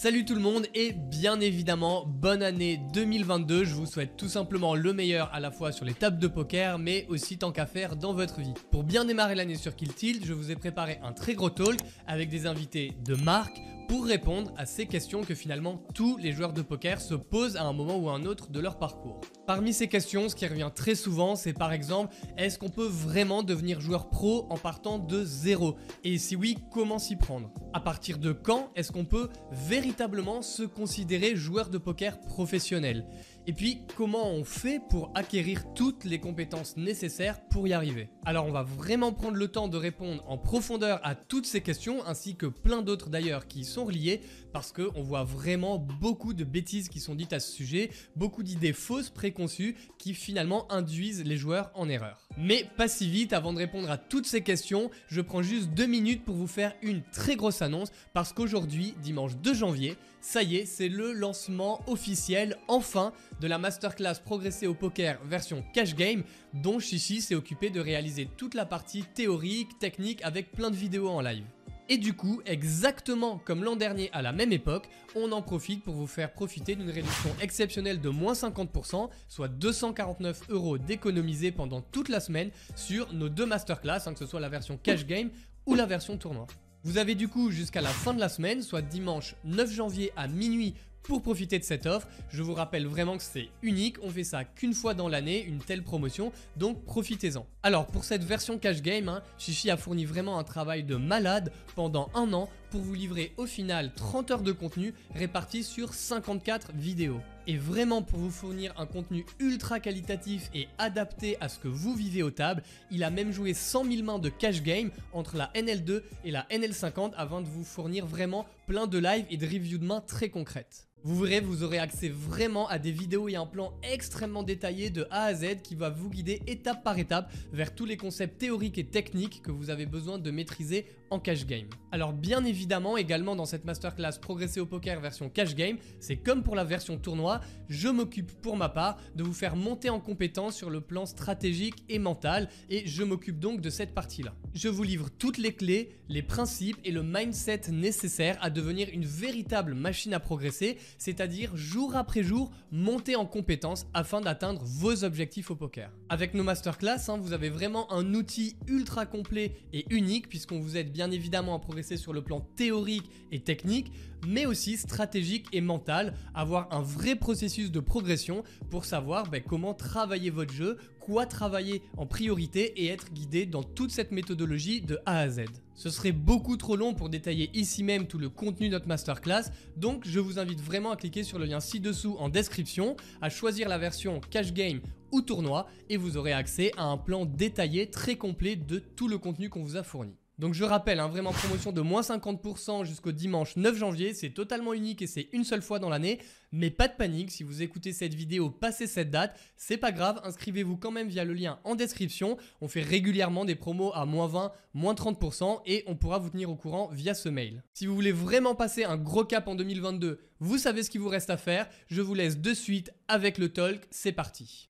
Salut tout le monde et bien évidemment bonne année 2022, je vous souhaite tout simplement le meilleur à la fois sur les tables de poker mais aussi tant qu'à faire dans votre vie. Pour bien démarrer l'année sur Kill Tilt, je vous ai préparé un très gros talk avec des invités de marque pour répondre à ces questions que finalement tous les joueurs de poker se posent à un moment ou à un autre de leur parcours. Parmi ces questions, ce qui revient très souvent, c'est par exemple, est-ce qu'on peut vraiment devenir joueur pro en partant de zéro? Et si oui, comment s'y prendre? À partir de quand est-ce qu'on peut véritablement se considérer joueur de poker professionnel? Et puis, comment on fait pour acquérir toutes les compétences nécessaires pour y arriver? Alors, on va vraiment prendre le temps de répondre en profondeur à toutes ces questions, ainsi que plein d'autres d'ailleurs qui sont reliées, parce qu'on voit vraiment beaucoup de bêtises qui sont dites à ce sujet, beaucoup d'idées fausses préconçues qui finalement induisent les joueurs en erreur. Mais pas si vite, avant de répondre à toutes ces questions, je prends juste deux minutes pour vous faire une très grosse annonce, parce qu'aujourd'hui, dimanche 2 janvier, ça y est, c'est le lancement officiel, enfin, de la masterclass Progresser au poker version cash game, dont Chichi s'est occupé de réaliser toute la partie théorique, technique, avec plein de vidéos en live. Et du coup, exactement comme l'an dernier à la même époque, on en profite pour vous faire profiter d'une réduction exceptionnelle de moins 50%, soit 249 euros d'économiser pendant toute la semaine sur nos deux masterclass, hein, que ce soit la version cash game ou la version tournoi. Vous avez du coup jusqu'à la fin de la semaine, soit dimanche 9 janvier à minuit pour profiter de cette offre. Je vous rappelle vraiment que c'est unique, on fait ça qu'une fois dans l'année, une telle promotion, donc profitez-en. Alors pour cette version cash game, hein, Chichi a fourni vraiment un travail de malade pendant un an pour vous livrer au final 30 heures de contenu répartis sur 54 vidéos. Et vraiment pour vous fournir un contenu ultra qualitatif et adapté à ce que vous vivez aux tables, il a même joué 100 000 mains de cash game entre la NL2 et la NL50 avant de vous fournir vraiment plein de lives et de reviews de mains très concrètes. Vous verrez, vous aurez accès vraiment à des vidéos et un plan extrêmement détaillé de A à Z qui va vous guider étape par étape vers tous les concepts théoriques et techniques que vous avez besoin de maîtriser en cash game. Alors bien évidemment, également dans cette masterclass Progresser au poker version cash game, c'est comme pour la version tournoi, je m'occupe pour ma part de vous faire monter en compétence sur le plan stratégique et mental et je m'occupe donc de cette partie-là. Je vous livre toutes les clés, les principes et le mindset nécessaires à devenir une véritable machine à progresser c'est-à-dire jour après jour monter en compétences afin d'atteindre vos objectifs au poker. Avec nos masterclass, hein, vous avez vraiment un outil ultra complet et unique puisqu'on vous aide bien évidemment à progresser sur le plan théorique et technique, mais aussi stratégique et mental, avoir un vrai processus de progression pour savoir ben, comment travailler votre jeu, quoi travailler en priorité et être guidé dans toute cette méthodologie de A à Z. Ce serait beaucoup trop long pour détailler ici même tout le contenu de notre masterclass, donc je vous invite vraiment à cliquer sur le lien ci-dessous en description, à choisir la version cash game ou tournoi et vous aurez accès à un plan détaillé très complet de tout le contenu qu'on vous a fourni. Donc je rappelle, hein, vraiment promotion de moins 50% jusqu'au dimanche 9 janvier, c'est totalement unique et c'est une seule fois dans l'année, mais pas de panique, si vous écoutez cette vidéo passé cette date, c'est pas grave, inscrivez-vous quand même via le lien en description, on fait régulièrement des promos à moins 20, moins 30% et on pourra vous tenir au courant via ce mail. Si vous voulez vraiment passer un gros cap en 2022, vous savez ce qu'il vous reste à faire, je vous laisse de suite avec le talk, c'est parti.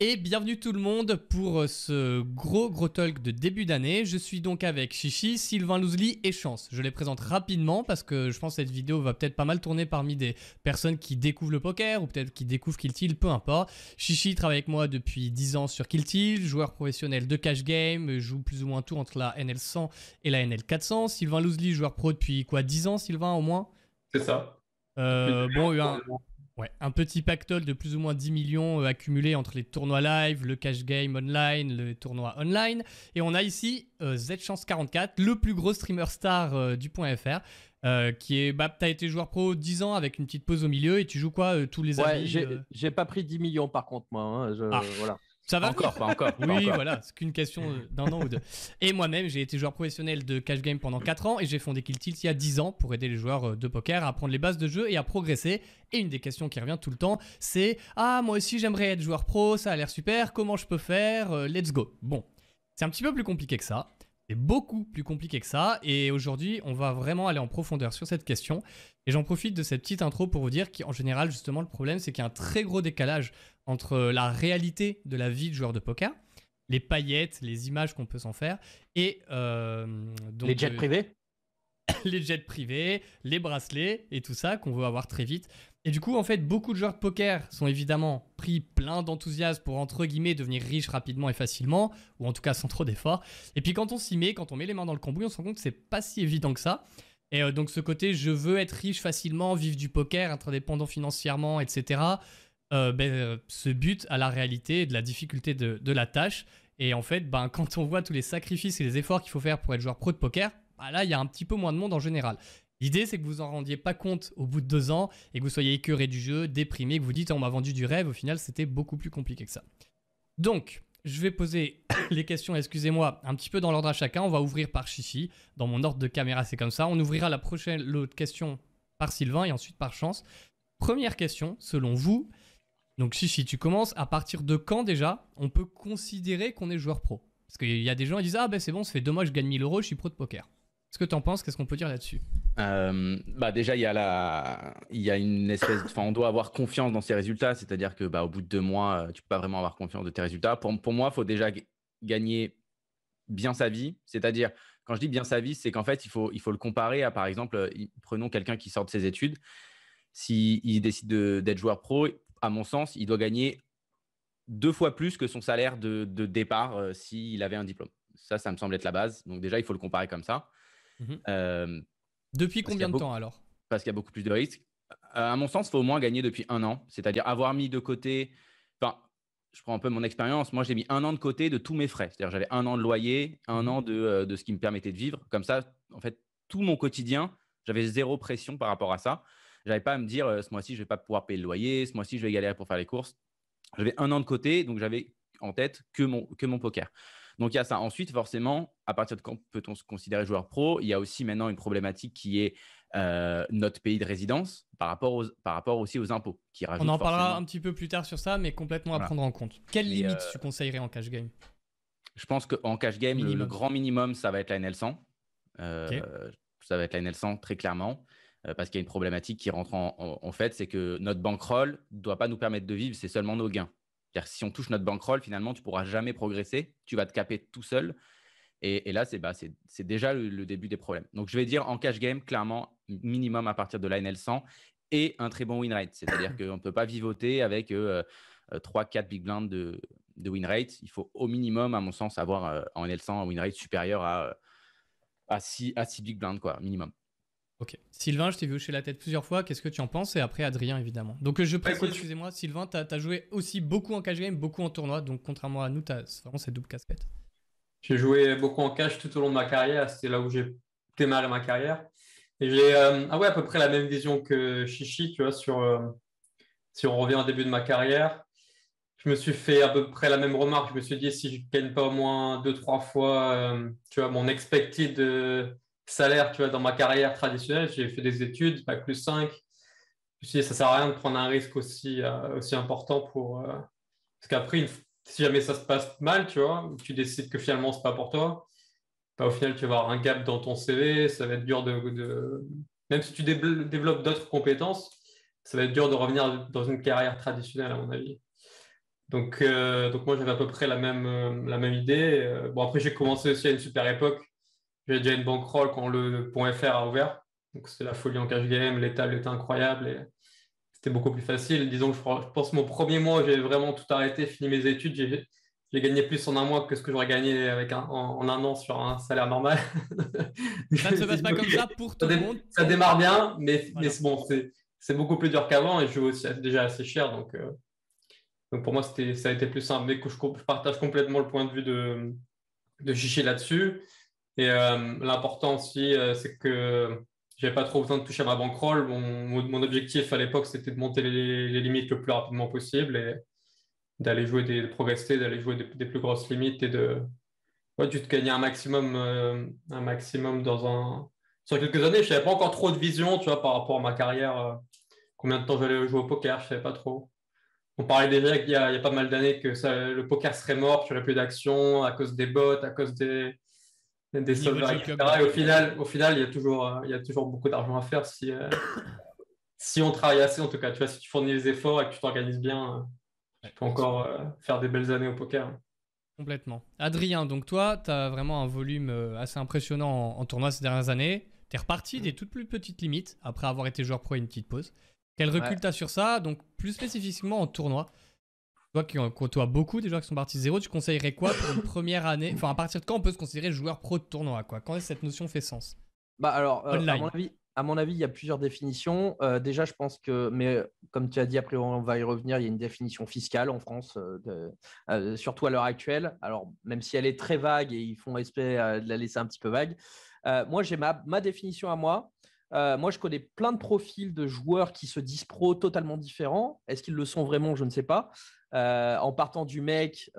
Et bienvenue tout le monde pour euh, ce gros gros talk de début d'année. Je suis donc avec Chichi, Sylvain Louzli et Chance. Je les présente rapidement parce que je pense que cette vidéo va peut-être pas mal tourner parmi des personnes qui découvrent le poker ou peut-être qui découvrent Kiltil, peu importe. Chichi travaille avec moi depuis 10 ans sur Kiltil, joueur professionnel de cash game, joue plus ou moins tout entre la NL 100 et la NL 400. Sylvain Louzli, joueur pro depuis quoi 10 ans Sylvain au moins? C'est ça. Euh, bon, un, Ouais, un petit pactole de plus ou moins 10 millions euh, accumulés entre les tournois live, le cash game online, le tournoi online. Et on a ici euh, Zchance44, le plus gros streamer star euh, du point .fr. qui est, bah, t'as été joueur pro 10 ans avec une petite pause au milieu et tu joues quoi tous les ouais, J'ai pas pris 10 millions par contre moi. Hein, ah. Voilà. Ça va encore, pas encore. oui, voilà, c'est qu'une question d'un an ou deux. Et moi-même, j'ai été joueur professionnel de cash game pendant 4 ans et j'ai fondé Kill Tilt il y a 10 ans pour aider les joueurs euh, de poker à apprendre les bases de jeu et à progresser. Et une des questions qui revient tout le temps, c'est Ah, moi aussi j'aimerais être joueur pro, ça a l'air super, comment je peux faire euh, Let's go? Bon, c'est un petit peu plus compliqué que ça. C'est beaucoup plus compliqué que ça. Et aujourd'hui, on va vraiment aller en profondeur sur cette question. Et j'en profite de cette petite intro pour vous dire qu'en général, justement, le problème, c'est qu'il y a un très gros décalage entre la réalité de la vie de joueur de poker, les paillettes, les images qu'on peut s'en faire, et euh, les jets privés? les jets privés, les bracelets et tout ça qu'on veut avoir très vite. Et du coup, en fait, beaucoup de joueurs de poker sont évidemment pris plein d'enthousiasme pour, entre guillemets, devenir riches rapidement et facilement, ou en tout cas sans trop d'efforts. Et puis quand on s'y met, quand on met les mains dans le cambouis, on se rend compte que c'est pas si évident que ça. Et euh, donc ce côté, je veux être riche facilement, vivre du poker, être indépendant financièrement, etc. Euh, ben, euh, ce but à la réalité de la difficulté de, la tâche. Et en fait, ben, quand on voit tous les sacrifices et les efforts qu'il faut faire pour être joueur pro de poker, bah là, il y a un petit peu moins de monde en général. L'idée, c'est que vous en rendiez pas compte au bout de deux ans et que vous soyez écœuré du jeu, déprimé, que vous dites on m'a vendu du rêve. Au final, c'était beaucoup plus compliqué que ça. Donc, je vais poser les questions, excusez-moi, un petit peu dans l'ordre à chacun. On va ouvrir par Chichi. Dans mon ordre de caméra, c'est comme ça. On ouvrira la prochaine l'autre question par Sylvain et ensuite par Chance. Première question, selon vous, donc Chichi, tu commences. À partir de quand déjà on peut considérer qu'on est joueur pro? Parce qu'il y a des gens qui disent Ah ben c'est bon, ça fait deux mois je gagne 1000 euros, je suis pro de poker. Qu'est-ce que tu en penses? Qu'est-ce qu'on peut dire là-dessus? Euh, bah déjà il y a la y a une espèce enfin on doit avoir confiance dans ses résultats. C'est-à-dire que bah au bout de deux mois euh, tu peux pas vraiment avoir confiance de tes résultats. Pour, pour moi il faut déjà gagner bien sa vie. C'est-à-dire quand je dis bien sa vie c'est qu'en fait il faut il faut le comparer à par exemple euh, prenons quelqu'un qui sort de ses études. S'il il décide d'être joueur pro à mon sens il doit gagner deux fois plus que son salaire de, de départ s'il avait un diplôme. Ça ça me semble être la base. Donc déjà il faut le comparer comme ça Mhm. Euh, depuis combien de temps alors? Parce qu'il y a beaucoup plus de risques. À mon sens, il faut au moins gagner depuis un an. C'est-à-dire avoir mis de côté. Enfin, je prends un peu mon expérience. Moi, j'ai mis un an de côté de tous mes frais. C'est-à-dire j'avais un an de loyer, un mhm. an de, euh, de, ce qui me permettait de vivre. Comme ça, en fait, tout mon quotidien, j'avais zéro pression par rapport à ça. J'avais pas à me dire euh, ce mois-ci, je vais pas pouvoir payer le loyer, ce mois-ci, je vais galérer pour faire les courses. J'avais un an de côté, donc j'avais en tête que mon, que mon poker. Donc il y a ça. Ensuite, forcément, à partir de quand peut-on se considérer joueur pro Il y a aussi maintenant une problématique qui est euh, notre pays de résidence par rapport, par rapport aussi aux impôts. Qui On en parlera un petit peu plus tard sur ça, mais complètement à prendre en compte. Quelle limite euh, tu conseillerais en cash game? Je pense qu'en cash game, le, grand minimum, ça va être la NL100. Euh, ça va être la NL100 très clairement parce qu'il y a une problématique qui rentre en, en fait, c'est que notre bankroll ne doit pas nous permettre de vivre, c'est seulement nos gains si on touche notre bankroll, finalement, tu pourras jamais progresser. Tu vas te caper tout seul. Et, là, c'est bah, déjà le, début des problèmes. Donc, je vais dire en cash game, clairement, minimum à partir de la NL 100 et un très bon win rate. C'est-à-dire qu'on ne peut pas vivoter avec 3-4 euh, euh, big blinds de, win rate. Il faut au minimum, à mon sens, avoir euh, en NL 100 un win rate supérieur à, à, 6, à 6 big blinds, quoi, minimum. Ok. Sylvain, je t'ai vu hocher la tête plusieurs fois. Qu'est-ce que tu en penses? Et après, Adrien, évidemment. Donc, je précise, excusez-moi, Sylvain, tu as, joué aussi beaucoup en cash game, beaucoup en tournoi. Donc, contrairement à nous, tu as vraiment cette double casquette. J'ai joué beaucoup en cash tout au long de ma carrière. C'était là où j'ai démarré ma carrière. Et j'ai euh, ah ouais, à peu près la même vision que Chichi, tu vois, sur, euh, si on revient au début de ma carrière. Je me suis fait à peu près la même remarque. Je me suis dit, si je ne gagne pas au moins deux, trois fois, euh, tu vois, mon expected salaire, tu vois, dans ma carrière traditionnelle, j'ai fait des études, bac plus 5. Je me suis dit, ça sert à rien de prendre un risque aussi, euh, aussi important pour. Euh, parce qu'après, si jamais ça se passe mal, tu vois, tu décides que finalement, ce n'est pas pour toi, bah, au final, tu vas avoir un gap dans ton CV, ça va être dur de. Même si tu développes d'autres compétences, ça va être dur de revenir dans une carrière traditionnelle, à mon avis. Donc, euh, donc moi, j'avais à peu près la même, la même idée. bon, après, j'ai commencé aussi à une super époque j'ai déjà une bankroll quand le .fr a ouvert. Donc c'est la folie en cash game, les tables étaient incroyables et c'était beaucoup plus facile. Disons que je, pense que mon premier mois, j'ai vraiment tout arrêté, fini mes études. J'ai gagné plus en un mois que ce que j'aurais gagné avec en, un an sur un salaire normal. ça ne se passe pas comme ça pour tout le monde. Ça démarre bien, mais, mais c'est bon, c'est beaucoup plus dur qu'avant et je joue aussi déjà assez cher. Donc, euh, donc pour moi, ça a été plus simple. Mais je, je, partage complètement le point de vue de, de Chichi là-dessus. Et euh, l'important aussi, euh, c'est que j'avais pas trop besoin de toucher à ma bankroll. Mon, objectif à l'époque, c'était de monter les, limites le plus rapidement possible et d'aller jouer des, de progresser, d'aller jouer des, plus grosses limites et de, ouais, gagner un maximum, euh, un maximum dans un. Sur quelques années, je n'avais pas encore trop de vision, tu vois, par rapport à ma carrière. combien de temps j'allais jouer au poker, je savais pas trop. On parlait déjà qu'il y, a pas mal d'années que le poker serait mort, qu'il n'y aurait plus d'action à cause des bots, à cause des, des etc. Et au final, au final, il y a toujours, il y a toujours beaucoup d'argent à faire si, si on travaille assez, en tout cas. Tu vois, si tu fournis les efforts et que tu t'organises bien, tu peux encore faire des belles années au poker. Complètement. Adrien, donc toi, tu as vraiment un volume euh, assez impressionnant en, tournoi ces dernières années. Tu es reparti des toutes plus petites limites après avoir été joueur pro et une petite pause. Quel recul tu as sur ça? Donc, plus spécifiquement en tournoi. Toi qui côtoies beaucoup des joueurs qui sont partis zéro, tu conseillerais quoi pour une première année? Enfin, à partir de quand on peut se considérer joueur pro de tournoi quoi? Quand est-ce que cette notion fait sens? Bah alors, euh, à mon avis, à mon avis, il y a plusieurs définitions. Euh, déjà, je pense que, mais comme tu as dit, après on va y revenir, il y a une définition fiscale en France, euh, euh, surtout à l'heure actuelle. Alors, même si elle est très vague et ils font respect de la laisser un petit peu vague. moi, j'ai ma, ma, définition à moi. moi, je connais plein de profils de joueurs qui se disent pro totalement différents. Est-ce qu'ils le sont vraiment? Je ne sais pas. En partant du mec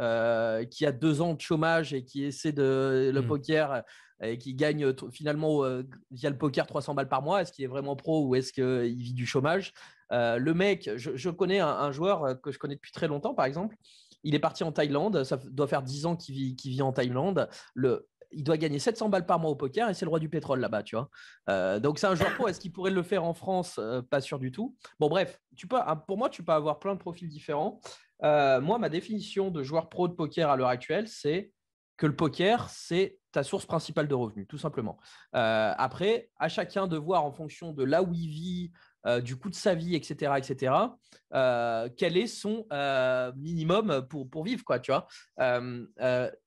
qui a deux ans de chômage et qui essaie de le mmh. poker et qui gagne euh, finalement euh, via le poker 300 balles par mois. Est-ce qu'il est vraiment pro ou est-ce qu'il vit du chômage? Euh, Le mec, je, connais un, joueur que je connais depuis très longtemps, par exemple. Il est parti en Thaïlande. Ça doit faire 10 ans qu'il vit, vit en Thaïlande. Le, il doit gagner 700 balles par mois au poker et c'est le roi du pétrole là-bas, tu vois. donc c'est un joueur pro. Est-ce qu'il pourrait le faire en France? Pas sûr du tout. Bon, bref, tu peux, pour moi, tu peux avoir plein de profils différents. moi, ma définition de joueur pro de poker à l'heure actuelle, c'est que le poker, c'est ta source principale de revenus, tout simplement. Euh, après, à chacun de voir en fonction de là où il vit, euh, du coût de sa vie, etc., etc., euh, quel est son minimum pour, pour vivre, quoi, tu vois?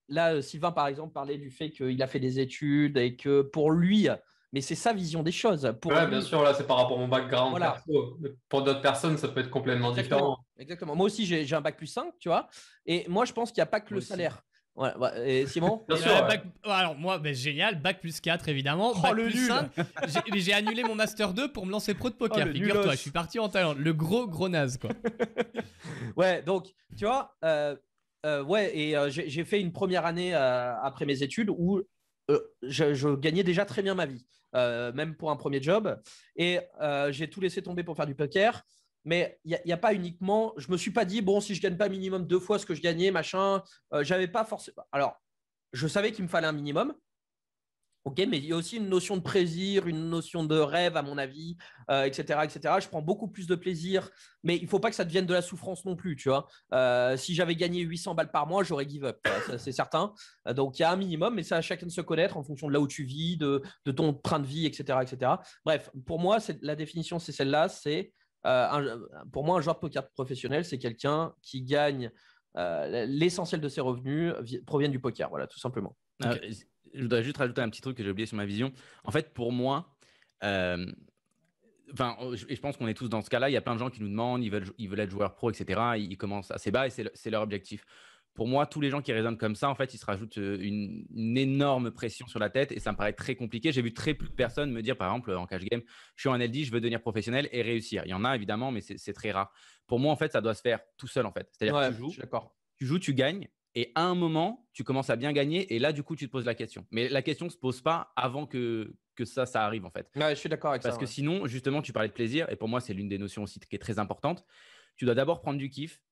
là, Sylvain, par exemple, parlait du fait qu'il a fait des études et que pour lui, mais c'est sa vision des choses. Pour bien sûr, là, c'est par rapport à mon background Pour d'autres personnes, ça peut être complètement différent. Exactement. Moi aussi, j'ai un bac plus 5, tu vois? Et moi, je pense qu'il n'y a pas que le salaire. Ouais, et Simon Alors, moi, ben, génial, bac plus 4, évidemment. Oh, bac le plus 5. J'ai annulé mon Master 2 pour me lancer pro de poker. Oh, Figure-toi, je suis parti en Thaïlande. Le gros, gros naze, quoi. ouais, donc, tu vois, euh, euh, ouais, et euh, j'ai fait une première année après mes études où je, je, gagnais déjà très bien ma vie, même pour un premier job. Et j'ai tout laissé tomber pour faire du poker mais il n'y a, pas uniquement. Je me suis pas dit, bon, si je gagne pas minimum deux fois ce que je gagnais, machin, euh, j'avais pas forcément. Alors, je savais qu'il me fallait un minimum. Ok, mais il y a aussi une notion de plaisir, une notion de rêve, à mon avis, etc., euh, etc. Je prends beaucoup plus de plaisir, mais il faut pas que ça devienne de la souffrance non plus, tu vois. Euh, si j'avais gagné 800 balles par mois, j'aurais give up, c'est certain. donc, il y a un minimum, mais c'est à chacun de se connaître en fonction de là où tu vis, de, de ton train de vie, etc., etc. Bref, pour moi, la définition, c'est celle-là, c'est euh, pour moi, un joueur de poker professionnel, c'est quelqu'un qui gagne euh, l'essentiel de ses revenus proviennent du poker, voilà, tout simplement. Euh, je voudrais juste rajouter un petit truc que j'ai oublié sur ma vision. En fait, pour moi, Enfin, et je pense qu'on est tous dans ce cas-là. Il y a plein de gens qui nous demandent, ils veulent, ils veulent être joueurs pro, etc. Ils commencent assez bas et c'est leur objectif pour moi, tous les gens qui raisonnent comme ça, en fait, ils se rajoutent euh, une, énorme pression sur la tête et ça me paraît très compliqué. J'ai vu très peu de personnes me dire, par exemple, en cash game, je suis en LD, je veux devenir professionnel et réussir. Il y en a évidemment, mais c'est très rare. Pour moi, en fait, ça doit se faire tout seul, en fait. C'est-à-dire que tu joues, tu joues, tu gagnes et à un moment, tu commences à bien gagner et là, du coup, tu te poses la question. Mais la question ne se pose pas avant que, que ça, ça arrive, en fait. je suis d'accord avec Parce ça. Parce que sinon, justement, tu parlais de plaisir et pour moi, c'est l'une des notions aussi qui est très importante. Tu dois d'abord prendre du kiff,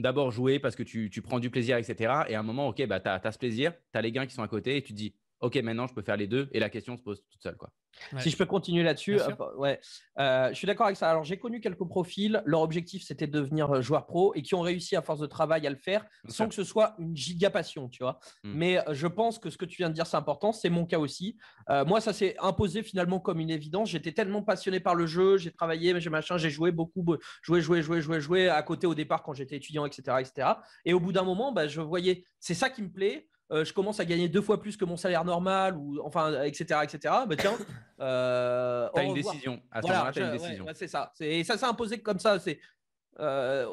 d'abord jouer parce que tu, prends du plaisir, etc. Et à un moment, ok, bah, tu as, as, ce plaisir, tu as les gains qui sont à côté et tu te dis, ok, maintenant je peux faire les deux et la question se pose toute seule. Quoi. Si je peux continuer là-dessus, euh, ouais, euh, je suis d'accord avec ça. Alors j'ai connu quelques profils, leur objectif c'était de devenir euh, joueur pro et qui ont réussi à force de travail à le faire sans que ce soit une giga passion, tu vois. Hmm. Mais je pense que ce que tu viens de dire c'est important, c'est mon cas aussi. moi ça s'est imposé finalement comme une évidence. J'étais tellement passionné par le jeu, j'ai travaillé, j'ai machin, j'ai joué beaucoup, joué, joué, joué, joué, joué à côté au départ quand j'étais étudiant, etc., etc. Et au bout d'un moment, bah, je voyais, c'est ça qui me plaît. Euh, je commence à gagner deux fois plus que mon salaire normal, ou enfin, etc., etc. Bah tiens, euh, t'as une décision. À voilà, une décision. c'est ça. Et ça s'est imposé comme ça. C'est euh,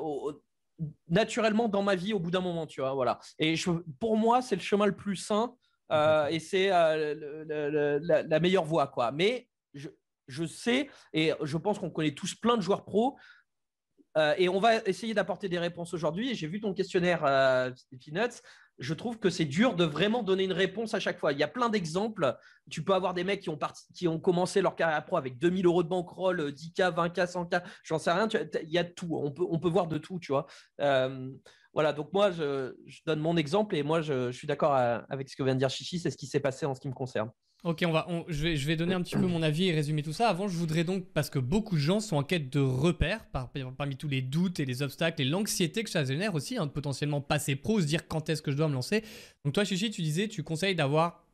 naturellement dans ma vie au bout d'un moment, tu vois. Voilà. Et pour moi, c'est le chemin le plus sain euh, et c'est la, la, meilleure voie, quoi. Mais je, je sais et je pense qu'on connaît tous plein de joueurs pros et on va essayer d'apporter des réponses aujourd'hui. J'ai vu ton questionnaire, euh, Peanuts je trouve que c'est dur de vraiment donner une réponse à chaque fois. Il y a plein d'exemples. Tu peux avoir des mecs qui ont, commencé leur carrière pro avec 2000 euros de bankroll, 10K, 20K, 100K, j'en sais rien. il y a tout. On peut, voir de tout, tu vois. Euh, voilà, donc moi, je, donne mon exemple et moi, je, suis d'accord avec ce que vient de dire Chichi, c'est ce qui s'est passé en ce qui me concerne. Ok, on va, je, vais, je vais donner un petit peu mon avis et résumer tout ça. Avant, je voudrais donc, parce que beaucoup de gens sont en quête de repères, parmi tous les doutes et les obstacles et l'anxiété que ça génère aussi, hein, de potentiellement passer pro, se dire quand est-ce que je dois me lancer. Donc toi, Chichi, tu disais, tu conseilles d'avoir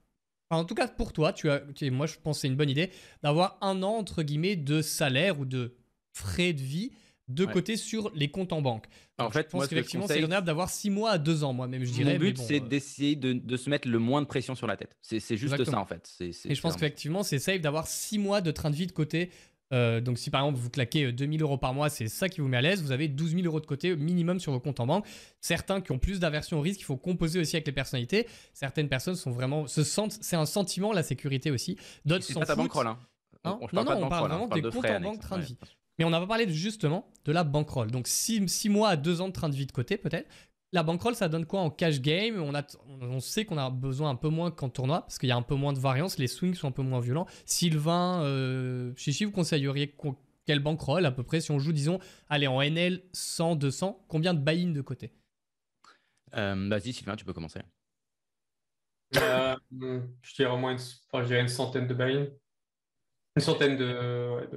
en tout cas pour toi, tu as, moi je pense c'est une bonne idée d'avoir un an entre guillemets de salaire ou de frais de vie de côté sur les comptes en banque. en fait, je pense qu'effectivement, c'est raisonnable d'avoir 6 mois à 2 ans, moi même, je dirais. Mon but, c'est euh, d'essayer de, se mettre le moins de pression sur la tête. C'est juste ça, en fait. et je pense qu'effectivement, c'est safe d'avoir 6 mois de train de vie de côté. Euh, donc, si par exemple vous claquez 2000 euh, euros par mois, c'est ça qui vous met à l'aise, vous avez 12 000 euros de côté minimum sur vos comptes en banque. Certains qui ont plus d'aversion au risque, il faut composer aussi avec les personnalités. Certaines personnes sont vraiment, se sentent, c'est un sentiment, la sécurité aussi. D'autres sont. pas ta bankroll, hein. Non, non, on parle vraiment des comptes en banque, train de vie. Mais on n'a pas parlé justement de la bankroll. Donc 6 mois à 2 ans de train de vie de côté peut-être. La bankroll, ça donne quoi en cash game? On, a, on sait qu'on a besoin un peu moins qu'en tournoi parce qu'il y a un peu moins de variance, les swings sont un peu moins violents. Sylvain, euh, Chichi, vous conseilleriez quelle bankroll à peu près si on joue, disons, allez, en NL 100, 200, combien de buy-in de côté? Euh, Vas-y, Sylvain, tu peux commencer. Euh, je dirais au moins une, une centaine de buy-in. Une centaine de,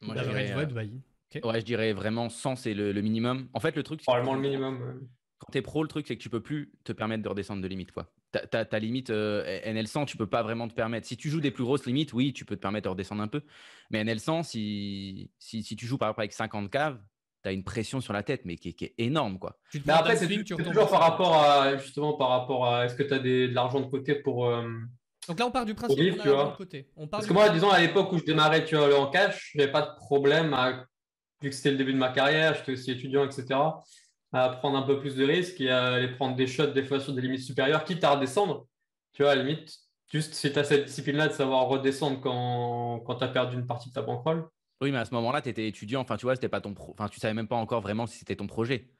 moi, je dirais, euh, ouais, je dirais vraiment 100, c'est le, minimum. En fait, le truc. Probablement le minimum. Quand tu es pro, le truc, c'est que tu peux plus te permettre de redescendre de limite. Quoi. Ta, ta, limite euh, NL100, tu peux pas vraiment te permettre. Si tu joues des plus grosses limites, oui, tu peux te permettre de redescendre un peu. Mais NL100, si, si, si tu joues par exemple avec 50 caves, tu as une pression sur la tête, mais qui, est énorme. Quoi. Mais après, c'est toujours par rapport à, justement, par rapport à est-ce que tu as de l'argent de côté pour. Euh, donc là, on part du principe qu'on a de côté. On Parce que moi, disons, à l'époque où je démarrais tu vois, en cash, je n'avais pas de problème, à, vu que c'était le début de ma carrière, j'étais aussi étudiant, etc., à prendre un peu plus de risques et à aller prendre des shots des fois sur des limites supérieures, quitte à redescendre. Tu vois, à la limite, juste si tu as cette discipline-là de savoir redescendre quand, quand tu as perdu une partie de ta bankroll. Oui, mais à ce moment-là, tu étais étudiant, enfin, tu vois, c'était pas ton enfin, tu savais même pas encore vraiment si c'était ton projet.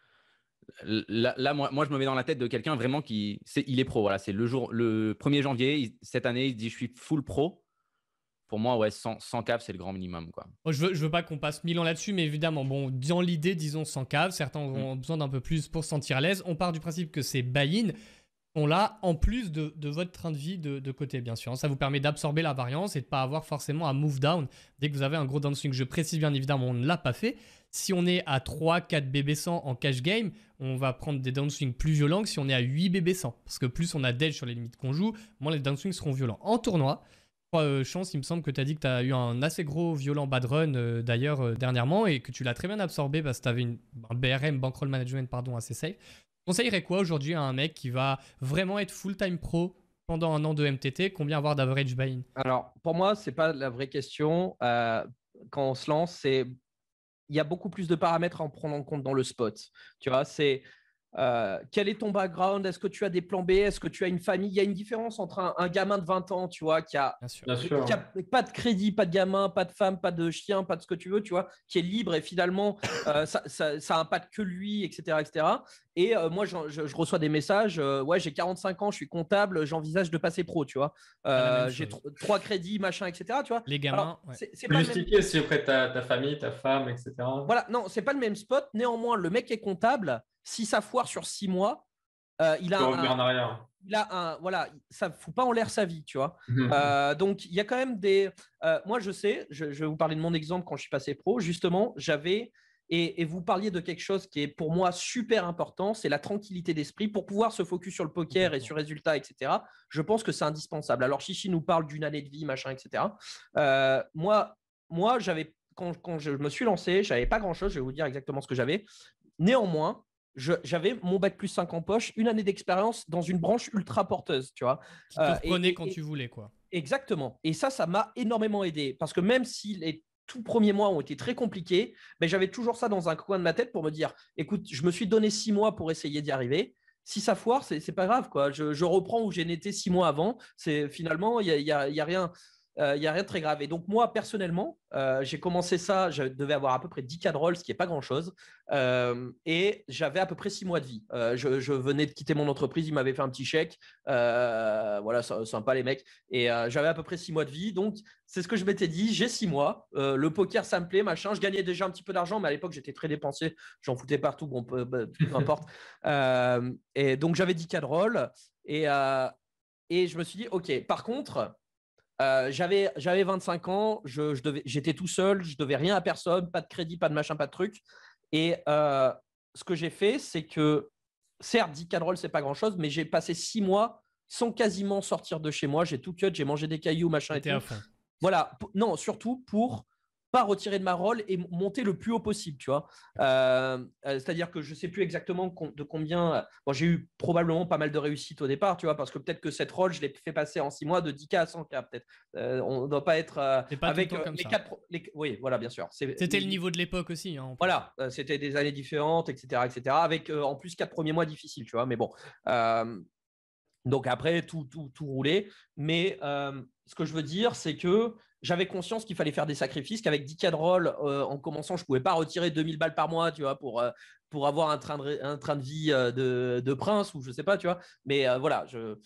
Là, moi, moi, je me mets dans la tête de quelqu'un vraiment qui, c'est, il est pro. Voilà, c'est le jour, le 1er janvier, cette année, il dit je suis full pro. Pour moi, ouais, 100, 100 caves, c'est le grand minimum. Quoi. je veux, je veux pas qu'on passe 1000 ans là-dessus, mais évidemment, bon, dans l'idée, disons 100 caves, certains mm. besoin d'un peu plus pour se sentir à l'aise. On part du principe que c'est buy-in. On l'a en plus de, de, votre train de vie de, côté, bien sûr. Ça vous permet d'absorber la variance et de pas avoir forcément un move down dès que vous avez un gros downswing. Je précise bien évidemment, on ne l'a pas fait. Si on est à 3-4 BB100 en cash game, on va prendre des downswings plus violents que si on est à 8 BB100. Parce que plus on a d'edge sur les limites qu'on joue, moins les downswings seront violents. En tournoi, euh, chance, il me semble que tu as dit que tu as eu un assez gros violent bad run euh, d'ailleurs euh, dernièrement et que tu l'as très bien absorbé parce que tu avais un BRM, Bankroll Management, pardon, assez safe. Conseillerais quoi aujourd'hui à un mec qui va vraiment être full-time pro pendant un an de MTT Combien avoir d'average buy-in? Alors, pour moi, c'est pas la vraie question. quand on se lance, c'est il y a beaucoup plus de paramètres à en prendre en compte dans le spot. Tu vois, c'est euh, quel est ton background? Est-ce que tu as des plans B? Est-ce que tu as une famille? Il y a une différence entre un, gamin de 20 ans, tu vois, qui a, pas de crédit, pas de gamin, pas de femme, pas de chien, pas de ce que tu veux, tu vois, qui est libre et finalement, euh, ça, ça, impacte que lui, etc. etc. Et euh, moi, je, reçois des messages, ouais, j'ai 45 ans, je suis comptable, j'envisage de passer pro, tu vois. j'ai trois crédits, machin, etc. Tu vois. Les gamins. c'est pas même... si après ta, ta famille, ta femme, etc. Voilà, non, c'est pas le même spot. Néanmoins, le mec est comptable si ça foire sur six mois, euh, il a un, en arrière. Il a un, voilà, ça fout pas en l'air sa vie, tu vois. Mhm. Euh, donc il y a quand même des. Euh, moi, je sais, je, vais vous parler de mon exemple quand je suis passé pro. Justement, j'avais et, vous parliez de quelque chose qui est pour moi super important, c'est la tranquillité d'esprit pour pouvoir se focus sur le poker et sur résultats, etc. Je pense que c'est indispensable. Alors Chichi nous parle d'une année de vie, machin, etc. moi, moi, j'avais quand, quand, je me suis lancé, j'avais pas grand chose. Je vais vous dire exactement ce que j'avais. Néanmoins, j'avais mon bac plus 5 en poche, une année d'expérience dans une branche ultra porteuse, tu vois. Qui te euh, quand tu voulais, quoi. Exactement. Et ça, ça m'a énormément aidé parce que même si les tout premiers mois ont été très compliqués, mais ben, j'avais toujours ça dans un coin de ma tête pour me dire, écoute, je me suis donné six mois pour essayer d'y arriver. Si ça foire, c'est pas grave, quoi. Je, reprends où j'ai été six mois avant. C'est finalement, il y a, y a rien il n'y a rien de très grave. Et donc, moi, personnellement, j'ai commencé ça, je devais avoir à peu près 10 cas de roll, ce qui n'est pas grand-chose. et j'avais à peu près 6 mois de vie. Je, venais de quitter mon entreprise, ils m'avaient fait un petit chèque. voilà, sympa les mecs. Et j'avais à peu près 6 mois de vie. Donc, c'est ce que je m'étais dit. J'ai 6 mois. le poker, ça me plaît, machin. Je gagnais déjà un petit peu d'argent, mais à l'époque, j'étais très dépensier. J'en foutais partout. Bon, peu, peu, importe. et donc, j'avais 10 cas de roll. Et, et je me suis dit, OK, par contre, euh, j'avais, j'avais 25 ans, je, je devais, j'étais tout seul, je devais rien à personne, pas de crédit, pas de machin, pas de truc. Et euh, ce que j'ai fait, c'est que, certes, 10 cadrolls, c'est pas grand chose, mais j'ai passé 6 mois sans quasiment sortir de chez moi. J'ai tout cut, j'ai mangé des cailloux, machin et tout. Voilà, non, surtout pour pas retirer de ma rôle et monter le plus haut possible, tu vois. Euh, euh, c'est-à-dire que je sais plus exactement de combien. Bon, j'ai eu probablement pas mal de réussites au départ, tu vois, parce que peut-être que cette rôle, je l'ai fait passer en six mois de 10K à 100K, peut-être. Euh, on ne doit pas être avec les quatre. Oui, voilà, bien sûr. C'était le niveau de l'époque aussi. Hein, voilà, c'était des années différentes, etc., etc. Avec en plus quatre premiers mois difficiles, tu vois. Mais bon. donc après, tout, tout, tout roulait. Mais ce que je veux dire, c'est que j'avais conscience qu'il fallait faire des sacrifices, qu'avec 10 cas de rôle, euh, en commençant, je ne pouvais pas retirer 2000 balles par mois, tu vois, pour, euh, avoir un train de, vie euh, de, de, prince ou je ne sais pas, tu vois. Mais voilà, je,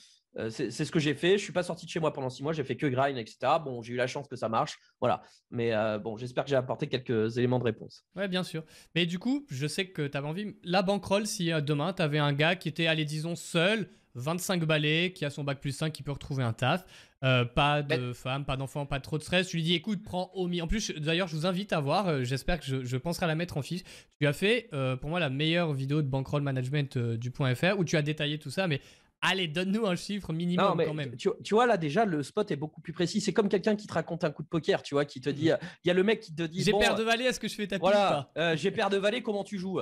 c'est, ce que j'ai fait. Je ne suis pas sorti de chez moi pendant six mois, j'ai fait que grind, etc. Bon, j'ai eu la chance que ça marche. Voilà. Mais bon, j'espère que j'ai apporté quelques éléments de réponse. Ouais, bien sûr. Mais du coup, je sais que tu avais envie. La bankroll, si demain, tu avais un gars qui était, allez, disons, seul, 25 balais, qui a son bac plus 5, qui peut retrouver un taf. Euh, pas de femme, pas d'enfant, pas trop de stress. Tu lui dis, écoute, prends Omi. En plus, d'ailleurs, je vous invite à voir. Euh, j'espère que je, penserai à la mettre en fiche. Tu as fait, euh, pour moi, la meilleure vidéo de bankroll management du point .fr où tu as détaillé tout ça. Mais Allez, donne-nous un chiffre minimum quand même. Tu, vois, là, déjà, le spot est beaucoup plus précis. C'est comme quelqu'un qui te raconte un coup de poker, tu vois, qui te dit mhm. il y a le mec qui te dit. J'ai paire de valet, est-ce que je fais ta voilà, J'ai paire de valet, comment tu joues?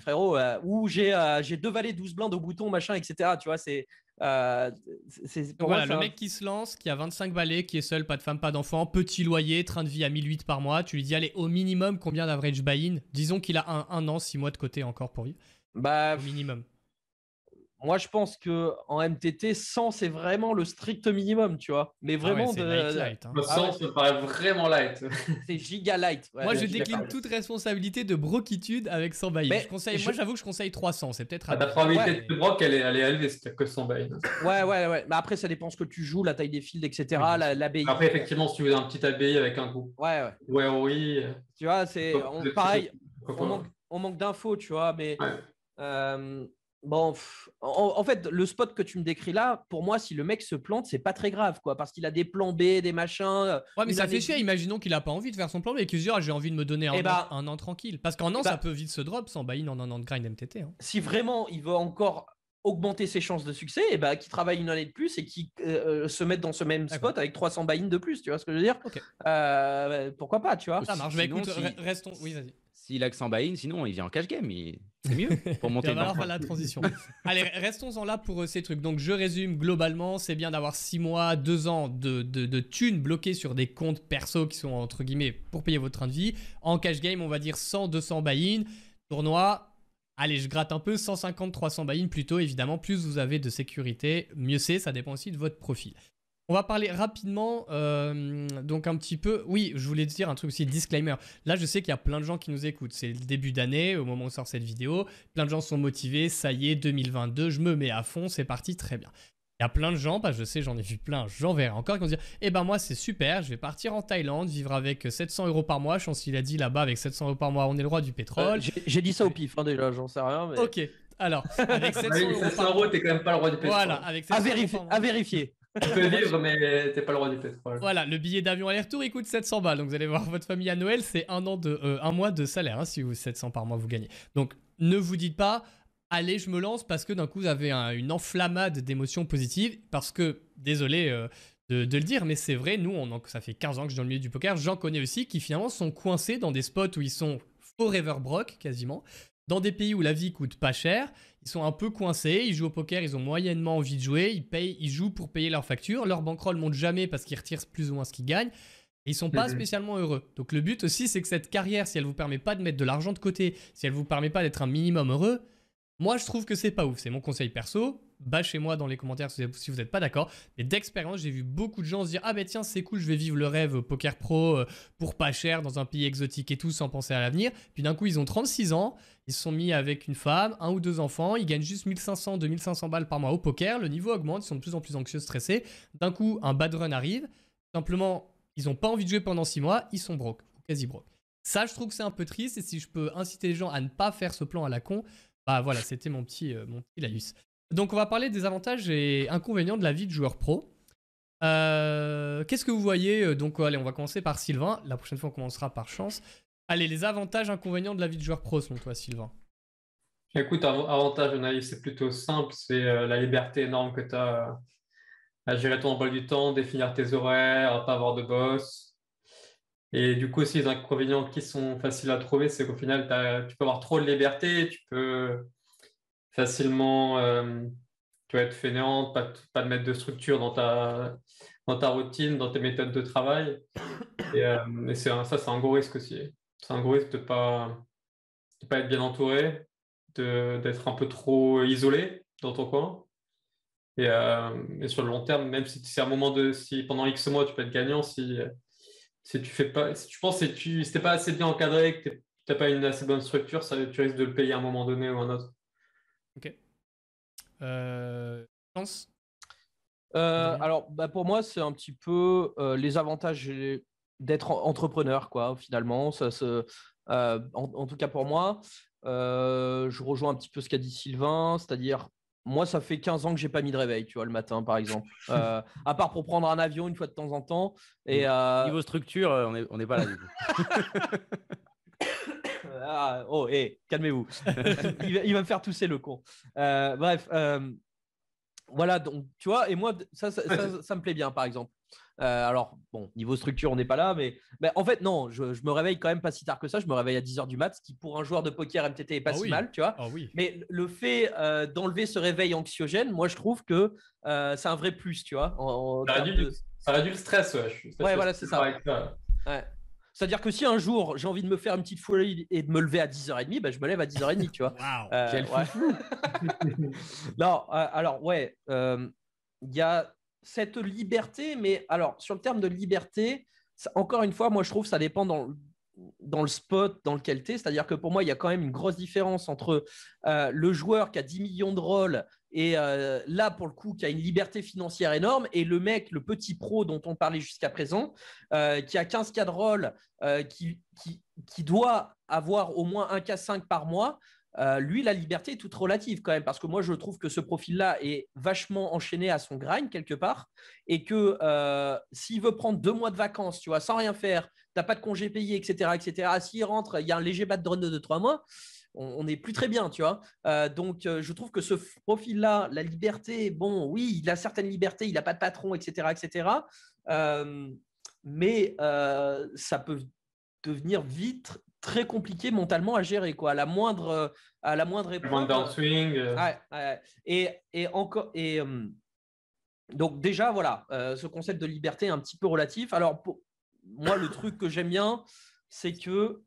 Frérot, ou j'ai deux valets, 12 blindes au bouton, machin, etc. Tu vois, c'est. Euh, voilà, le mec qui se lance, qui a 25 balais, qui est seul, pas de femme, pas d'enfant, petit loyer, train de vie à 1008 par mois. Tu lui dis, allez, au minimum, combien d'average buy-in? Disons qu'il a un, un, an, 6 mois de côté encore pour vivre. Bah, au minimum. Moi, je pense que en MTT, 100, c'est vraiment le strict minimum, tu vois. Mais ah vraiment, de... light, hein. 100, ça paraît vraiment light. c'est giga light. moi, je décline toute responsabilité de broquitude avec 100 buy je conseille... Moi, j'avoue que je conseille 300. C'est peut-être. Ah, ta probabilité de broc, elle est, elle est élevée si que 100 buy Ouais, ouais, ouais. Mais après, ça dépend ce que tu joues, la taille des fields, etc. L'ABI. Après, effectivement, si tu veux un petit ABI avec un coup. Ouais, ouais. Ouais, oui. Tu vois, c'est pareil. On manque, on manque d'infos, tu vois, mais. Euh, Bon, en, fait, le spot que tu me décris là, pour moi, si le mec se plante, c'est pas très grave, quoi, parce qu'il a des plans B, des machins. Euh, ouais, mais ça fait chier. Imaginons qu'il a pas envie de faire son plan B et qu'il se dit, ah, j'ai envie de me donner un, eh bah an, un an tranquille. Parce qu'en an, eh ça bah peut vite se drop sans buy-in en un an de grind MTT. Hein. Si vraiment il veut encore augmenter ses chances de succès, et eh bah, qu'il travaille une année de plus et qu'il euh, se mette dans ce même spot avec 300 buy-in de plus, tu vois ce que je veux dire? Euh, Pourquoi pas, tu vois? Ça marche, mais écoute, restons. Oui, vas-y. S'il a que 100 buy-in, sinon il vient en cash game. C'est mieux pour monter Il va la transition. Allez, restons-en là pour euh, ces trucs. Donc, je résume globalement, c'est bien d'avoir 6 mois, 2 ans de, de, thunes bloquées sur des comptes perso qui sont entre guillemets pour payer votre train de vie. En cash game, on va dire 100, 200 buy-in. Tournoi, allez, je gratte un peu, 150, 300 buy-in plutôt. Évidemment, plus vous avez de sécurité, mieux c'est. Ça dépend aussi de votre profil. On va parler rapidement, euh, donc un petit peu. Oui, je voulais dire un truc aussi, disclaimer. Là, je sais qu'il y a plein de gens qui nous écoutent. C'est le début d'année, au moment où sort cette vidéo. Plein de gens sont motivés. Ça y est, 2022, je me mets à fond, c'est parti, très bien. Il y a plein de gens, bah, je sais, j'en ai vu plein, j'en verrai encore, qui vont dire Eh ben moi, c'est super, je vais partir en Thaïlande, vivre avec 700 euros par mois. Je pense qu'il a dit là-bas, avec 700 euros par mois, on est le roi du pétrole. Euh, j'ai dit ça au pif, hein, déjà, j'en sais rien. Mais... Ok, alors, avec 700 euros, t'es quand même pas le roi du pétrole. Voilà, avec 700 à, à vérifier. Tu peux vivre, mais t'es pas le roi du pétrole. Voilà, le billet d'avion aller-retour, il coûte 700 balles. Donc vous allez voir votre famille à Noël, c'est un, an de, euh, un mois de salaire, hein, si vous 700 par mois vous gagnez. Donc ne vous dites pas, allez, je me lance parce que d'un coup vous avez une enflammade d'émotions positives. Parce que, désolé euh, de, le dire, mais c'est vrai, nous, on, ça fait 15 ans que je suis dans le milieu du poker, j'en connais aussi qui finalement sont coincés dans des spots où ils sont forever broke quasiment dans des pays où la vie coûte pas cher, ils sont un peu coincés, ils jouent au poker, ils ont moyennement envie de jouer, ils payent, ils jouent pour payer leurs factures, leur bankroll monte jamais parce qu'ils retirent plus ou moins ce qu'ils gagnent. Et ils sont pas mhm. spécialement heureux. Donc le but aussi, c'est que cette carrière, si elle vous permet pas de mettre de l'argent de côté, si elle vous permet pas d'être un minimum heureux, Moi, je trouve que c'est pas ouf. C'est mon conseil perso. Bâchez-moi dans les commentaires si vous n'êtes pas d'accord. Mais d'expérience, j'ai vu beaucoup de gens se dire Ah, ben tiens, c'est cool, je vais vivre le rêve poker pro euh, pour pas cher dans un pays exotique et tout sans penser à l'avenir. Puis d'un coup, ils ont 36 ans, ils se sont mis avec une femme, un ou deux enfants, ils gagnent juste 1500, 2500 balles par mois au poker. Le niveau augmente, ils sont de plus en plus anxieux, stressés. D'un coup, un bad run arrive. Simplement, ils n'ont pas envie de jouer pendant 6 mois, ils sont broke, quasi broke. Ça, je trouve que c'est un peu triste. Et si je peux inciter les gens à ne pas faire ce plan à la con, bah voilà, c'était mon petit, euh, mon petit. Donc on va parler des avantages et inconvénients de la vie de joueur pro. Euh, qu'est-ce que vous voyez euh, Donc allez, on va commencer par Sylvain. La prochaine fois, on commencera par chance. Allez, les avantages, inconvénients de la vie de joueur pro selon toi, Sylvain? Écoute, avantage, c'est plutôt simple. C'est la liberté énorme que tu as à gérer ton emploi du temps, définir tes horaires, pas avoir de boss. Et du coup, aussi, les inconvénients qui sont faciles à trouver, c'est qu'au final, tu peux avoir trop de liberté, tu peux facilement euh, tu vas être fainéante, pas, pas de mettre de structure dans ta, dans ta routine, dans tes méthodes de travail. Et, euh, ça, c'est un gros risque aussi. C'est un gros risque de ne pas, de pas être bien entouré, d'être un peu trop isolé dans ton coin. Et, euh, et, sur le long terme, même si c'est un moment de, si pendant X mois tu peux être gagnant, si, si tu fais pas, si tu penses que tu n'es pas assez bien encadré, que tu n'as pas une assez bonne structure, ça, tu risques de le payer à un moment donné ou un autre. Ok. Euh, euh, alors, bah, pour moi, c'est un petit peu euh, les avantages d'être entrepreneur, quoi, finalement. Ça, en, tout cas pour moi, je rejoins un petit peu ce qu'a dit Sylvain, c'est-à-dire, moi, ça fait 15 ans que j'ai pas mis de réveil, tu vois, le matin, par exemple. à part pour prendre un avion une fois de temps en temps. Et, Niveau structure, on n'est on pas là du coup. Ah, oh, hé, calmez-vous. il, va, me faire tousser le con. Euh, bref, euh, voilà, donc tu vois, et moi, ça, ça, me plaît bien, par exemple. Euh, alors, bon, niveau structure, on n'est pas là, mais, en fait, non, je, me réveille quand même pas si tard que ça. Je me réveille à 10h du mat, ce qui pour un joueur de poker MTT est pas ah si mal, tu vois. Ah oui. Mais le fait d'enlever ce réveil anxiogène, moi, je trouve que c'est un vrai plus, tu vois. ça, réduit, le stress, ouais. ouais, voilà, c'est ça. Ouais. C'est-à-dire que si un jour j'ai envie de me faire une petite folie et de me lever à 10h30, ben, je me lève à 10h30, tu vois. Euh, non, euh, alors ouais, euh, il y a cette liberté, mais alors sur le terme de liberté, encore une fois, moi je trouve que ça dépend dans, le spot dans lequel tu es. C'est-à-dire que pour moi, il y a quand même une grosse différence entre le joueur qui a 10 millions de rôles et euh, là, pour le coup, qui a une liberté financière énorme, et le mec, le petit pro dont on parlait jusqu'à présent, euh, qui a 15 cas de rôle, euh, qui, qui, doit avoir au moins un cas 5 par mois, lui, la liberté est toute relative quand même, parce que moi, je trouve que ce profil-là est vachement enchaîné à son grind quelque part, et que s'il veut prendre deux mois de vacances, tu vois, sans rien faire, t'as pas de congé payé, etc., etc., s'il rentre, il y a un léger bad run de 2-3 mois, on n'est plus très bien, tu vois. Euh, donc, euh, je trouve que ce profil-là, la liberté, bon, oui, il a certaines libertés, il n'a pas de patron, etc., etc. Euh, mais ça peut devenir vite très compliqué mentalement à gérer, quoi. À la moindre, à la moindre épreuve. swing. Et, et encore, et donc déjà, voilà, ce concept de liberté est un petit peu relatif. Alors, pour, moi, le truc que j'aime bien, c'est que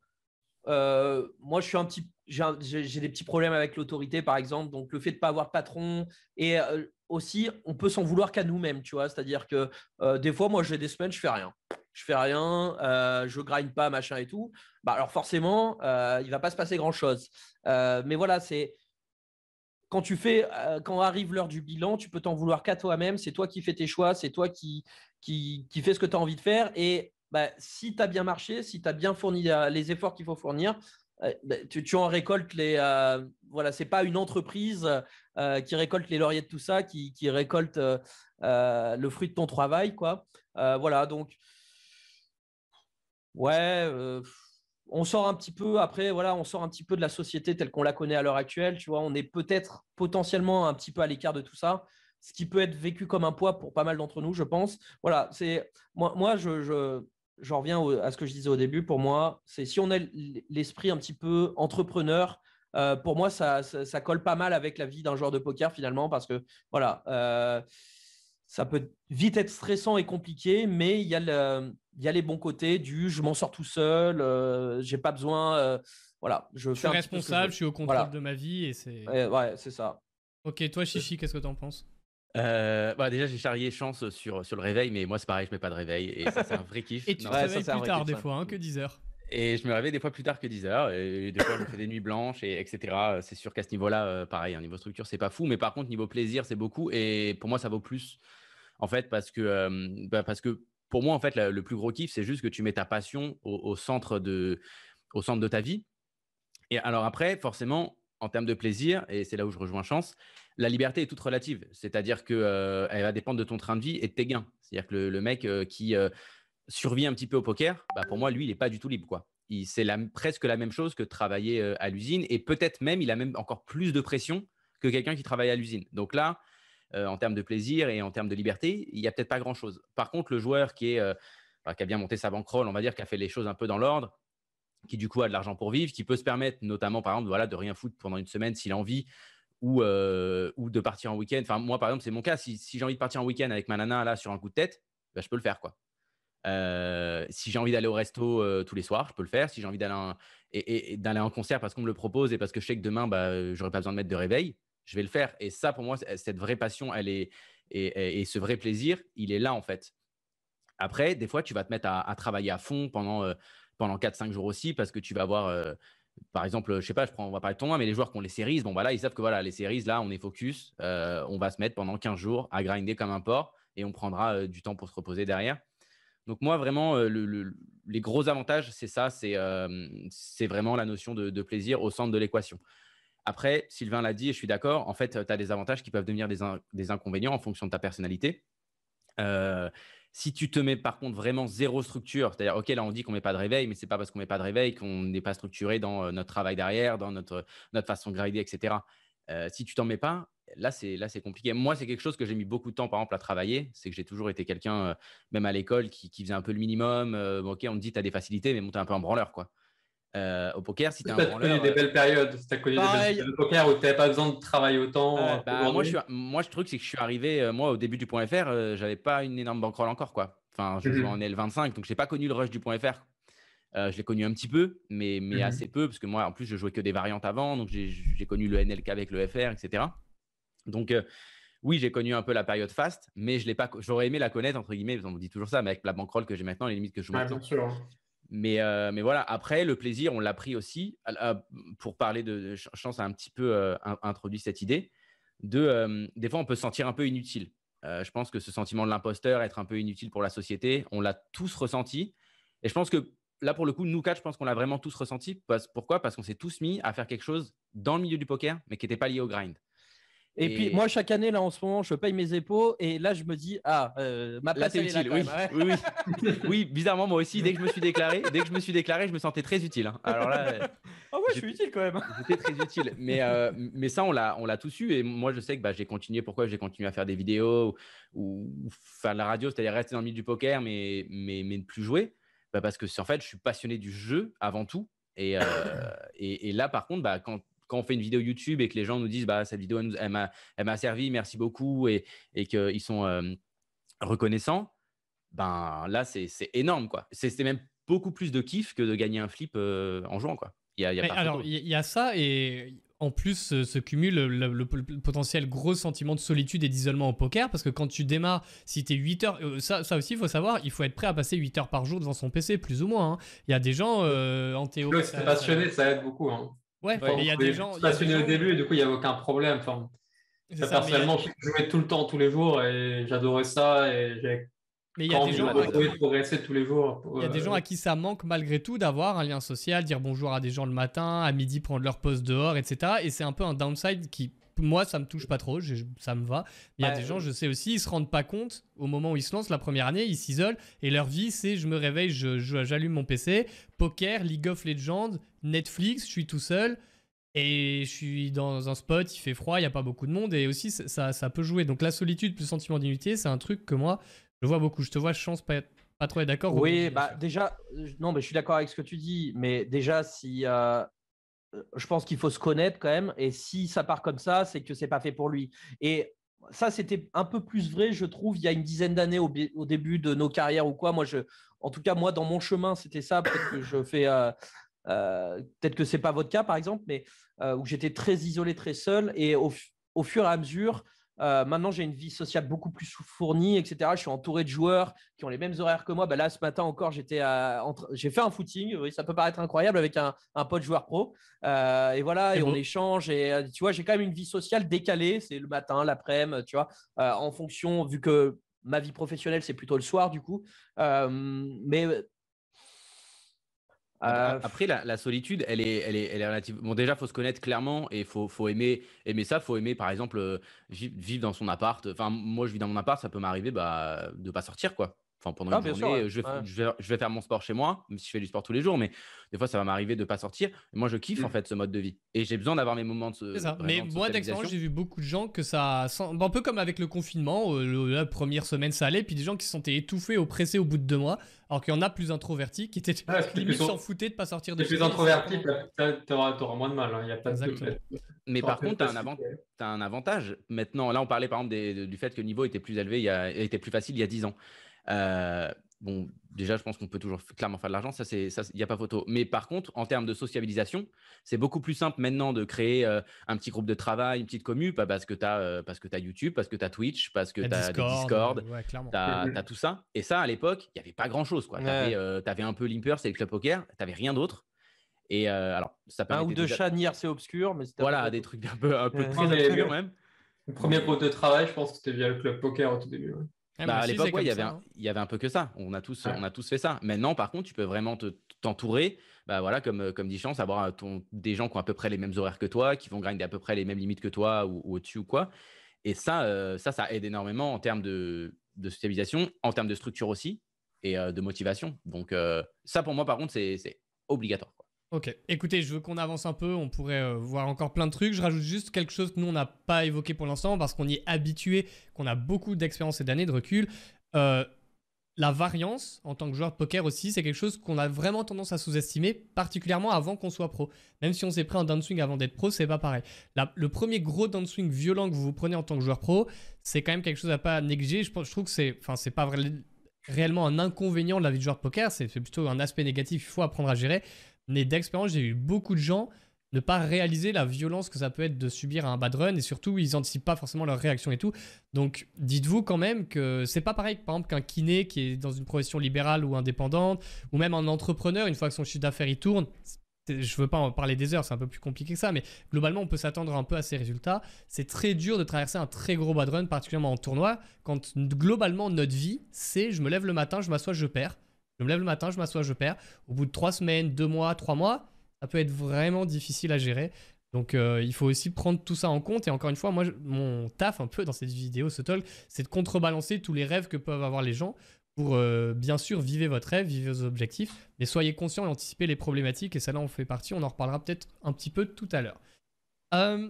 moi, je suis un petit j'ai des petits problèmes avec l'autorité, par exemple. Donc, le fait de ne pas avoir de patron. Et euh, aussi, on peut s'en vouloir qu'à nous-mêmes, tu vois. C'est-à-dire que euh, des fois, moi, j'ai des semaines, je fais rien. Je fais rien, euh, je grind pas, machin et tout. Bah, alors, forcément, euh, il va pas se passer grand-chose. mais voilà, c'est. Quand tu fais, quand arrive l'heure du bilan, tu peux t'en vouloir qu'à toi-même. C'est toi qui fais tes choix, c'est toi qui, qui, qui fais ce que tu as envie de faire. Et bah, si tu as bien marché, si tu as bien fourni les efforts qu'il faut fournir, bah, tu, en récoltes les. Euh, voilà, c'est pas une entreprise euh, qui récolte les lauriers de tout ça, qui, récolte euh, le fruit de ton travail, quoi. voilà, donc. Ouais, on sort un petit peu après, voilà, on sort un petit peu de la société telle qu'on la connaît à l'heure actuelle, tu vois. On est peut-être potentiellement un petit peu à l'écart de tout ça, ce qui peut être vécu comme un poids pour pas mal d'entre nous, je pense. Voilà, c'est moi, moi je j'en reviens à ce que je disais au début. Pour moi, c'est si on a l'esprit un petit peu entrepreneur, euh, pour moi, ça, ça, colle pas mal avec la vie d'un joueur de poker finalement, parce que voilà, euh, ça peut vite être stressant et compliqué, mais il y, a il y a les bons côtés du je m'en sors tout seul, euh, j'ai pas besoin voilà, je, suis responsable, je, suis au contrôle de ma vie et c'est. Ouais, c'est ça. Ok, toi, Chichi, qu'est-ce que tu en penses? Euh, bah déjà, j'ai charrié chance sur, sur le réveil, mais moi, c'est pareil, je mets pas de réveil et ça, c'est un vrai kiff. et tu te réveilles plus tard, des fois, hein, que 10 heures. Et je me réveille des fois plus tard que 10 heures. Et des fois, je me fais des nuits blanches, et etc. C'est sûr qu'à ce niveau-là, euh, pareil, un hein, niveau structure, c'est pas fou. Mais par contre, niveau plaisir, c'est beaucoup. Et pour moi, ça vaut plus, en fait, parce que, euh, bah, parce que pour moi, en fait, le, plus gros kiff, c'est juste que tu mets ta passion au, centre de, au centre de ta vie. Et alors après, forcément, en termes de plaisir, et c'est là où je rejoins Chance, la liberté est toute relative. C'est-à-dire qu'elle euh, va dépendre de ton train de vie et de tes gains. C'est-à-dire que le, mec euh, qui euh, survit un petit peu au poker, bah, pour moi, lui, il n'est pas du tout libre. quoi. C'est presque la même chose que travailler à l'usine. Et peut-être même, il a même encore plus de pression que quelqu'un qui travaille à l'usine. Donc là, en termes de plaisir et en termes de liberté, il n'y a peut-être pas grand-chose. Par contre, le joueur qui, est, bah, qui a bien monté sa bankroll, on va dire, qui a fait les choses un peu dans l'ordre, qui du coup a de l'argent pour vivre, qui peut se permettre notamment, par exemple, voilà, de rien foutre pendant une semaine s'il a envie, ou, euh, ou de partir en week-end. Enfin, moi, par exemple, c'est mon cas. Si, j'ai envie de partir en week-end avec ma nana là sur un coup de tête, bah, je peux le faire. quoi. Euh, si j'ai envie d'aller au resto euh, tous les soirs, je peux le faire. Si j'ai envie d'aller en, et, en concert parce qu'on me le propose et parce que je sais que demain, bah, j'aurai pas besoin de mettre de réveil, je vais le faire. Et ça, pour moi, cette vraie passion, elle est et, ce vrai plaisir, il est là en fait. Après, des fois, tu vas te mettre à, travailler à fond pendant pendant 4-5 jours aussi parce que tu vas avoir par exemple, je sais pas, je prends, on va parler de ton mais les joueurs qui ont les séries, bon, bah ils savent que voilà, les séries, là, on est focus, euh, on va se mettre pendant 15 jours à grinder comme un porc et on prendra euh, du temps pour se reposer derrière. Donc, moi, vraiment, euh, les gros avantages, c'est ça, c'est vraiment la notion de, plaisir au centre de l'équation. Après, Sylvain l'a dit et je suis d'accord, en fait, tu as des avantages qui peuvent devenir des, des, inconvénients en fonction de ta personnalité. Si tu te mets par contre vraiment zéro structure, c'est-à-dire, OK, là, on dit qu'on ne met pas de réveil, mais ce n'est pas parce qu'on ne met pas de réveil qu'on n'est pas structuré dans euh, notre travail derrière, dans notre, notre façon de grinder, etc. Euh, si tu t'en mets pas, là, c'est compliqué. Moi, c'est quelque chose que j'ai mis beaucoup de temps, par exemple, à travailler. C'est que j'ai toujours été quelqu'un, euh, même à l'école, qui, faisait un peu le minimum. OK, on te dit, tu as des facilités, mais monte un peu en branleur, quoi. Euh, au poker, si tu as connu des belles périodes, tu as connu des périodes de poker où tu n'avais pas besoin de travailler autant. Euh, bah, moi, je moi, je trouve que c'est que je suis arrivé, euh, moi, au début du point .fr, j'avais pas une énorme bankroll encore, quoi. Enfin, je jouais en L25, donc je n'ai pas connu le rush du point .fr. je l'ai connu un petit peu, mais, mais mhm. assez peu, parce que moi, en plus, je jouais que des variantes avant, donc j'ai connu le NLK avec le FR, etc. Donc, oui, j'ai connu un peu la période fast, mais je l'ai pas. J'aurais aimé la connaître entre guillemets. On me dit toujours ça, mais avec la bankroll que j'ai maintenant, les limites que je joue maintenant. Mais, euh, mais voilà, après, le plaisir, on l'a pris aussi, pour parler de, pense, a un petit peu euh, introduit cette idée, de, euh, des fois, on peut se sentir un peu inutile. je pense que ce sentiment de l'imposteur, être un peu inutile pour la société, on l'a tous ressenti. Et je pense que là, pour le coup, nous quatre, je pense qu'on l'a vraiment tous ressenti. pourquoi? Parce qu'on s'est tous mis à faire quelque chose dans le milieu du poker, mais qui n'était pas lié au grind. Et, puis moi chaque année là en ce moment je paye mes épauts et là je me dis ah euh, ma place est utile oui. oui, oui. oui bizarrement moi aussi dès que je me suis déclaré dès que je me suis déclaré je me sentais très utile hein. alors là ah ouais je suis utile quand même. j'étais très utile. Mais euh, mais ça on l'a on l'a tous eu et moi je sais que bah, j'ai continué. Pourquoi? J'ai continué à faire des vidéos ou, faire de la radio c'est-à-dire rester dans le milieu du poker mais mais, mais ne plus jouer. Bah, parce que en fait je suis passionné du jeu avant tout. Et, euh, et, et, là par contre bah, quand quand on fait une vidéo YouTube et que les gens nous disent bah, cette vidéo, elle, m'a servi, merci beaucoup, et, et qu'ils sont euh, reconnaissants, ben là, c'est énorme. quoi. C'est même beaucoup plus de kiff que de gagner un flip euh, en jouant. quoi. Il y a, alors, il y a ça, et en plus euh, se cumule le, potentiel gros sentiment de solitude et d'isolement au poker, parce que quand tu démarres, si tu es 8 heures, ça, ça aussi, il faut savoir, il faut être prêt à passer 8 heures par jour devant son PC, plus ou moins. Hein. Il y a des gens en théorie. Si passionné, ça aide beaucoup. Hein. Ouais, il y a des gens. Passionné au début et du coup, il n'y a aucun problème. Enfin, personnellement, je jouais tout le temps, tous les jours et j'adorais ça et j'ai. Mais il y a des gens à... progresser tous les jours. Il y a des gens à qui ça manque malgré tout d'avoir un lien social, dire bonjour à des gens le matin, à midi prendre leur pause dehors, etc. Et c'est un peu un downside qui moi, ça me touche pas trop, ça me va. Il y a des gens, je sais aussi, ils se rendent pas compte au moment où ils se lancent la première année, ils s'isolent et leur vie, c'est je me réveille, j'allume mon PC, poker, League of Legends, Netflix, je suis tout seul et je suis dans un spot, il fait froid, il y a pas beaucoup de monde et aussi ça, ça peut jouer. Donc la solitude plus sentiment d'inutilité, c'est un truc que moi, je vois beaucoup. Je te vois, je chance pas pas trop d'accord Oui, bah déjà, non, mais je suis d'accord avec ce que tu dis, mais déjà, si, euh, euh, je pense qu'il faut se connaître quand même. Et si ça part comme ça, c'est que c'est pas fait pour lui. Et ça, c'était un peu plus vrai, je trouve, il y a une dizaine d'années au, début de nos carrières ou quoi. Moi, je, en tout cas, moi, dans mon chemin, c'était ça. Peut-être que je fais. Euh, peut-être que c'est pas votre cas par exemple, mais où j'étais très isolé, très seul, et au fur et à mesure, euh, maintenant, j'ai une vie sociale beaucoup plus fournie, etc. Je suis entouré de joueurs qui ont les mêmes horaires que moi. Bah, là, ce matin encore, j'étais j'ai fait un footing. Oui, ça peut paraître incroyable avec un, un pote joueur pro. Euh, et voilà, et, on échange. Et euh, tu vois, j'ai quand même une vie sociale décalée. C'est le matin, l'après-midi, tu vois, en fonction, vu que ma vie professionnelle, c'est plutôt le soir, du coup. mais euh, après, la, solitude, elle est, elle est, elle est relative. Bon, déjà, faut se connaître clairement et faut, faut aimer, aimer ça. Faut aimer, par exemple, euh, vivre, dans son appart. Enfin, moi, je vis dans mon appart, ça peut m'arriver bah, de pas sortir, quoi pendant ah, une journée, je, vais, faire mon sport chez moi, même si je fais du sport tous les jours, mais des fois, ça va m'arriver de ne pas sortir. moi, je kiffe en mm. fait ce mode de vie. Et j'ai besoin d'avoir mes moments de. C'est ça. Mais moi, d'expérience, j'ai vu beaucoup de gens que ça. Un peu comme avec le confinement, euh, la première semaine, ça allait, puis des gens qui se sentaient étouffés, oppressés au bout de deux mois, alors qu'il y en a plus introvertis qui étaient ah, limite s'en foutaient de pas sortir de chez plus introverti, tu auras moins de mal. Il hein. a pas de... Mais par contre, tu as, as, un avantage. Maintenant, là, on parlait par exemple du fait que le niveau était plus élevé, il y a, était plus facile il y a 10 ans. Euh, bon, déjà, je pense qu'on peut toujours clairement faire de l'argent, ça, c'est, il n'y a pas photo. Mais par contre, en termes de sociabilisation, c'est beaucoup plus simple maintenant de créer euh, un petit groupe de travail, une petite commu, pas parce que tu as, euh, parce que as YouTube, parce que tu as Twitch, parce que tu as Discord, tu as, tout ça. Et ça, à l'époque, il n'y avait pas grand chose. Tu avais, un peu Limper, c'est le club poker, tu n'avais rien d'autre. Et alors, ça Un ou deux chats c'est obscur, mais Voilà, des trucs un peu, un peu très obscurs même. Le premier groupe de travail, je pense que c'était via le club poker au tout début. Ah, bah, à l'époque, il y, avait un, hein. y avait un peu que ça. On a tous, on a tous fait ça. Maintenant, par contre, tu peux vraiment t'entourer, bah, voilà, comme, euh, comme dit Chance, avoir euh, ton, des gens qui ont à peu près les mêmes horaires que toi, qui vont gagner à peu près les mêmes limites que toi ou, au-dessus ou quoi. Et ça, euh, ça, ça aide énormément en termes de, de socialisation, en termes de structure aussi et de motivation. Donc, ça, pour moi, par contre, c'est obligatoire. Ok, écoutez, je veux qu'on avance un peu, on pourrait euh, voir encore plein de trucs. Je rajoute juste quelque chose que nous, on n'a pas évoqué pour l'instant parce qu'on y est habitué, qu'on a beaucoup d'expérience et d'années de recul. Euh, la variance en tant que joueur de poker aussi, c'est quelque chose qu'on a vraiment tendance à sous-estimer, particulièrement avant qu'on soit pro. Même si on s'est pris un downswing avant d'être pro, c'est pas pareil. le premier gros downswing violent que vous vous prenez en tant que joueur pro, c'est quand même quelque chose à pas négliger. Je, je trouve que c'est, enfin, c'est pas réellement un inconvénient de la vie de joueur de poker, c'est plutôt un aspect négatif qu'il faut apprendre à gérer. Mais d'expérience, j'ai eu beaucoup de gens ne pas réaliser la violence que ça peut être de subir un bad run et surtout ils anticipent pas forcément leur réaction et tout. Donc dites-vous quand même que c'est pas pareil par exemple qu'un kiné qui est dans une profession libérale ou indépendante ou même un entrepreneur une fois que son chiffre d'affaires il tourne. Je veux pas en parler des heures, c'est un peu plus compliqué que ça, mais globalement on peut s'attendre un peu à ces résultats. C'est très dur de traverser un très gros bad run, particulièrement en tournoi, quand globalement notre vie c'est je me lève le matin, je m'assois, je perds. Je me lève le matin, je m'assois, je perds. Au bout de trois semaines, deux mois, trois mois, ça peut être vraiment difficile à gérer. Donc euh, il faut aussi prendre tout ça en compte. Et encore une fois, moi, mon taf un peu dans cette vidéo, ce talk, c'est de contrebalancer tous les rêves que peuvent avoir les gens pour euh, bien sûr vivre votre rêve, vivre vos objectifs, mais soyez conscient et anticipez les problématiques. Et ça là, on fait partie. On en reparlera peut-être un petit peu tout à l'heure. Euh,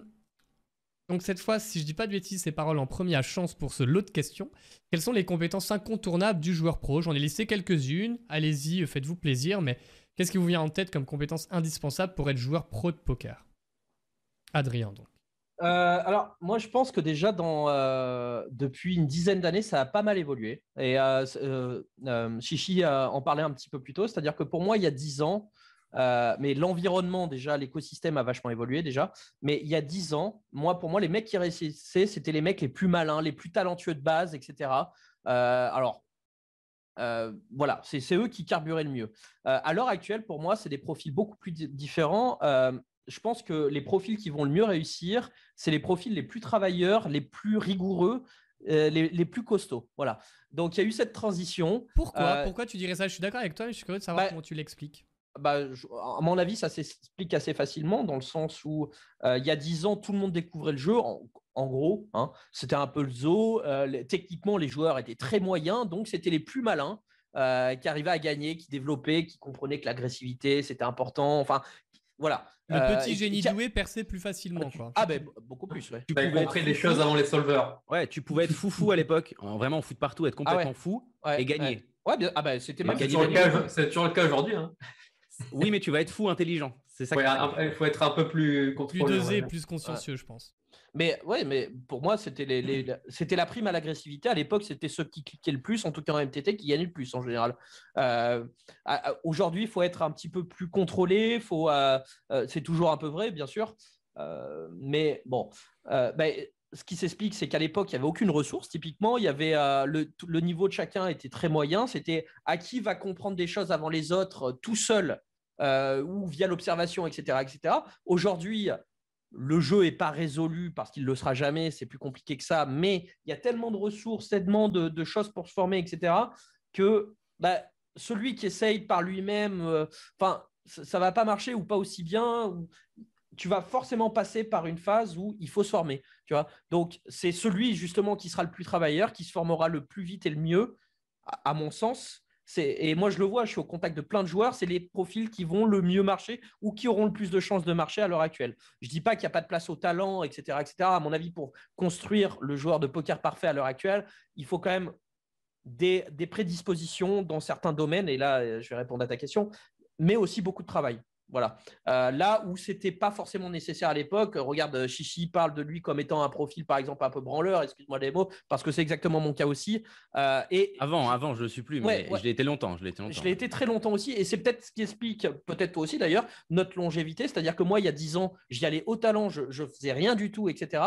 donc cette fois, si je dis pas de bêtises, ces paroles en première chance pour ce lot de questions. Quelles sont les compétences incontournables du joueur pro? J'en ai listé quelques-unes. Allez-y, faites-vous plaisir. Mais qu'est-ce qui vous vient en tête comme compétence indispensable pour être joueur pro de poker? Adrien, donc. Euh, alors, moi, je pense que déjà, euh, depuis une dizaine d'années, ça a pas mal évolué. Et euh, Chichi en parlait un petit peu plus tôt. C'est-à-dire que pour moi, il y a dix ans, euh, mais l'environnement, déjà, l'écosystème a vachement évolué déjà. Mais il y a dix ans, moi, pour moi, les mecs qui réussissaient, c'était les mecs les plus malins, les plus talentueux de base, etc. Euh, alors, euh, voilà, c'est eux qui carburaient le mieux. à l'heure actuelle, pour moi, c'est des profils beaucoup plus différents. je pense que les profils qui vont le mieux réussir, c'est les profils les plus travailleurs, les plus rigoureux, les, plus costauds. Voilà. Donc il y a eu cette transition. Pourquoi? Pourquoi tu dirais ça? Je suis d'accord avec toi, mais je suis curieux de savoir bah comment tu l'expliques bah, à mon avis, ça s'explique assez facilement dans le sens où euh, il y a dix ans, tout le monde découvrait le jeu. En, gros, hein. c'était un peu le zoo. Euh, techniquement, les joueurs étaient très moyens, donc c'était les plus malins euh, qui arrivaient à gagner, qui développaient, qui comprenaient que l'agressivité c'était important. Enfin, voilà. Le petit génie doué perçait plus facilement. Quoi. Ah ben beaucoup plus. Ouais. Tu pouvais compris des choses avant les solvers. Ouais, tu pouvais être foufou à l'époque, vraiment fou de partout, être ah complètement fou et gagner. Ouais, bien, ah ben c'était C'est toujours le cas aujourd'hui. Hein. Oui, mais tu vas être fou intelligent. C'est ça. Il faut être un peu plus contrôlé. Plus dosé, plus consciencieux, je pense. Mais ouais, mais pour moi, c'était les, c'était la prime à l'agressivité. À l'époque, c'était ceux qui cliquaient le plus, en tout cas en MTT, qui gagnaient le plus en général. Euh, aujourd'hui, il faut être un petit peu plus contrôlé. Faut, euh, euh, c'est toujours un peu vrai, bien sûr. mais bon, ben, ce qui s'explique, c'est qu'à l'époque, il n'y avait aucune ressource. Typiquement, il y avait le, le, niveau de chacun était très moyen. C'était à qui va comprendre des choses avant les autres tout seul ou via l'observation, etc., etc. Aujourd'hui, le jeu n'est pas résolu parce qu'il ne le sera jamais, c'est plus compliqué que ça, mais il y a tellement de ressources, tellement de, choses pour se former, etc., que bah, celui qui essaye par lui-même, euh, ça ne va pas marcher ou pas aussi bien. Tu vas forcément passer par une phase où il faut se former. Tu vois Donc, c'est celui justement qui sera le plus travailleur, qui se formera le plus vite et le mieux, à mon sens, et moi, je le vois, je suis au contact de plein de joueurs, c'est les profils qui vont le mieux marcher ou qui auront le plus de chances de marcher à l'heure actuelle. Je ne dis pas qu'il n'y a pas de place au talent, etc., etc. À mon avis, pour construire le joueur de poker parfait à l'heure actuelle, il faut quand même des, des prédispositions dans certains domaines. Et là, je vais répondre à ta question, mais aussi beaucoup de travail. Voilà. Euh, là où c'était pas forcément nécessaire à l'époque, regarde, Chichi parle de lui comme étant un profil, par exemple, un peu branleur, excuse-moi les mots, parce que c'est exactement mon cas aussi. Euh, et avant, avant, je ne suis plus, mais je l'ai été longtemps. Je l'ai été, je l'ai été très longtemps aussi, et c'est peut-être ce qui explique, peut-être toi aussi d'ailleurs, notre longévité. C'est-à-dire que moi, il y a 10 ans, j'y allais au talent, je, ne faisais rien du tout, etc.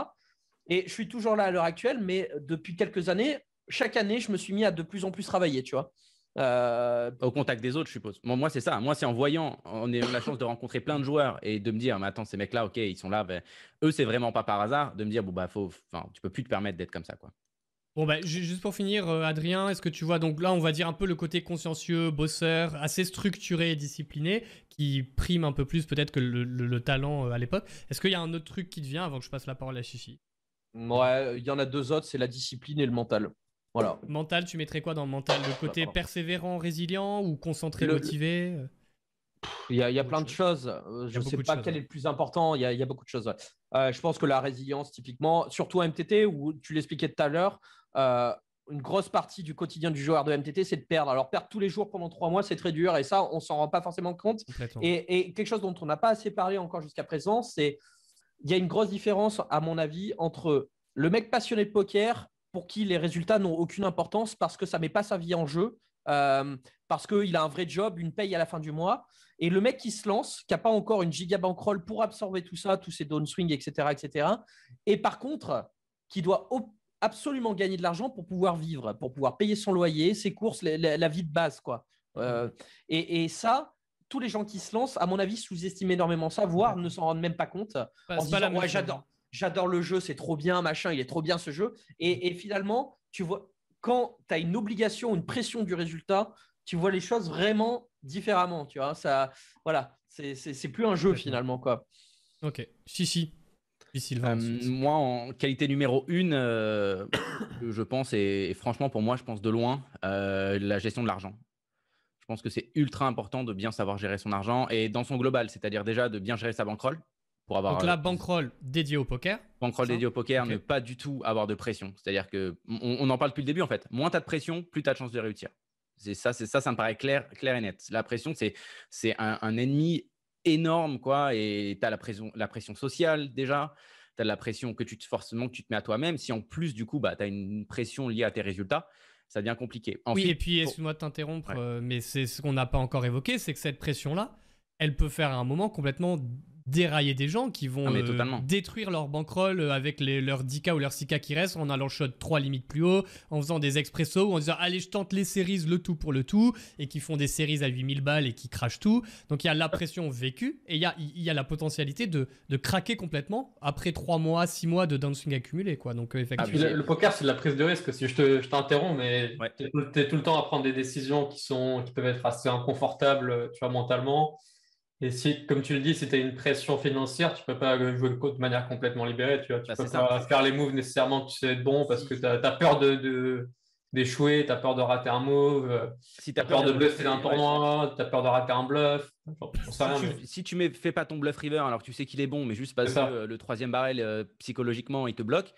Et je suis toujours là à l'heure actuelle, mais depuis quelques années, chaque année, je me suis mis à de plus en plus travailler, tu vois. Euh, Au contact des autres, je suppose. moi, c'est ça. Moi, c'est en voyant, en ayant la chance de rencontrer plein de joueurs et de me dire, mais attends, ces mecs-là, ok, ils sont là. Ben, eux, c'est vraiment pas par hasard. De me dire, bon, bah, faut, tu peux plus te permettre d'être comme ça, quoi. Bon, bah, juste pour finir, euh, Adrien, est-ce que tu vois, donc là, on va dire un peu le côté consciencieux, bosseur, assez structuré et discipliné, qui prime un peu plus peut-être que le, talent euh, à l'époque. Est-ce qu'il y a un autre truc qui te vient avant que je passe la parole à Chichi? Ouais, il y en a deux autres, c'est la discipline et le mental. Voilà. Mental, tu mettrais quoi dans le mental? Le côté persévérant, résilient ou concentré, motivé? Il y a, plein de choses. Euh, je ne sais pas quel est le plus important. Il y a, beaucoup de choses. Euh, je pense que la résilience, typiquement, surtout à MTT, où tu l'expliquais tout à l'heure, euh, une grosse partie du quotidien du joueur de MTT, c'est de perdre. Alors, perdre tous les jours pendant trois mois, c'est très dur. Et ça, on s'en rend pas forcément compte. Et, et, quelque chose dont on n'a pas assez parlé encore jusqu'à présent, c'est il y a une grosse différence, à mon avis, entre le mec passionné de poker pour qui les résultats n'ont aucune importance parce que ça ne met pas sa vie en jeu, euh, parce qu'il a un vrai job, une paye à la fin du mois. Et le mec qui se lance, qui n'a pas encore une giga bankroll pour absorber tout ça, tous ces downswings, etc., etc. Et par contre, qui doit absolument gagner de l'argent pour pouvoir vivre, pour pouvoir payer son loyer, ses courses, la, vie de base, quoi. Euh, et, ça, tous les gens qui se lancent, à mon avis, sous-estiment énormément ça, voire ne s'en rendent même pas compte. en disant, ouais, j'adore j'adore le jeu, c'est trop bien, machin, il est trop bien ce jeu. Et, finalement, tu vois, quand tu as une obligation, une pression du résultat, tu vois les choses vraiment différemment, tu vois. Ça, voilà, c'est plus un jeu finalement, quoi. Ok, si, si. Euh, moi, en qualité numéro une, euh, je pense, et, franchement pour moi, je pense de loin, euh, la gestion de l'argent. Je pense que c'est ultra important de bien savoir gérer son argent et dans son global, c'est-à-dire déjà de bien gérer sa bankroll, donc la bankroll dédiée au poker. Bankroll dédiée au poker, ne pas du tout avoir de pression. C'est-à-dire que on, en parle depuis le début en fait. Moins tu as de pression, plus tu as de chances de réussir. C'est ça, c'est ça, ça me paraît clair, clair et net. La pression, c'est c'est un, ennemi énorme quoi. Et tu as la pression, la pression sociale déjà. Tu as la pression que tu te forcément que tu te mets à toi-même. Si en plus du coup bah tu as une pression liée à tes résultats, ça devient compliqué. oui, et puis excuse-moi de t'interrompre, euh, mais c'est ce qu'on n'a pas encore évoqué, c'est que cette pression là, elle peut faire à un moment complètement dérailler des gens qui vont euh, détruire leur bankroll euh, avec les, leurs 10K ou leurs 6K qui restent en allant shot 3 limites plus haut, en faisant des expressos ou en disant allez je tente les séries le tout pour le tout et qui font des séries à 8000 balles et qui crachent tout. Donc il y a la pression vécue et il y a, il y a la potentialité de, de craquer complètement après 3 mois, 6 mois de dancing accumulé. Quoi. Donc, euh, effectivement... le, poker c'est de la prise de risque. Si je t'interromps, mais tu es, tout le temps à prendre des décisions qui, sont, qui peuvent être assez inconfortables tu vois, mentalement. Et si, comme tu le dis, si tu as une pression financière, tu ne peux pas jouer le de manière complètement libérée. Tu ne bah, peux pas faire les moves nécessairement que tu sais être bon parce que tu as, peur de, d'échouer, tu as peur de rater un move, si tu as peur de bluffer un tournoi, tu as peur de rater un bluff. si, tu, ne fais pas ton bluff river alors que tu sais qu'il est bon, mais juste parce que euh, le troisième barrel, euh, psychologiquement, il te bloque,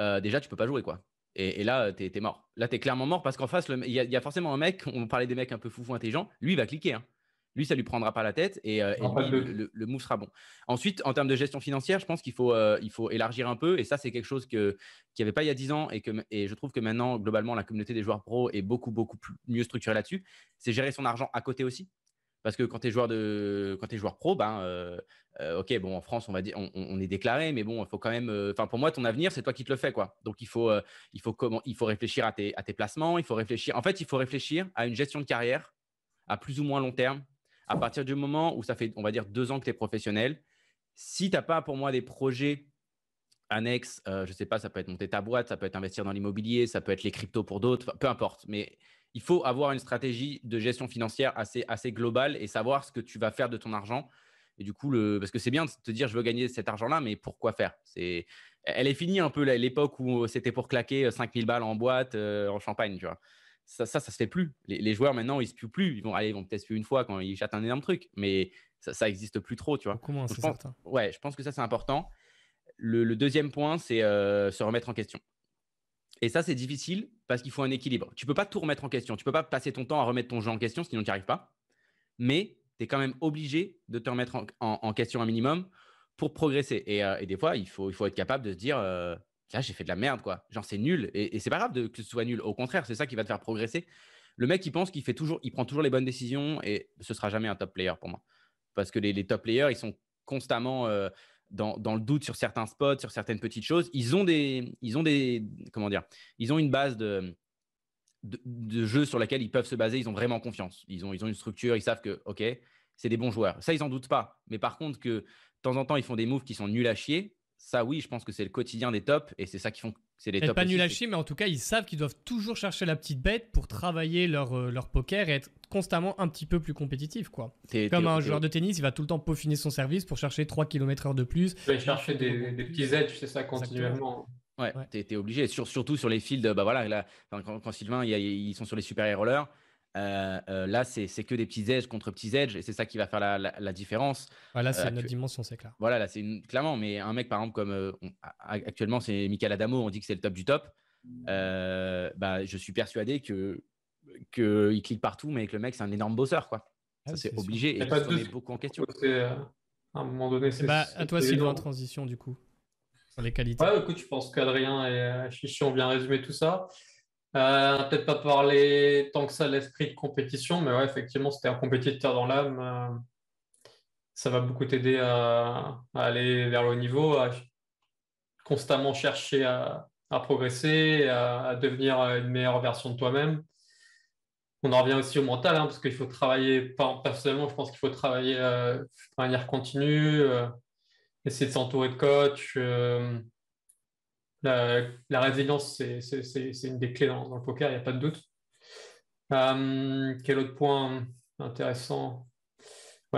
euh, déjà, tu peux pas jouer. quoi. Et, là, tu es, mort. Là, tu es clairement mort parce qu'en face, il y, a forcément un mec, on parlait des mecs un peu foufou intelligents, lui, il va cliquer. Hein lui, ça lui prendra pas la tête et, euh, le, le, move sera bon. Ensuite, en termes de gestion financière, je pense qu'il faut, euh, il faut élargir un peu. Et ça, c'est quelque chose que, qu'il n'y avait pas il y a 10 ans et, que, et je trouve que maintenant, globalement, la communauté des joueurs pro est beaucoup, beaucoup plus, mieux structurée là-dessus. C'est gérer son argent à côté aussi. Parce que quand tu es joueur de, quand es joueur pro, ben, euh, ok, bon, en France, on va dire, on, est déclaré, mais bon, il faut quand même, enfin, pour moi, ton avenir, c'est toi qui te le fais, quoi. Donc, il faut, il faut comment, il faut réfléchir à tes, à tes placements, il faut réfléchir. En fait, il faut réfléchir à une gestion de carrière à plus ou moins long terme à partir du moment où ça fait, on va dire, deux ans que tu es professionnel, si tu n'as pas pour moi des projets annexes, euh, je ne sais pas, ça peut être monter ta boîte, ça peut être investir dans l'immobilier, ça peut être les cryptos pour d'autres, peu importe. Mais il faut avoir une stratégie de gestion financière assez, assez globale et savoir ce que tu vas faire de ton argent. Et du coup, parce que c'est bien de te dire, je veux gagner cet argent-là, mais pourquoi faire? Elle est finie un peu l'époque où c'était pour claquer 5000 balles en boîte, euh, en champagne, tu vois ça, ça, ça se fait plus. Les, joueurs maintenant, ils se puent plus. Ils vont aller, ils vont peut-être une fois quand ils chattent un énorme truc, mais ça, ça existe plus trop, tu vois. Comment c'est certain. Ouais, je pense que ça c'est important. Le, deuxième point, c'est euh, se remettre en question. Et ça, c'est difficile parce qu'il faut un équilibre. Tu peux pas tout remettre en question. Tu peux pas passer ton temps à remettre ton jeu en question, sinon tu n'y arrives pas. Mais tu es quand même obligé de te remettre en, question un minimum pour progresser. Euh, et, des fois, il faut, il faut être capable de se dire euh, là, j'ai fait de la merde, quoi. Genre, c'est nul. Et, c'est pas grave que ce soit nul. Au contraire, c'est ça qui va te faire progresser. Le mec, il pense qu'il fait toujours, il prend toujours les bonnes décisions et ce sera jamais un top player pour moi. Parce que les, top players, ils sont constamment euh, dans, le doute sur certains spots, sur certaines petites choses. Ils ont des, ils ont des, comment dire, ils ont une base de, de, jeu sur laquelle ils peuvent se baser. Ils ont vraiment confiance. Ils ont, ils ont une structure. Ils savent que, ok, c'est des bons joueurs. Ça, ils en doutent pas. Mais par contre, que de temps en temps, ils font des moves qui sont nuls à chier ça, oui, je pense que c'est le quotidien des tops et c'est ça qui font. C'est les tops. Pas nul à chier, mais en tout cas, ils savent qu'ils doivent toujours chercher la petite bête pour travailler leur, euh, leur poker et être constamment un petit peu plus compétitif. Quoi. Comme un joueur de tennis, il va tout le temps peaufiner son service pour chercher 3 km/h de plus. Il va chercher des, petits edges, c'est ça, continuellement. Ouais, tu es, obligé. surtout sur les fields, bah voilà, là, quand, Sylvain, ils sont sur les super rollers, euh, euh, là, c'est que des petits edges contre petits edges et c'est ça qui va faire la, différence. Voilà, c'est euh, notre dimension, c'est clair. Voilà, là, c'est clairement, mais un mec, par exemple, comme actuellement, c'est Michael Adamo, on dit que c'est le top du top. bah, je suis persuadé que qu'il clique partout, mais que le mec, c'est un énorme bosseur, quoi. Ah c'est obligé et ça met beaucoup en question. à un moment donné, c'est. Bah, à toi, Sylvain, en transition, du coup, sur les qualités. Ouais, écoute, je pense qu'Adrien et Chichi ont bien résumé tout ça. Euh, peut-être pas parler tant que ça l'esprit de compétition, mais ouais, effectivement, c'était un compétiteur dans l'âme. Euh, ça va beaucoup t'aider à, aller vers le haut niveau, à constamment chercher à, progresser, à, devenir une meilleure version de toi-même. On en revient aussi au mental, hein, parce qu'il faut travailler, personnellement, je pense qu'il faut travailler euh, de manière continue, essayer de s'entourer de coach la, résilience, c'est une des clés dans, le poker, il n'y a pas de doute. Euh, quel autre point intéressant?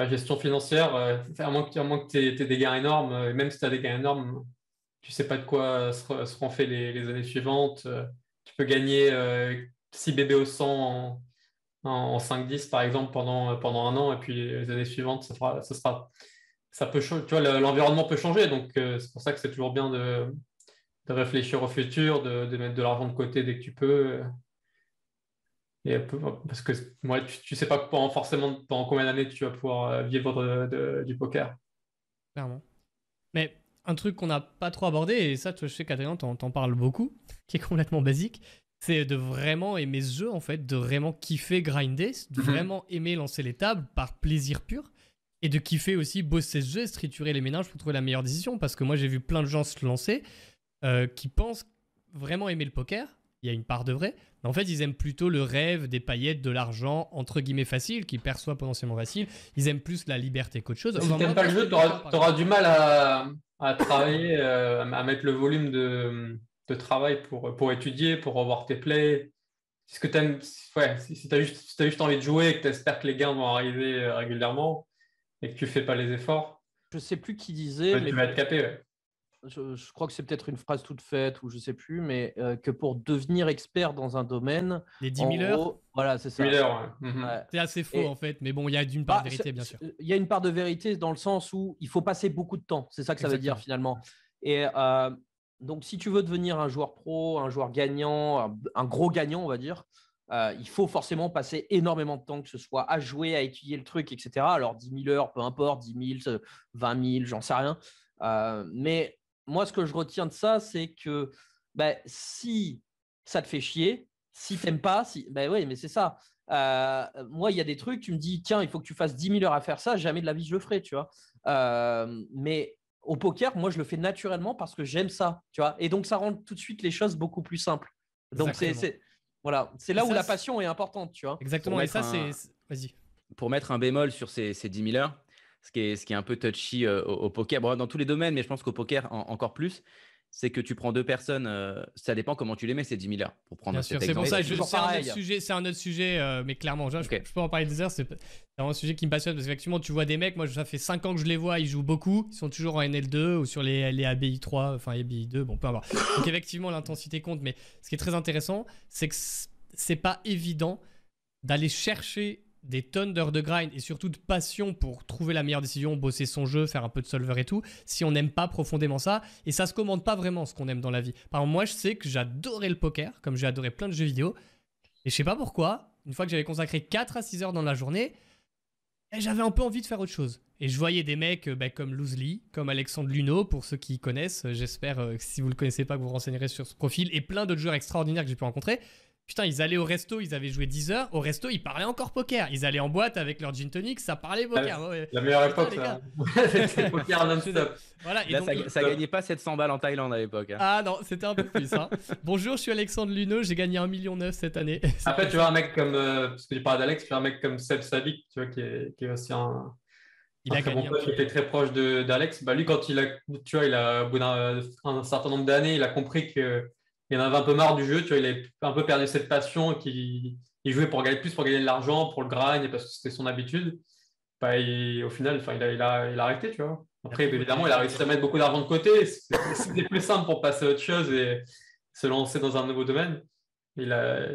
Gestion financière, euh, à moins que, tu aies, des gains énormes, euh, même si tu as des gains énormes, tu ne sais pas de quoi seront faits les, années suivantes. tu peux gagner 6 bébés au 100 en, 5-10 par exemple pendant, pendant un an, et puis les années suivantes, ça, fera, ça sera. Ça peut, tu vois, l'environnement peut changer, donc c'est pour ça que c'est toujours bien de, de réfléchir au futur, de, mettre de l'argent de côté dès que tu peux. Et parce que moi, tu ne sais pas pendant, forcément pendant combien d'années tu vas pouvoir euh, vivre du poker. Clairement. Mais un truc qu'on n'a pas trop abordé, et ça, je sais qu'Adrien t'en, t'en parles beaucoup, qui est complètement basique, c'est de vraiment aimer ce jeu, en fait, de vraiment kiffer grinder, de mhm. vraiment aimer lancer les tables par plaisir pur, et de kiffer aussi bosser ce jeu et triturer les ménages pour trouver la meilleure décision, parce que moi, j'ai vu plein de gens se lancer, euh, qui pensent vraiment aimer le poker. Il y a une part de vrai. Mais en fait, ils aiment plutôt le rêve des paillettes, de l'argent, entre guillemets, facile, qui perçoit potentiellement facile. Ils aiment plus la liberté qu'autre chose. Si tu n'aimes pas le jeu, tu auras, du mal à, à travailler, euh, à mettre le volume de, de, travail pour, pour étudier, pour revoir tes plays. Si, que aimes, ouais, si, tu as, juste, as juste envie de jouer et que tu espères que les gains vont arriver euh, régulièrement et que tu fais pas les efforts. Je sais plus qui disait. mais... Tu vas être capé, ouais je, crois que c'est peut-être une phrase toute faite ou je sais plus, mais euh, que pour devenir expert dans un domaine. Les 10 000 heures Voilà, c'est ça. Mhm. C'est assez faux en fait, mais bon, il y a une part de bah, vérité, bien sûr. Il y a une part de vérité dans le sens où il faut passer beaucoup de temps. C'est ça que ça veut dire finalement. Et euh, donc, si tu veux devenir un joueur pro, un joueur gagnant, un, gros gagnant, on va dire, euh, il faut forcément passer énormément de temps, que ce soit à jouer, à étudier le truc, etc. Alors 10 000 heures, peu importe, 10 000, 20 000, j'en sais rien. Euh, mais moi, ce que je retiens de ça, c'est que ben, si ça te fait chier, si t'aimes pas, si... ben oui, mais c'est ça. Euh, moi, il y a des trucs, tu me dis, tiens, il faut que tu fasses 10 000 heures à faire ça, jamais de la vie je le ferai, tu vois. mais au poker, moi, je le fais naturellement parce que j'aime ça, tu vois. Et donc, ça rend tout de suite les choses beaucoup plus simples. Donc, c'est voilà, c'est là où la passion est importante, tu vois. Exactement. Et ça, c'est. Vas-y. Pour mettre un bémol sur ces, ces 10 000 heures, ce qui est, ce qui est un peu touchy euh, au, poker, bon, dans tous les domaines, mais je pense qu'au poker encore plus, c'est que tu prends deux personnes, euh, ça dépend comment tu les mets, ces 10 000 heures. Pour prendre Bien sûr, c'est pour ça, c'est un, autre sujet, c'est un autre sujet, euh, mais clairement, je, peux en parler des heures, c'est un sujet qui me passionne parce qu'effectivement, tu vois des mecs, moi, ça fait 5 ans que je les vois, ils jouent beaucoup, ils sont toujours en NL2 ou sur les, les ABI 3, enfin ABI 2, bon, peu importe. Donc, effectivement, l'intensité compte, mais ce qui est très intéressant, c'est que c'est pas évident d'aller chercher des tonnes d'heures de grind et surtout de passion pour trouver la meilleure décision, bosser son jeu, faire un peu de solver et tout, si on n'aime pas profondément ça. Et ça se commande pas vraiment ce qu'on aime dans la vie. Par exemple, moi, je sais que j'adorais le poker, comme j'ai adoré plein de jeux vidéo. Et je sais pas pourquoi, une fois que j'avais consacré 4 à 6 heures dans la journée, eh, j'avais un peu envie de faire autre chose. Et je voyais des mecs euh, bah, comme Loosely, comme Alexandre Luno, pour ceux qui connaissent. J'espère euh, que si vous le connaissez pas, que vous vous renseignerez sur ce profil. Et plein d'autres joueurs extraordinaires que j'ai pu rencontrer. Putain, ils allaient au resto, ils avaient joué 10 heures. Au resto, ils parlaient encore poker. Ils allaient en boîte avec leur gin tonic, ça parlait poker. La, meilleure époque, ça. C'était poker non-stop. Voilà, Là, ça, gagnait pas 700 balles en Thaïlande à l'époque. Hein. Ah non, c'était un peu plus. Hein. Bonjour, je suis Alexandre Luno, j'ai gagné 1,9 million cette année. Après, tu vois un mec comme, euh, parce que tu parles d'Alex, tu vois un mec comme Seb Sadik, tu vois, qui est, qui est aussi un. Il a gagné. Bon qui était très proche d'Alex. Bah, lui, quand il a, tu vois, il a, au bout d'un certain nombre d'années, il a compris que il en avait un peu marre du jeu, tu vois, il avait un peu perdu cette passion, qu'il il jouait pour gagner plus, pour gagner de l'argent, pour le grind, et parce que c'était son habitude. Bah, au final, enfin, il, a, il, a, il a arrêté, tu vois. Après, évidemment, il a réussi à mettre beaucoup d'argent de côté. C'était plus simple pour passer à autre chose et se lancer dans un nouveau domaine. Il a,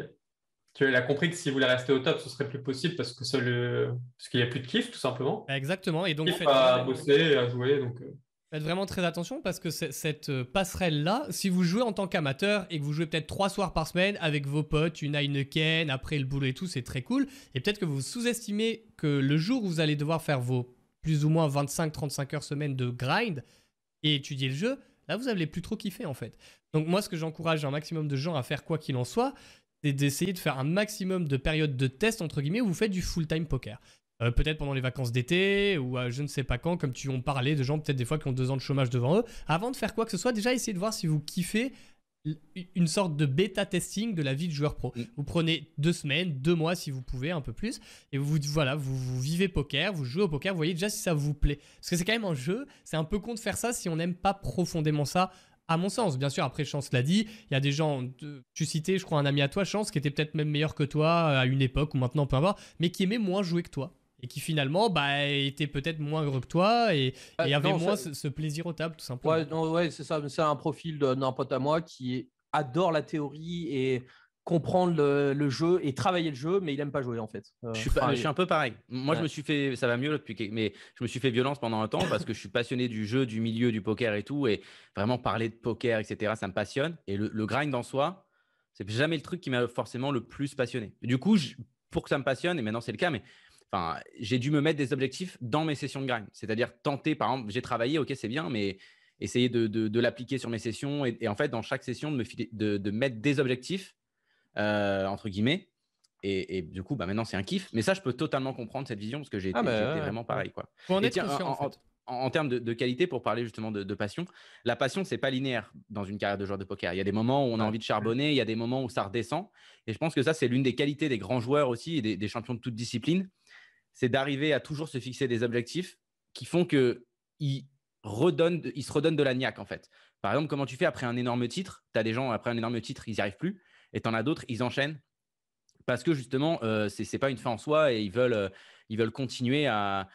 tu vois, il a compris que s'il voulait rester au top, ce serait plus possible parce que parce qu'il n'y a plus de kiff, tout simplement. Exactement. Et donc, kiff à bosser, à jouer. Donc, euh. Faites vraiment très attention parce que cette euh, passerelle-là, si vous jouez en tant qu'amateur et que vous jouez peut-être trois soirs par semaine avec vos potes, une Heineken, après le boulot et tout, c'est très cool. Et peut-être que vous sous-estimez que le jour où vous allez devoir faire vos plus ou moins 25-35 heures semaine de grind et étudier le jeu, là vous allez plus trop kiffer en fait. Donc moi ce que j'encourage un maximum de gens à faire quoi qu'il en soit, c'est d'essayer de faire un maximum de périodes de test entre guillemets où vous faites du full-time poker. Euh, peut-être pendant les vacances d'été ou je ne sais pas quand, comme tu en parlais, de gens peut-être des fois qui ont deux ans de chômage devant eux. Avant de faire quoi que ce soit, déjà essayez de voir si vous kiffez une sorte de bêta testing de la vie de joueur pro. Mm. Vous prenez deux semaines, deux mois si vous pouvez, un peu plus, et vous voilà, vous, vous, vivez poker, vous jouez au poker, vous voyez déjà si ça vous plaît. Parce que c'est quand même un jeu, c'est un peu con de faire ça si on n'aime pas profondément ça. À mon sens, bien sûr, après Chance l'a dit, il y a des gens, tu citais, je crois, un ami à toi, Chance, qui était peut-être même meilleur que toi à une époque ou maintenant, peu importe, mais qui aimait moins jouer que toi et qui finalement bah, était peut-être moins heureux que toi et, ah, avait moins ce, plaisir au table tout simplement. Ouais, ouais c'est ça. C'est un profil d'un pote à moi qui adore la théorie et comprendre le, jeu et travailler le jeu, mais il aime pas jouer en fait. Euh, je, suis un peu pareil. Moi, je me suis fait, ça va mieux depuis, mais je me suis fait violence pendant un temps parce que je suis passionné du jeu, du milieu, du poker et tout, et vraiment parler de poker, etc. Ça me passionne. Et le, le grind en soi, c'est jamais le truc qui m'a forcément le plus passionné. Du coup, pour que ça me passionne, et maintenant c'est le cas, mais enfin, j'ai dû me mettre des objectifs dans mes sessions de grind. C'est-à-dire tenter, par exemple, j'ai travaillé, ok, c'est bien, mais essayer de, l'appliquer sur mes sessions et, en fait, dans chaque session, de, me de, mettre des objectifs, euh, entre guillemets. Et, du coup, bah, maintenant, c'est un kiff. Mais ça, je peux totalement comprendre cette vision parce que j'ai ah été, bah, vraiment pareil. Quoi. en, en, termes de, qualité, pour parler justement de, passion, la passion, c'est pas linéaire dans une carrière de joueur de poker. Il y a des moments où on a envie de charbonner, il y a des moments où ça redescend. Et je pense que ça, c'est l'une des qualités des grands joueurs aussi et des, des champions de toute discipline c'est d'arriver à toujours se fixer des objectifs qui font il se redonne de la en fait. Par exemple, comment tu fais après un énorme titre? Tu as des gens après un énorme titre, ils n'y arrivent plus, et tu en as d'autres, ils enchaînent parce que justement, euh, ce n'est pas une fin en soi et ils veulent, euh, ils veulent continuer à,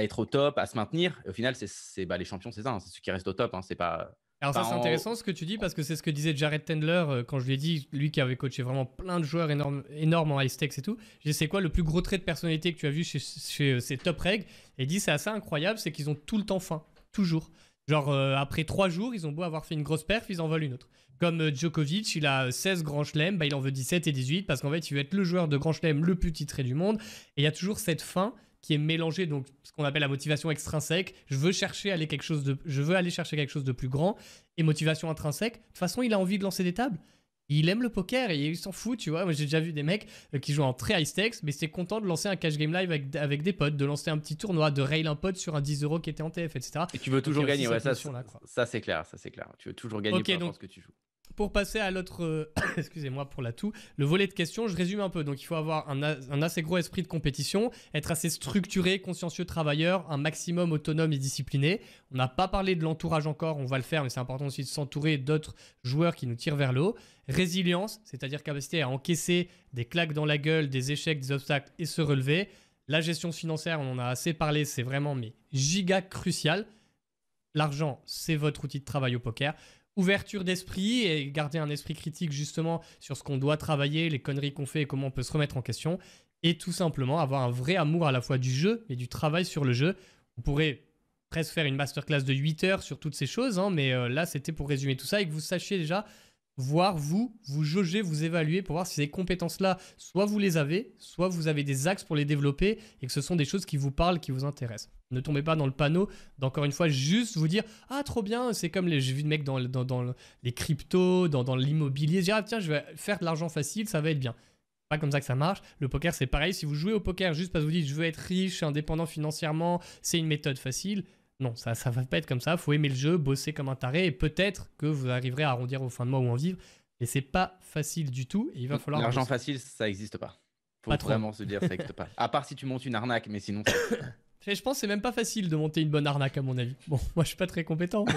être au top, à se maintenir. au final, c'est bah, les champions, c'est ça, hein, c'est ceux qui restent au top. Hein, c'est pas alors ça c'est intéressant ce que tu dis parce que c'est ce que disait Jared Tendler euh, quand je lui ai dit, lui qui avait coaché vraiment plein de joueurs énormes, énormes en high stakes et tout. J'ai c'est quoi le plus gros trait de personnalité que tu as vu chez, chez ces top reg Et il dit c'est assez incroyable, c'est qu'ils ont tout le temps faim, toujours. Genre euh, après trois jours, ils ont beau avoir fait une grosse perf, ils en veulent une autre. Comme euh, Djokovic, il a 16 grands chelems, bah, il en veut 17 et 18 parce qu'en fait, il veut être le joueur de grand chelem le plus titré du monde. Et il y a toujours cette fin qui est mélangée, donc ce qu'on appelle la motivation extrinsèque. Je veux chercher aller quelque chose de, je veux aller chercher quelque chose de plus grand et motivation intrinsèque. De toute façon, il a envie de lancer des tables. Il aime le poker et il s'en fout, tu vois. Moi, j'ai déjà vu des mecs euh, qui jouent en très high stakes, mais c'est content de lancer un cash game live avec, avec, des potes, de lancer un petit tournoi, de rail un pote sur un 10 euros qui était en TF, etc. Et tu veux toujours gagner, ouais, ça, ça c'est clair, ça c'est clair. Tu veux toujours gagner okay, donc, ce que tu joues pour passer à l'autre, euh, excusez-moi pour la toux, le volet de questions, je résume un peu. Donc il faut avoir un, assez gros esprit de compétition, être assez structuré, consciencieux travailleur, un maximum autonome et discipliné. On n'a pas parlé de l'entourage encore, on va le faire, mais c'est important aussi de s'entourer d'autres joueurs qui nous tirent vers le haut. Résilience, c'est-à-dire capacité à encaisser des claques dans la gueule, des échecs, des obstacles et se relever. La gestion financière, on en a assez parlé, c'est vraiment mais giga crucial. L'argent, c'est votre outil de travail au poker ouverture d'esprit et garder un esprit critique justement sur ce qu'on doit travailler, les conneries qu'on fait et comment on peut se remettre en question. Et tout simplement avoir un vrai amour à la fois du jeu et du travail sur le jeu. On pourrait presque faire une masterclass de 8 heures sur toutes ces choses, hein, mais euh, là c'était pour résumer tout ça et que vous sachiez déjà voir vous, vous jauger, vous évaluer pour voir si ces compétences-là, soit vous les avez, soit vous avez des axes pour les développer et que ce sont des choses qui vous parlent, qui vous intéressent. Ne tombez pas dans le panneau d'encore une fois juste vous dire Ah, trop bien, c'est comme les, j'ai vu de mecs dans, dans, les cryptos, dans, dans l'immobilier, dire Ah, tiens, je vais faire de l'argent facile, ça va être bien. Pas comme ça que ça marche. Le poker, c'est pareil. Si vous jouez au poker juste parce que vous dites Je veux être riche, indépendant financièrement, c'est une méthode facile. Non, ça ça va pas être comme ça. Faut aimer le jeu, bosser comme un taré et peut-être que vous arriverez à arrondir au fin de mois ou en vivre. Mais c'est pas facile du tout et il va falloir. L'argent facile, ça n'existe pas. Faut pas vraiment se dire ça n'existe pas. À part si tu montes une arnaque, mais sinon. je pense que c'est même pas facile de monter une bonne arnaque à mon avis. Bon, moi je suis pas très compétent, mais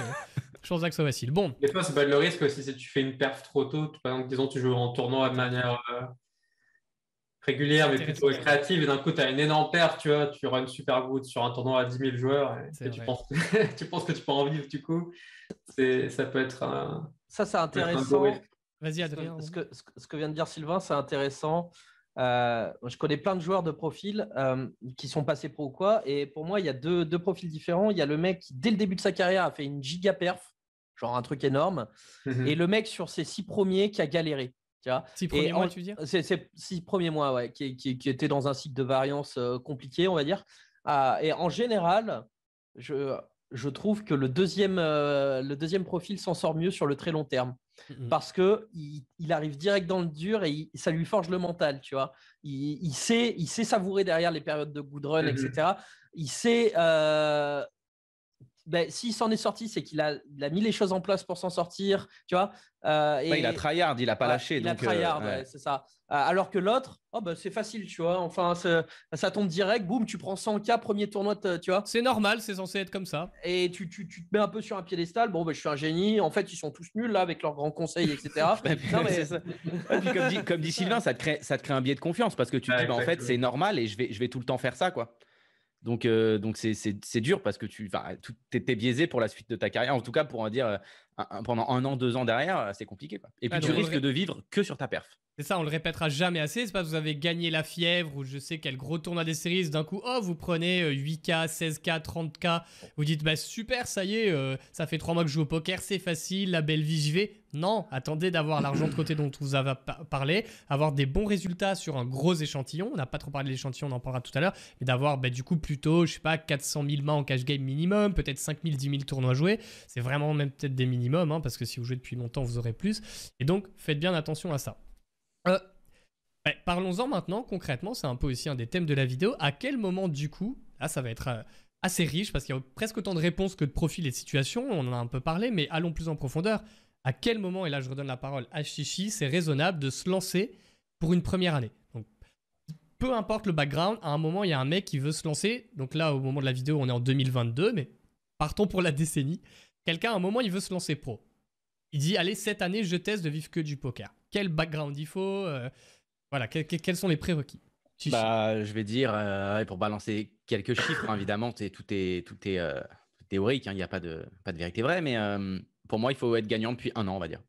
je pense que ça soit facile. Bon. Des fois, c'est pas le risque aussi si tu fais une perf trop tôt. Par exemple, disons tu joues en tournoi de manière euh, régulière, mais plutôt créative. Et d'un coup, tu as une énorme perte, tu vois, tu une super good sur un tournoi à 10 000 joueurs et, tu, penses, tu penses que tu peux en vivre du coup. Ça peut être un. Ça, c'est intéressant. Vas-y, Adrien. Ce que, ce que, vient de dire Sylvain, c'est intéressant. Euh, je connais plein de joueurs de profil euh, qui sont passés pro ou quoi. Et pour moi, il y a deux, deux, profils différents. Il y a le mec qui, dès le début de sa carrière, a fait une giga perf, genre un truc énorme. Et le mec sur ses six premiers qui a galéré. Six premiers mois, tu veux dire? C'est six premiers mois, ouais, qui, qui, qui, était dans un cycle de variance euh, compliqué, on va dire. Ah, et en général, je, je trouve que le deuxième, euh, le deuxième profil s'en sort mieux sur le très long terme. Mmh Parce que il, arrive direct dans le dur et ça lui forge le mental, tu vois. Il, sait, il sait savourer derrière les périodes de good run, etc. Mmh il sait euh, ben, s'il s'en est sorti, c'est qu'il a, mis les choses en place pour s'en sortir, tu vois. Euh, et, il a tryhard, il a pas lâché. Il a tryhard, euh, c'est ça. Euh, alors que l'autre, oh, ben, c'est facile, tu vois. Enfin, ça tombe direct, boum, tu prends 100K, premier tournoi, tu vois. C'est normal, c'est censé être comme ça. Et tu, tu, tu, te mets un peu sur un piédestal. Bon, ben, je suis un génie. En fait, ils sont tous nuls là avec leurs grands conseils, etc. comme, dit, comme dit Sylvain, ça te, crée, ça te crée un biais de confiance parce que tu te dis, en fait, c'est normal et je vais, je vais tout le temps faire ça, quoi. Donc, euh, donc c'est dur parce que tu étais biaisé pour la suite de ta carrière. En tout cas, pour en dire euh, pendant un an, deux ans derrière, euh, c'est compliqué. Quoi. Et puis, tu risques de vivre que sur ta perf. Ça, on le répétera jamais assez. C'est pas que vous avez gagné la fièvre ou je sais quel gros tournoi des séries. D'un coup, oh, vous prenez 8K, 16K, 30K. Vous dites, bah super, ça y est, ça fait trois mois que je joue au poker, c'est facile, la belle vie, j'y vais. Non, attendez d'avoir l'argent de côté dont vous avez parlé, avoir des bons résultats sur un gros échantillon. On n'a pas trop parlé de l'échantillon, on en parlera tout à l'heure. Mais d'avoir bah, du coup plutôt, je sais pas, 400 000 mains en cash game minimum, peut-être 5 000, 10 000 tournois joués. C'est vraiment même peut-être des minimums, hein, parce que si vous jouez depuis longtemps, vous aurez plus. Et donc, faites bien attention à ça. Euh, parlons-en maintenant concrètement, c'est un peu aussi un des thèmes de la vidéo. À quel moment du coup, là ça va être euh, assez riche parce qu'il y a presque autant de réponses que de profils et de situations, on en a un peu parlé, mais allons plus en profondeur à quel moment, et là je redonne la parole à Chichi, c'est raisonnable de se lancer pour une première année? Peu importe le background, à un moment, il y a un mec qui veut se lancer. Donc là, au moment de la vidéo, on est en 2022, mais partons pour la décennie. Quelqu'un, à un moment, il veut se lancer pro. Il dit, allez, cette année, je teste de vivre que du poker. Quel background il faut euh, Voilà, quels sont les prérequis? Bah, Je vais dire, euh, pour balancer quelques chiffres, hein, évidemment, tout est, tout est euh, théorique, hein, il n'y a pas de, pas de vérité vraie, mais pour moi, il faut être gagnant depuis un an, on va dire.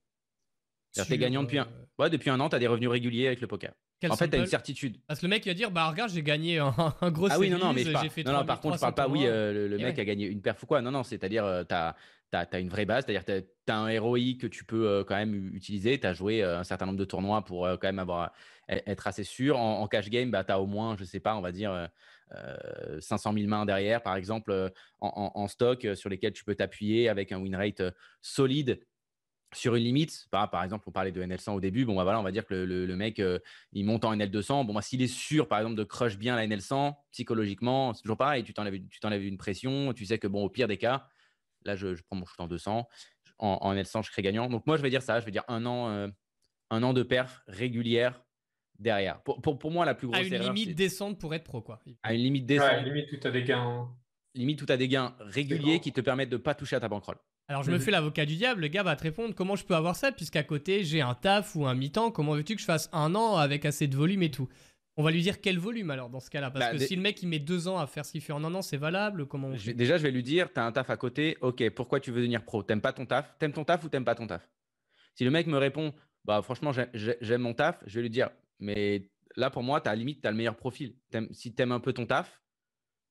Tu es gagnant depuis un... Ouais, depuis un an, tu as des revenus réguliers avec le poker. en fait, tu as une certitude. Parce que le mec, il va dire Bah, regarde, j'ai gagné un, gros Ah oui, non, non, mais fait non, non, par contre, je parle pas, oui, le, mec a gagné une perf ou quoi. Non, non, c'est-à-dire, tu as, as, une vraie base, c'est-à-dire tu as, un ROI que tu peux quand même utiliser. Tu as joué un certain nombre de tournois pour quand même avoir, e, être assez sûr. En, cash game, bah, tu as au moins, je sais pas, on va dire 500 000 mains derrière, par exemple, en, stock sur lesquels tu peux t'appuyer avec un win rate solide sur une limite, par, par, exemple, on parlait de NL100 au début, bon, bah, on va dire que le, mec, il monte en NL200. Bon, bah, s'il est sûr, par exemple, de crush bien la NL100, psychologiquement, c'est toujours pareil, tu tu t'enlèves une pression, tu sais que, bon, au pire des cas, là, je, prends mon shoot en 200, en, en, NL100, je serai gagnant. Donc, moi, je vais dire ça, je vais dire un an, un an de perf régulière derrière. Pour, pour, moi, la plus grosse erreur. À une limite descente pour être pro, quoi. À une limite descente. Ouais, limite tout à des gains. Limite tout à des gains réguliers qui te permettent de ne pas toucher à ta bankroll. Alors je me fais l'avocat du diable, le gars va te répondre comment je peux avoir ça puisqu'à côté j'ai un taf ou un mi-temps, comment veux-tu que je fasse un an avec assez de volume et tout? On va lui dire quel volume alors dans ce cas-là Parce bah, que si le mec il met deux ans à faire ce qu'il fait en un an, c'est valable comment Déjà, je vais lui dire, tu as un taf à côté, ok, pourquoi tu veux devenir pro? T'aimes pas ton taf? T'aimes ton taf ou t'aimes pas ton taf? Si le mec me répond, bah franchement, j'aime mon taf, je vais lui dire, mais là, pour moi, tu as limite, tu as le meilleur profil. si tu aimes un peu ton taf,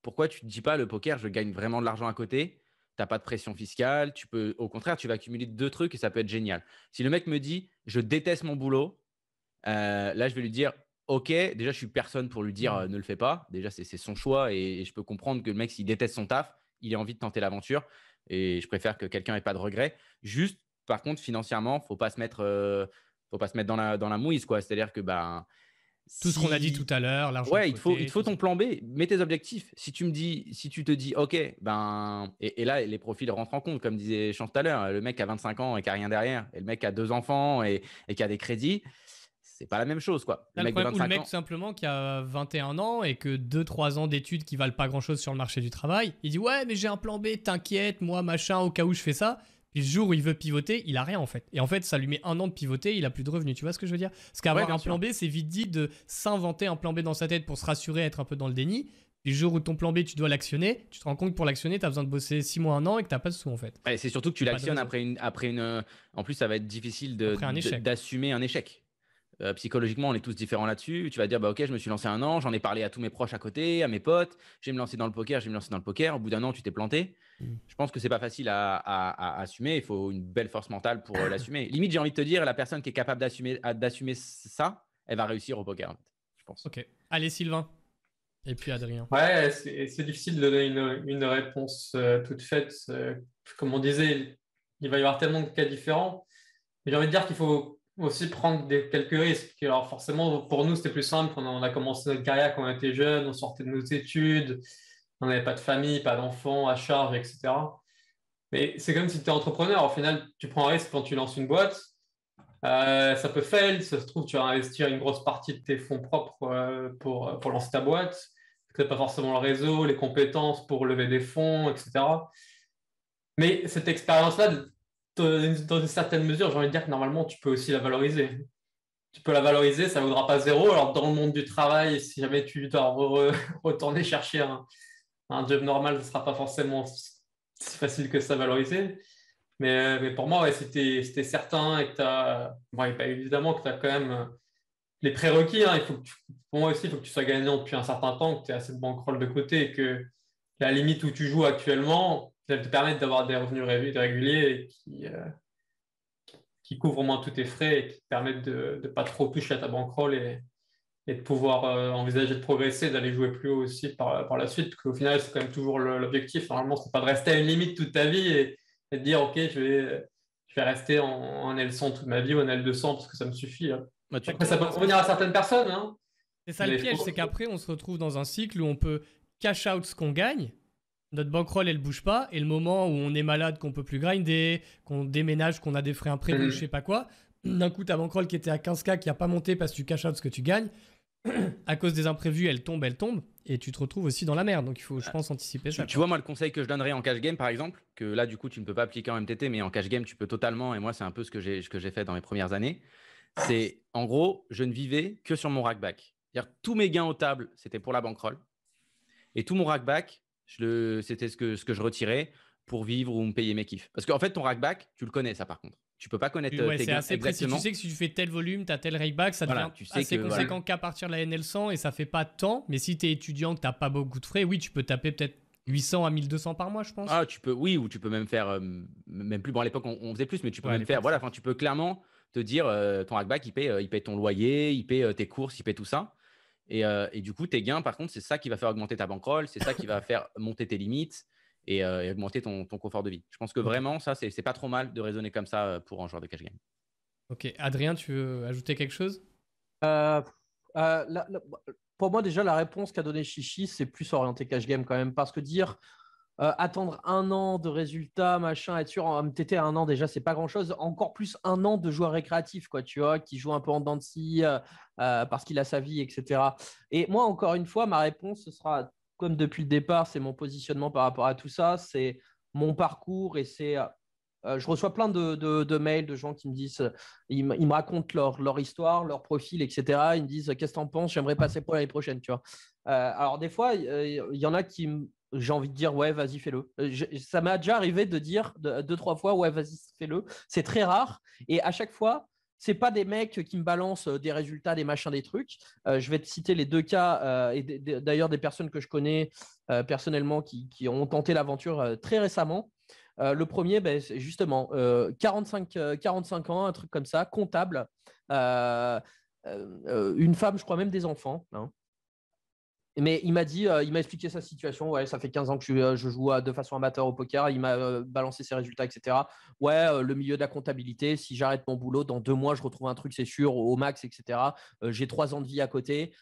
pourquoi tu ne te dis pas le poker, je gagne vraiment de l'argent à côté? Tu n'as pas de pression fiscale. Tu peux, au contraire, tu vas accumuler deux trucs et ça peut être génial. Si le mec me dit, je déteste mon boulot, euh, là, je vais lui dire, OK, déjà, je suis personne pour lui dire, mmh. euh, ne le fais pas. Déjà, c'est son choix et, je peux comprendre que le mec, s'il déteste son taf, il a envie de tenter l'aventure. Et je préfère que quelqu'un n'ait pas de regrets. Juste, par contre, financièrement, faut pas se mettre, euh, faut pas se mettre dans la, dans la mouise, quoi. C'est-à-dire que, ben, tout ce qu'on a dit tout à l'heure, l'argent. Ouais, il faut, il faut ton plan B. Mets tes objectifs. Si tu me dis, si tu te dis, ok, ben, et, là, les profils rentrent en compte, comme disait Chance tout à l'heure. Le mec a 25 ans et qui a rien derrière, et le mec a deux enfants et, et qui a des crédits, c'est pas la même chose, quoi. Le, mec, ou le mec simplement qui a 21 ans et que 2-3 ans d'études qui valent pas grand chose sur le marché du travail, il dit ouais, mais j'ai un plan B, t'inquiète, moi machin, au cas où je fais ça. Puis le jour où il veut pivoter, il a rien en fait. Et en fait, ça lui met un an de pivoter, il a plus de revenus. Tu vois ce que je veux dire? Parce qu'avoir un plan B, c'est vite dit de s'inventer un plan B dans sa tête pour se rassurer, être un peu dans le déni. Puis le jour où ton plan B, tu dois l'actionner, tu te rends compte que pour l'actionner, tu as besoin de bosser 6 mois, un an et que tu pas de sous en fait. c'est surtout que tu l'actionnes après une, après une. En plus, ça va être difficile d'assumer un échec. Euh, psychologiquement, on est tous différents là-dessus. Tu vas dire, bah, ok, je me suis lancé un an, j'en ai parlé à tous mes proches à côté, à mes potes, je vais me lancer dans le poker, je vais me lancer dans le poker. Au bout d'un an, tu t'es planté. Mm. Je pense que c'est pas facile à, assumer. Il faut une belle force mentale pour euh, l'assumer. Limite, j'ai envie de te dire, la personne qui est capable d'assumer, d'assumer ça, elle va réussir au poker, je pense. Ok. Allez, Sylvain. Et puis Adrien. Ouais, c'est difficile de donner une, réponse euh, toute faite. comme on disait, il va y avoir tellement de cas différents. Mais j'ai envie de dire qu'il faut aussi prendre quelques risques. Alors forcément, pour nous, c'était plus simple. On a, on a commencé notre carrière quand on était jeune, on sortait de nos études, on n'avait pas de famille, pas d'enfants à charge, etc. Mais c'est comme si tu es entrepreneur. Au final, tu prends un risque quand tu lances une boîte. Euh, ça peut fail, ça se trouve, tu vas investir une grosse partie de tes fonds propres euh, pour, pour lancer ta boîte. Tu n'as pas forcément le réseau, les compétences pour lever des fonds, etc. Mais cette expérience-là, dans une certaine mesure, j'ai envie de dire que normalement, tu peux aussi la valoriser. Tu peux la valoriser, ça ne vaudra pas zéro. Alors, dans le monde du travail, si jamais tu dois retourner chercher un, job normal, ce ne sera pas forcément si facile que ça valoriser. Mais, pour moi, c'était certain et que as. Bon, évidemment que tu as quand même les prérequis. Hein. pour moi aussi, il faut que tu sois gagnant depuis un certain temps, que tu aies assez de bankroll de côté et que la limite où tu joues actuellement, te permettre d'avoir des revenus réguliers qui, euh, qui, couvrent au moins tous tes frais et qui te permettent de ne pas trop toucher à ta bankroll et, et de pouvoir euh, envisager de progresser, d'aller jouer plus haut aussi par, par la suite. Qu'au final, c'est quand même toujours l'objectif. Normalement, ce n'est pas de rester à une limite toute ta vie et, de dire, OK, je vais, je vais rester en, en, L100 toute ma vie ou en L200 parce que ça me suffit. Hein. ça peut convenir à certaines personnes. Hein. C'est ça le piège, c'est qu'après, on se retrouve dans un cycle où on peut cash out ce qu'on gagne notre bankroll elle bouge pas et le moment où on est malade qu'on peut plus grinder qu'on déménage qu'on a des frais imprévus mm. je sais pas quoi d'un coup ta bankroll qui était à 15k qui a pas monté parce que tu caches out ce que tu gagnes à cause des imprévus elle tombe elle tombe et tu te retrouves aussi dans la merde. Donc il faut je pense anticiper ça tu vois moi le conseil que je donnerais en cash game par exemple que là du coup tu ne peux pas appliquer en MTT mais en cash game tu peux totalement et moi c'est un peu ce que j'ai ce que j'ai fait dans mes premières années c'est en gros je ne vivais que sur mon rackback tous mes gains aux tables c'était pour la bankroll et tout mon rackback c'était ce que, ce que je retirais pour vivre ou me payer mes kiffs. Parce qu'en fait, ton rackback, tu le connais, ça par contre. Tu peux pas connaître ouais, tes gains assez Précis. Tu sais que si tu fais tel volume, tu as tel rakeback, ça devient tu sais assez conséquent qu'à partir de la NL100 et ça fait pas tant. Mais si tu es étudiant, que tu pas beaucoup de frais, oui, tu peux taper peut-être 800 à 1200 par mois, je pense. Ah, tu peux, oui, ou tu peux même faire, même plus. Bon, à l'époque, on, faisait plus, mais tu peux même faire. Voilà, enfin, tu peux clairement te dire, ton rackback, il paye, il paye ton loyer, il paye tes courses, il paye tout ça. Et, et, du coup, tes gains, par contre, c'est ça qui va faire augmenter ta bankroll, c'est ça qui va faire monter tes limites et, augmenter ton, ton, confort de vie. Je pense que vraiment, ça, c'est pas trop mal de raisonner comme ça pour un joueur de cash game. Ok, Adrien, tu veux ajouter quelque chose? Euh, euh, Pour moi, déjà, la réponse qu'a donné Chichi, c'est plus orienté cash game quand même. Parce que dire euh, attendre un an de résultats, machin, être sûr en MTT un an déjà, c'est pas grand chose. Encore plus un an de joueur récréatif, quoi, tu vois, qui joue un peu en dents de scie parce qu'il a sa vie, etc. Et moi, encore une fois, ma réponse, ce sera comme depuis le départ, c'est mon positionnement par rapport à tout ça, c'est mon parcours et c'est euh, je reçois plein de, mails de gens qui me disent, ils, me racontent leur, histoire, leur profil, etc. Ils me disent, qu'est-ce que t'en penses? J'aimerais passer pour l'année prochaine, tu vois. Euh, alors des fois, il y en a qui, j'ai envie de dire, ouais, vas-y, fais-le. Euh, ça m'a déjà arrivé de dire deux, trois fois, ouais, vas-y, fais-le. C'est très rare. Et à chaque fois, c'est pas des mecs qui me balancent des résultats, des machins, des trucs. je vais te citer les deux cas, et d'ailleurs des personnes que je connais personnellement qui, ont tenté l'aventure très récemment. Euh, le premier, ben, c'est justement 45, euh, 45 euh, ans, un truc comme ça, comptable. une femme, je crois même des enfants. Hein. Mais il m'a dit, euh, il m'a expliqué sa situation. Ouais, ça fait 15 ans que je, euh, joue de façon amateur au poker. Il m'a euh, balancé ses résultats, etc. Ouais, le milieu de la comptabilité. Si j'arrête mon boulot, dans deux mois, je retrouve un truc, c'est sûr, au max, etc. j'ai trois ans de vie à côté.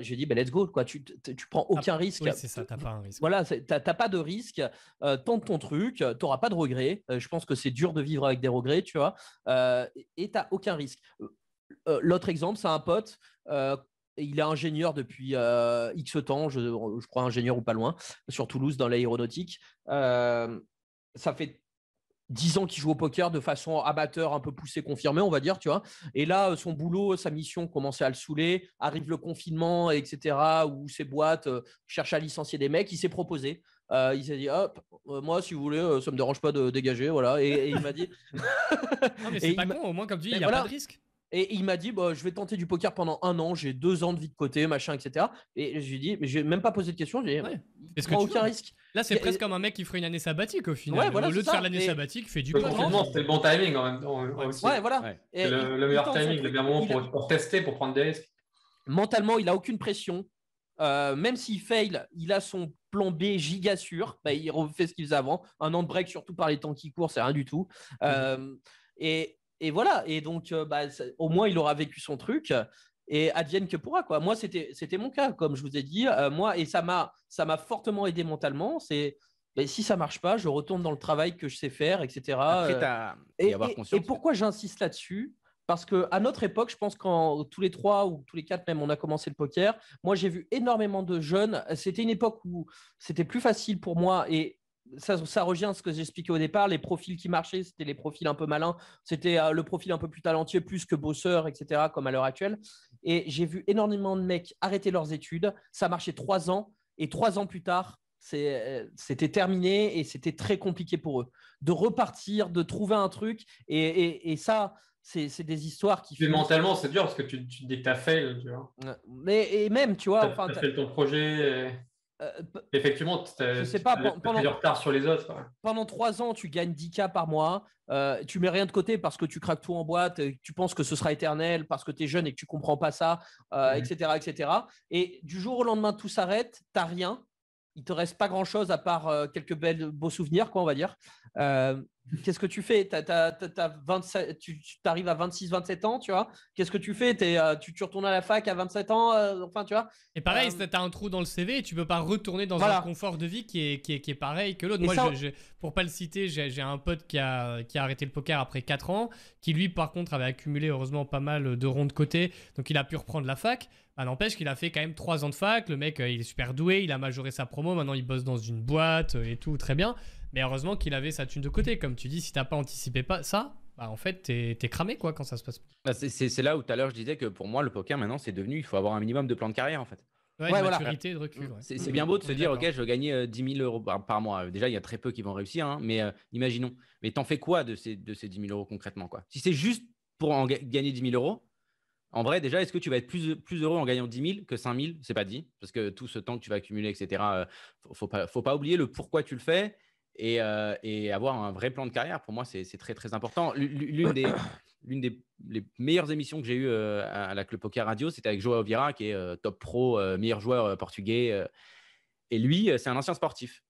j'ai dit, ben let's go. Quoi. Tu, tu prends aucun risque. Oui, c'est ça, t'as pas un risque. Voilà, t'as pas de risque. tente ton truc. T'auras pas de regrets. je pense que c'est dur de vivre avec des regrets, tu vois. et t'as aucun risque. L'autre exemple, c'est un pote il est ingénieur depuis euh, X temps, je, crois ingénieur ou pas loin, sur Toulouse dans l'aéronautique. Euh, ça fait 10 ans qu'il joue au poker de façon amateur, un peu poussée, confirmée, on va dire, tu vois. Et là, son boulot, sa mission commençait à le saouler. Arrive le confinement, etc., où ses boîtes euh, cherchent à licencier des mecs. Il s'est proposé. il s'est dit, hop, moi, si vous voulez, ça me dérange pas de dégager, voilà. Et, il m'a dit. non, mais c'est pas con, au moins, comme tu dis, il n'y a pas de risque. Et il m'a dit, bah, je vais tenter du poker pendant un an, j'ai deux ans de vie de côté, machin, etc. Et je lui ai dit, mais je n'ai même pas posé de question, j'ai dit, ouais. aucun risque. Là, c'est presque comme un mec qui ferait une année sabbatique au final. au lieu de faire l'année sabbatique, fait du poker. c'était le bon timing en même temps. Ouais, voilà. le, meilleur timing, le meilleur moment pour, tester, pour prendre des risques. Mentalement, il a aucune pression. Euh, même s'il fail, il a son plan B giga sûr. Bah, il refait ce qu'il faisait avant. Un an de break, surtout par les temps qui courent, c'est rien du tout. Mhm. Euh, et et voilà. Et donc, euh, bah, au moins, il aura vécu son truc et advienne que pourra quoi. Moi c'était c'était mon cas comme je vous ai dit euh, moi et ça m'a ça m'a fortement aidé mentalement. C'est ben, si ça marche pas, je retourne dans le travail que je sais faire, etc. Euh, et, et, pourquoi j'insiste là-dessus? Parce que à notre époque, je pense quand tous les trois ou tous les quatre même, on a commencé le poker. Moi, j'ai vu énormément de jeunes. C'était une époque où c'était plus facile pour moi et ça, ça revient à ce que j'expliquais au départ. Les profils qui marchaient, c'était les profils un peu malins. C'était euh, le profil un peu plus talentueux, plus que bosseur, etc., comme à l'heure actuelle. Et j'ai vu énormément de mecs arrêter leurs études. Ça marchait trois ans. Et trois ans plus tard, euh, c'était terminé et c'était très compliqué pour eux de repartir, de trouver un truc. Et, et, ça, c'est des histoires qui. Mais mentalement, c'est dur parce que tu, tu dis que tu as fait. Tu vois. Mais et même, tu vois. Tu as, fait ton projet. Euh, Effectivement, tu sais pas, pendant, retard sur les autres. Pendant trois ans, tu gagnes 10K par mois, euh, tu mets rien de côté parce que tu craques tout en boîte, tu penses que ce sera éternel, parce que tu es jeune et que tu comprends pas ça, etc., euh, etc. Et du jour au lendemain, tout s'arrête, tu rien, il te reste pas grand chose à part euh, quelques belles, beaux souvenirs, quoi, on va dire. Euh, qu'est-ce que tu fais? Tu, arrives à 26, 27 ans, tu vois? Qu'est-ce que tu fais? Euh, tu, tu, retournes à la fac à 27 ans, enfin, tu vois? Et pareil, tu as un trou dans le CV et tu peux pas retourner dans un confort de vie qui est, qui est, pareil que l'autre. Moi, je, pour pas le citer, j'ai un pote qui a, qui a arrêté le poker après 4 ans, qui lui, par contre, avait accumulé heureusement pas mal de ronds de côté, donc il a pu reprendre la fac. Bah, n'empêche qu'il a fait quand même 3 ans de fac. Le mec, euh, il est super doué, il a majoré sa promo. Maintenant, il bosse dans une boîte euh, et tout, très bien. Mais heureusement qu'il avait sa thune de côté. Comme tu dis, si t'as pas anticipé pas ça, bah, en fait, t'es es cramé quoi quand ça se passe. Bah, c'est là où tout à l'heure je disais que pour moi, le poker maintenant, c'est devenu, il faut avoir un minimum de plan de carrière en fait. Ouais, maturité, de recul. C'est bien beau de se dire, ok, je veux gagner 10 000 euros par, mois. Déjà, il y a très peu qui vont réussir, hein, mais imaginons. Mais t'en fais quoi de ces, de ces 10 000 euros concrètement quoi? Si c'est juste pour en gagner 10 000 euros, en vrai, déjà, est-ce que tu vas être plus, plus heureux en gagnant 10 000 que 5 000 C'est pas dit, parce que tout ce temps que tu vas accumuler, etc., il ne faut pas, faut pas oublier le pourquoi tu le fais et, et avoir un vrai plan de carrière. Pour moi, c'est très, très important. L'une des, l'une des les meilleures émissions que j'ai eues à la Club Poker Radio, c'était avec Joao Vieira, qui est top pro, meilleur joueur portugais. et lui, c'est un ancien sportif.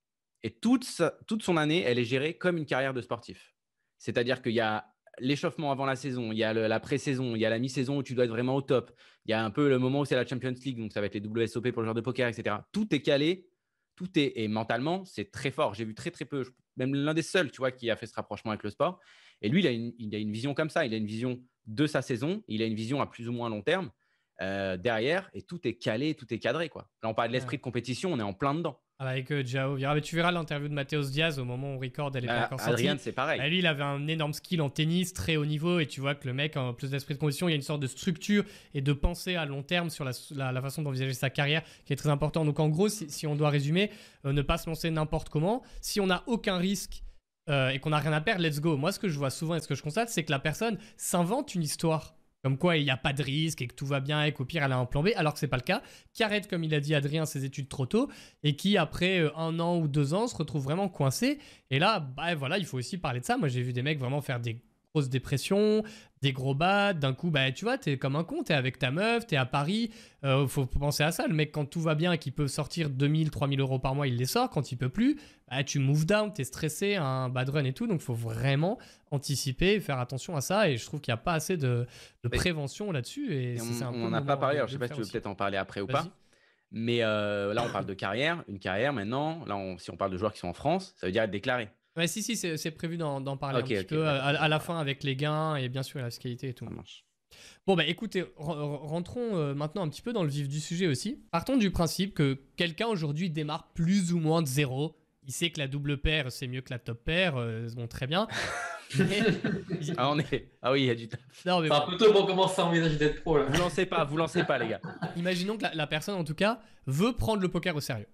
Et toute, toute son année, elle est gérée comme une carrière de sportif. C'est-à-dire qu'il y a l'échauffement avant la saison, il y a la pré-saison, il y a la mi-saison où tu dois être vraiment au top, il y a un peu le moment où c'est la Champions League, donc ça va être les WSOP pour le joueur de poker, etc. Tout est calé, tout est et mentalement c'est très fort. J'ai vu très très peu, même l'un des seuls, tu vois, qui a fait ce rapprochement avec le sport. Et lui, il a, il a une vision comme ça, il a une vision de sa saison, il a une vision à plus ou moins long terme euh, derrière, et tout est calé, tout est cadré, quoi. Là, on parle de l'esprit de compétition, on est en plein dedans. Avec euh, Jao Mais tu verras l'interview de Matheus Diaz au moment où on record, elle est pas bah, encore Adrien, c'est pareil. Bah, lui, il avait un énorme skill en tennis, très haut niveau, et tu vois que le mec, en plus d'esprit de compétition, il y a une sorte de structure et de pensée à long terme sur la, la, façon d'envisager sa carrière qui est très important. Donc en gros, si, on doit résumer, euh, ne pas se lancer n'importe comment. Si on n'a aucun risque euh, et qu'on n'a rien à perdre, let's go. Moi, ce que je vois souvent et ce que je constate, c'est que la personne s'invente une histoire comme quoi il n'y a pas de risque et que tout va bien et qu'au pire elle a un plan B, alors que c'est pas le cas, qui arrête, comme il a dit Adrien, ses études trop tôt et qui après euh, un an ou deux ans se retrouve vraiment coincé. Et là, bah voilà, il faut aussi parler de ça. Moi j'ai vu des mecs vraiment faire des grosses dépressions, des gros bats, d'un coup, bah, tu vois, t'es comme un con, t'es avec ta meuf, t'es à Paris, euh, faut penser à ça. Le mec, quand tout va bien et qu'il peut sortir 2000, 3000 euros par mois, il les sort. Quand il peut plus, bah, tu move down, t'es stressé, un bad run et tout. Donc, faut vraiment anticiper, faire attention à ça. Et je trouve qu'il n'y a pas assez de, prévention là-dessus. Et, on n'en a pas parlé, alors je sais pas si tu veux peut-être en parler après ou pas. Mais euh, là, on parle de carrière, une carrière maintenant. Là, si on parle de joueurs qui sont en France, ça veut dire être déclaré. Ouais, si, si, c'est prévu d'en parler un petit peu à, la fin avec les gains et bien sûr la fiscalité et tout. Bon, bah écoutez, rentrons euh, maintenant un petit peu dans le vif du sujet aussi. Partons du principe que quelqu'un aujourd'hui démarre plus ou moins de zéro. Il sait que la double paire, c'est mieux que la top paire. Euh, bon, très bien. ah, on est... ah oui, il y a du Non, mais... un peu tôt pour commencer à envisager d'être pro. Là. Vous lancez pas, vous lancez pas, les gars. Imaginons que la personne, en tout cas, veut prendre le poker au sérieux.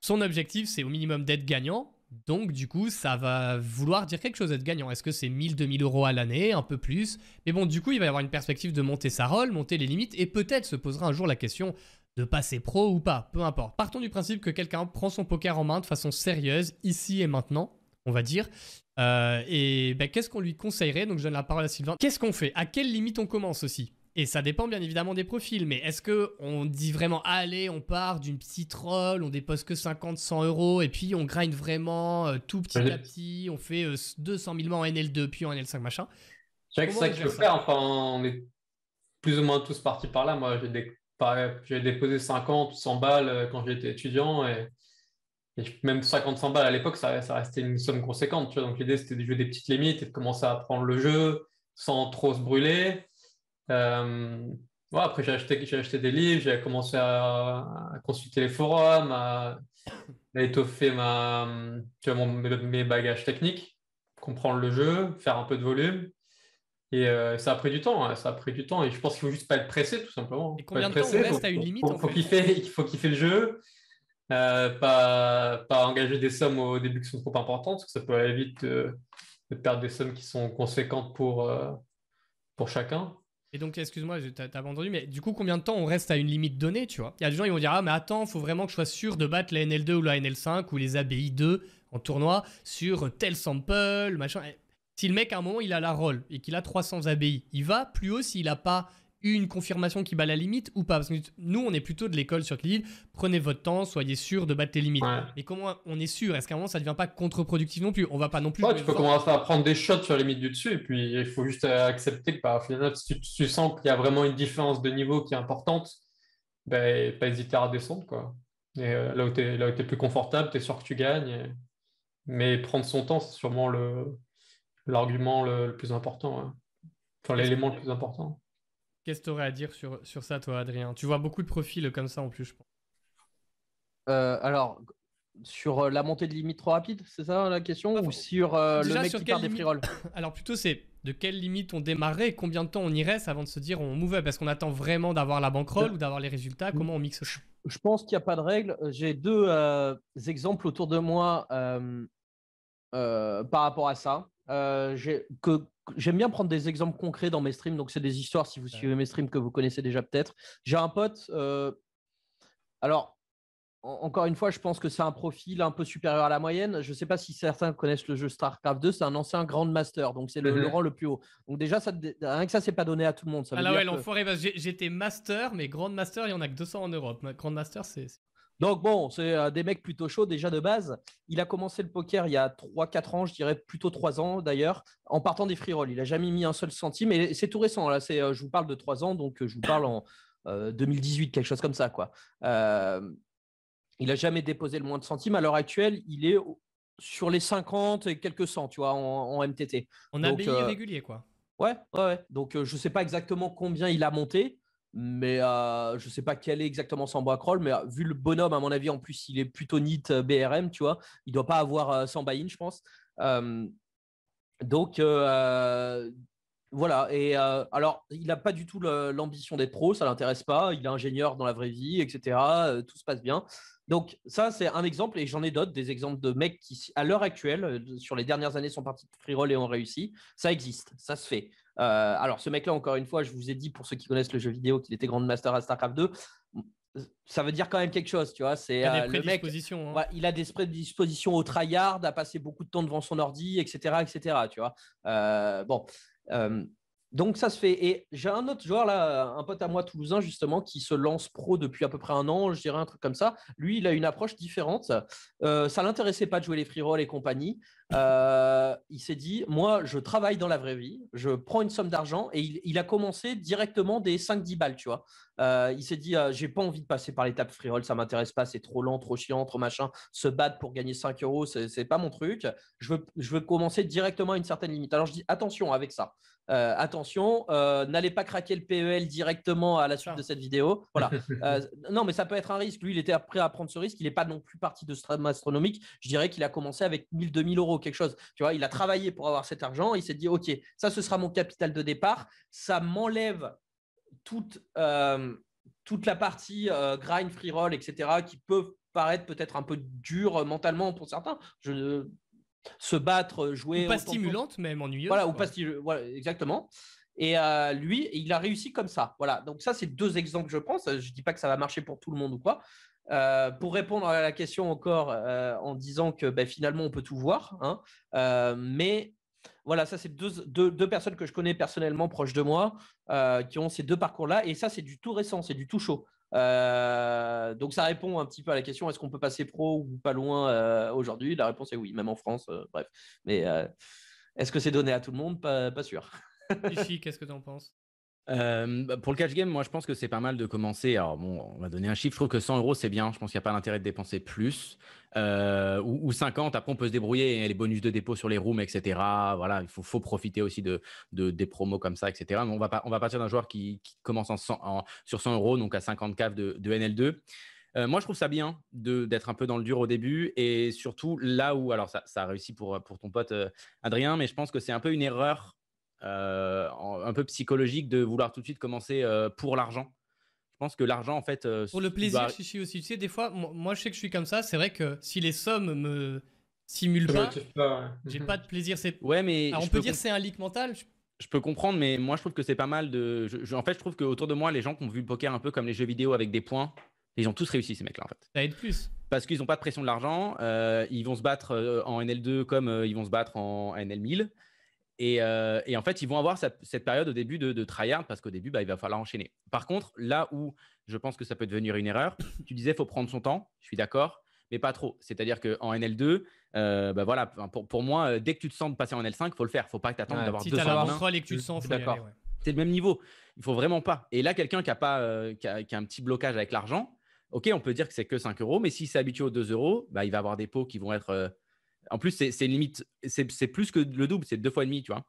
Son objectif, c'est au minimum d'être gagnant donc, du coup, ça va vouloir dire quelque chose d'être gagnant. Est-ce que c'est 1000, 2000 euros à l'année, un peu plus? Mais bon, du coup, il va y avoir une perspective de monter sa rôle, monter les limites, et peut-être se posera un jour la question de passer pro ou pas, peu importe. Partons du principe que quelqu'un prend son poker en main de façon sérieuse, ici et maintenant, on va dire. Euh, et ben, qu'est-ce qu'on lui conseillerait? Donc, je donne la parole à Sylvain. Qu'est-ce qu'on fait? À quelle limite on commence aussi? Et ça dépend bien évidemment des profils, mais est-ce que on dit vraiment allez, on part d'une petite roll, on dépose que 50, 100 euros et puis on grind vraiment euh, tout petit à petit, on fait 200 000 mois en NL2 puis en NL5 machin. C'est ça que je veux faire. Enfin, on est plus ou moins tous partis par là. Moi, j'ai déposé 50 ou 100 balles euh, quand j'étais étudiant et, même 50, 100 balles à l'époque, ça, ça, restait une somme conséquente. Tu vois donc l'idée c'était de jouer des petites limites et de commencer à apprendre le jeu sans trop se brûler. Euh, après, j'ai acheté, j'ai acheté des livres, j'ai commencé à, consulter les forums, à, étoffer ma, tu vois, mes, bagages techniques, comprendre le jeu, faire un peu de volume. Et euh, ça a pris du temps, hein, ça a pris du temps. Et je pense qu'il faut juste pas être pressé, tout simplement. Et combien de temps on reste à une limite Il faut, qu'il fait, il faut kiffer le jeu, euh, pas, pas engager des sommes au début qui sont trop importantes, parce que ça peut aller vite de, perdre des sommes qui sont conséquentes pour, pour chacun. Et donc, excuse-moi, t'as entendu, mais du coup, combien de temps on reste à une limite donnée, tu vois? Il y a des gens qui vont dire Ah, mais attends, faut vraiment que je sois sûr de battre la NL2 ou la NL5 ou les ABI 2 en tournoi sur tel sample, machin. Si le mec, à un moment, il a la roll et qu'il a 300 ABI, il va plus haut s'il n'a pas une confirmation qui bat la limite ou pas? Parce que nous, on est plutôt de l'école sur Cleveland. Prenez votre temps, soyez sûr de battre les limites. Mais comment on est sûr? Est-ce qu'à un moment, ça ne devient pas contre-productif non plus? On va pas non plus. Ouais, tu peux commencer à prendre des shots sur les limites du dessus. Et puis, il faut juste accepter que, bah, finalement, si tu, sens qu'il y a vraiment une différence de niveau qui est importante, ben, pas hésiter à redescendre. Quoi. Et euh, là où tu es, plus confortable, tu es sûr que tu gagnes. Mais prendre son temps, c'est sûrement l'argument le, plus important. Enfin, l'élément le plus important. Qu'est-ce que tu aurais à dire sur, sur ça, toi, Adrien? Tu vois beaucoup de profils comme ça en plus, je pense. Euh, alors, sur euh, la montée de limite trop rapide, c'est ça la question? Ou sur euh, le mec qui part des free Alors, plutôt, c'est de quelle limite on démarrait et combien de temps on y reste avant de se dire on move Parce qu'on attend vraiment d'avoir la bankroll ou d'avoir les résultats. Comment on mixe ça? Je pense qu'il n'y a pas de règle. J'ai deux euh, exemples autour de moi par rapport à ça. que, J'aime bien prendre des exemples concrets dans mes streams. Donc, c'est des histoires, si vous suivez mes streams, que vous connaissez déjà peut-être. J'ai un pote. alors, encore une fois, je pense que c'est un profil un peu supérieur à la moyenne. Je ne sais pas si certains connaissent le jeu StarCraft 2. C'est un ancien Grand Master, donc c'est le, mhm. rang le plus haut. Donc déjà, ça, rien que ça, c'est pas donné à tout le monde. Ça ah là ouais, l'enfoiré, j'étais Master, mais Grand Master, il y en a que 200 en Europe. Grand Master, c'est... Donc bon, c'est euh, des mecs plutôt chauds déjà de base. Il a commencé le poker il y a 3-4 ans, je dirais plutôt 3 ans d'ailleurs, en partant des free rolls. Il n'a jamais mis un seul centime, et c'est tout récent. Là, c'est, euh, je vous parle de 3 ans, donc euh, je vous parle en 2018, quelque chose comme ça. quoi. Il n'a jamais déposé le moins de centimes. À l'heure actuelle, il est sur les 50 et quelques cents, tu vois, en, MTT. On a euh, régulier, quoi. Ouais, ouais, Donc, euh, je ne sais pas exactement combien il a monté, mais euh, je sais pas quel est exactement son backroll. Mais vu le bonhomme, à mon avis, en plus, il est plutôt NIT BRM, tu vois. Il doit pas avoir 100 buy-in, je pense. donc, voilà. Et alors, il n'a pas du tout l'ambition d'être pro, ça l'intéresse pas. Il est ingénieur dans la vraie vie, etc. tout se passe bien. Donc ça, c'est un exemple, et j'en ai d'autres, des exemples de mecs qui, à l'heure actuelle, euh, sur les dernières années, sont partis de free roll et ont réussi. Ça existe, ça se fait. Euh, alors ce mec-là, encore une fois, je vous ai dit, pour ceux qui connaissent le jeu vidéo, qu'il était Grand Master à StarCraft 2. Ça veut dire quand même quelque chose, tu vois. C'est il, a des euh, le mec, hein. il a des prédispositions au tryhard, à passer beaucoup de temps devant son ordi, etc., etc. Tu vois. bon, donc ça se fait. Et j'ai un autre joueur là, un pote à moi toulousain justement, qui se lance pro depuis à peu près un an, je dirais un truc comme ça. Lui, il a une approche différente. Euh, ça l'intéressait pas de jouer les free et compagnie. Euh, il s'est dit, moi, je travaille dans la vraie vie, je prends une somme d'argent et il, a commencé directement des 5-10 balles, tu vois. Euh, il s'est dit, j'ai pas envie de passer par l'étape free roll, ça m'intéresse pas, c'est trop lent, trop chiant, trop machin. Se battre pour gagner 5 euros, c'est pas mon truc. Je veux, je veux commencer directement à une certaine limite. Alors je dis, attention avec ça. Euh, attention, euh, n'allez pas craquer le PEL directement à la suite de cette vidéo. Voilà. Euh, non, mais ça peut être un risque. Lui, il était prêt à prendre ce risque. Il n'est pas non plus parti de stream astronomique. Je dirais qu'il a commencé avec 1000, 2000 euros, quelque chose. Tu vois, il a travaillé pour avoir cet argent. Il s'est dit, OK, ça, ce sera mon capital de départ. Ça m'enlève toute, toute la partie grind, free roll, etc., qui peuvent paraître peut-être un peu dur mentalement pour certains. Je se battre, jouer. Ou pas stimulante, même ennuyeuse. Voilà, ou pas voilà, exactement. Et euh, lui, il a réussi comme ça. Voilà. Donc ça, c'est deux exemples, je pense. Je dis pas que ça va marcher pour tout le monde ou quoi. Euh, pour répondre à la question encore euh, en disant que ben, finalement on peut tout voir, hein, mais voilà, ça c'est deux, deux, deux, personnes que je connais personnellement proches de moi qui ont ces deux parcours-là, et ça c'est du tout récent, c'est du tout chaud. Euh, donc ça répond un petit peu à la question est-ce qu'on peut passer pro ou pas loin euh, aujourd'hui? La réponse est oui, même en France, euh, bref. Mais est-ce que c'est donné à tout le monde? Pas, pas sûr. qu'est-ce que tu en penses? Bah, pour le catch game, moi je pense que c'est pas mal de commencer. Alors bon, on va donner un chiffre. Je trouve que 100 euros c'est bien. Je pense qu'il n'y a pas d'intérêt de dépenser plus. Euh, ou, 50. Après, on peut se débrouiller. les bonus de dépôt sur les rooms, etc. Voilà, il faut, profiter aussi de, de, des promos comme ça, etc. Mais on va, partir d'un joueur qui, commence en sur 100 euros, donc à 50 caves de, de NL2. Euh, moi, je trouve ça bien d'être un peu dans le dur au début et surtout là où, alors ça, a réussi pour, pour ton pote euh, Adrien, mais je pense que c'est un peu une erreur un peu psychologique de vouloir tout de suite commencer pour l'argent. Je pense que l'argent, en fait. Euh, Pour le plaisir, je suis aussi. Tu sais, des fois, moi, je sais que je suis comme ça. C'est vrai que si les sommes me simulent pas, j'ai pas de plaisir. C'est. Ouais, mais. on peut dire c'est un leak mental. Je... peux comprendre, mais moi, je trouve que c'est pas mal de. en fait, je trouve qu'autour de moi, les gens qui ont vu le poker un peu comme les jeux vidéo avec des points, ils ont tous réussi, ces mecs-là, en fait. Ça aide plus. Parce qu'ils n'ont pas de pression de l'argent. Euh, ils vont se battre euh, en NL2 comme ils vont se battre en NL1000. Euh, et, en fait, ils vont avoir cette, période au début de, de tryhard parce qu'au début, bah, il va falloir enchaîner. Par contre, là où je pense que ça peut devenir une erreur, tu disais, il faut prendre son temps. Je suis d'accord, mais pas trop. C'est-à-dire qu'en NL2, euh, bah voilà, pour, moi, euh, dès que tu te sens de passer en NL5, il faut le faire. Il ne faut pas que tu attendes d'avoir si deux ans. et que tu te sens, d'accord. C'est le même niveau. Il faut vraiment pas. Et là, quelqu'un qui a, pas, qui a, un petit blocage avec l'argent, ok, on peut dire que c'est que 5 euros, mais s'il s'est habitué aux 2 euros, bah, il va avoir des pots qui vont être. En plus, c'est limite, c'est plus que le double, c'est deux fois et demi, tu vois.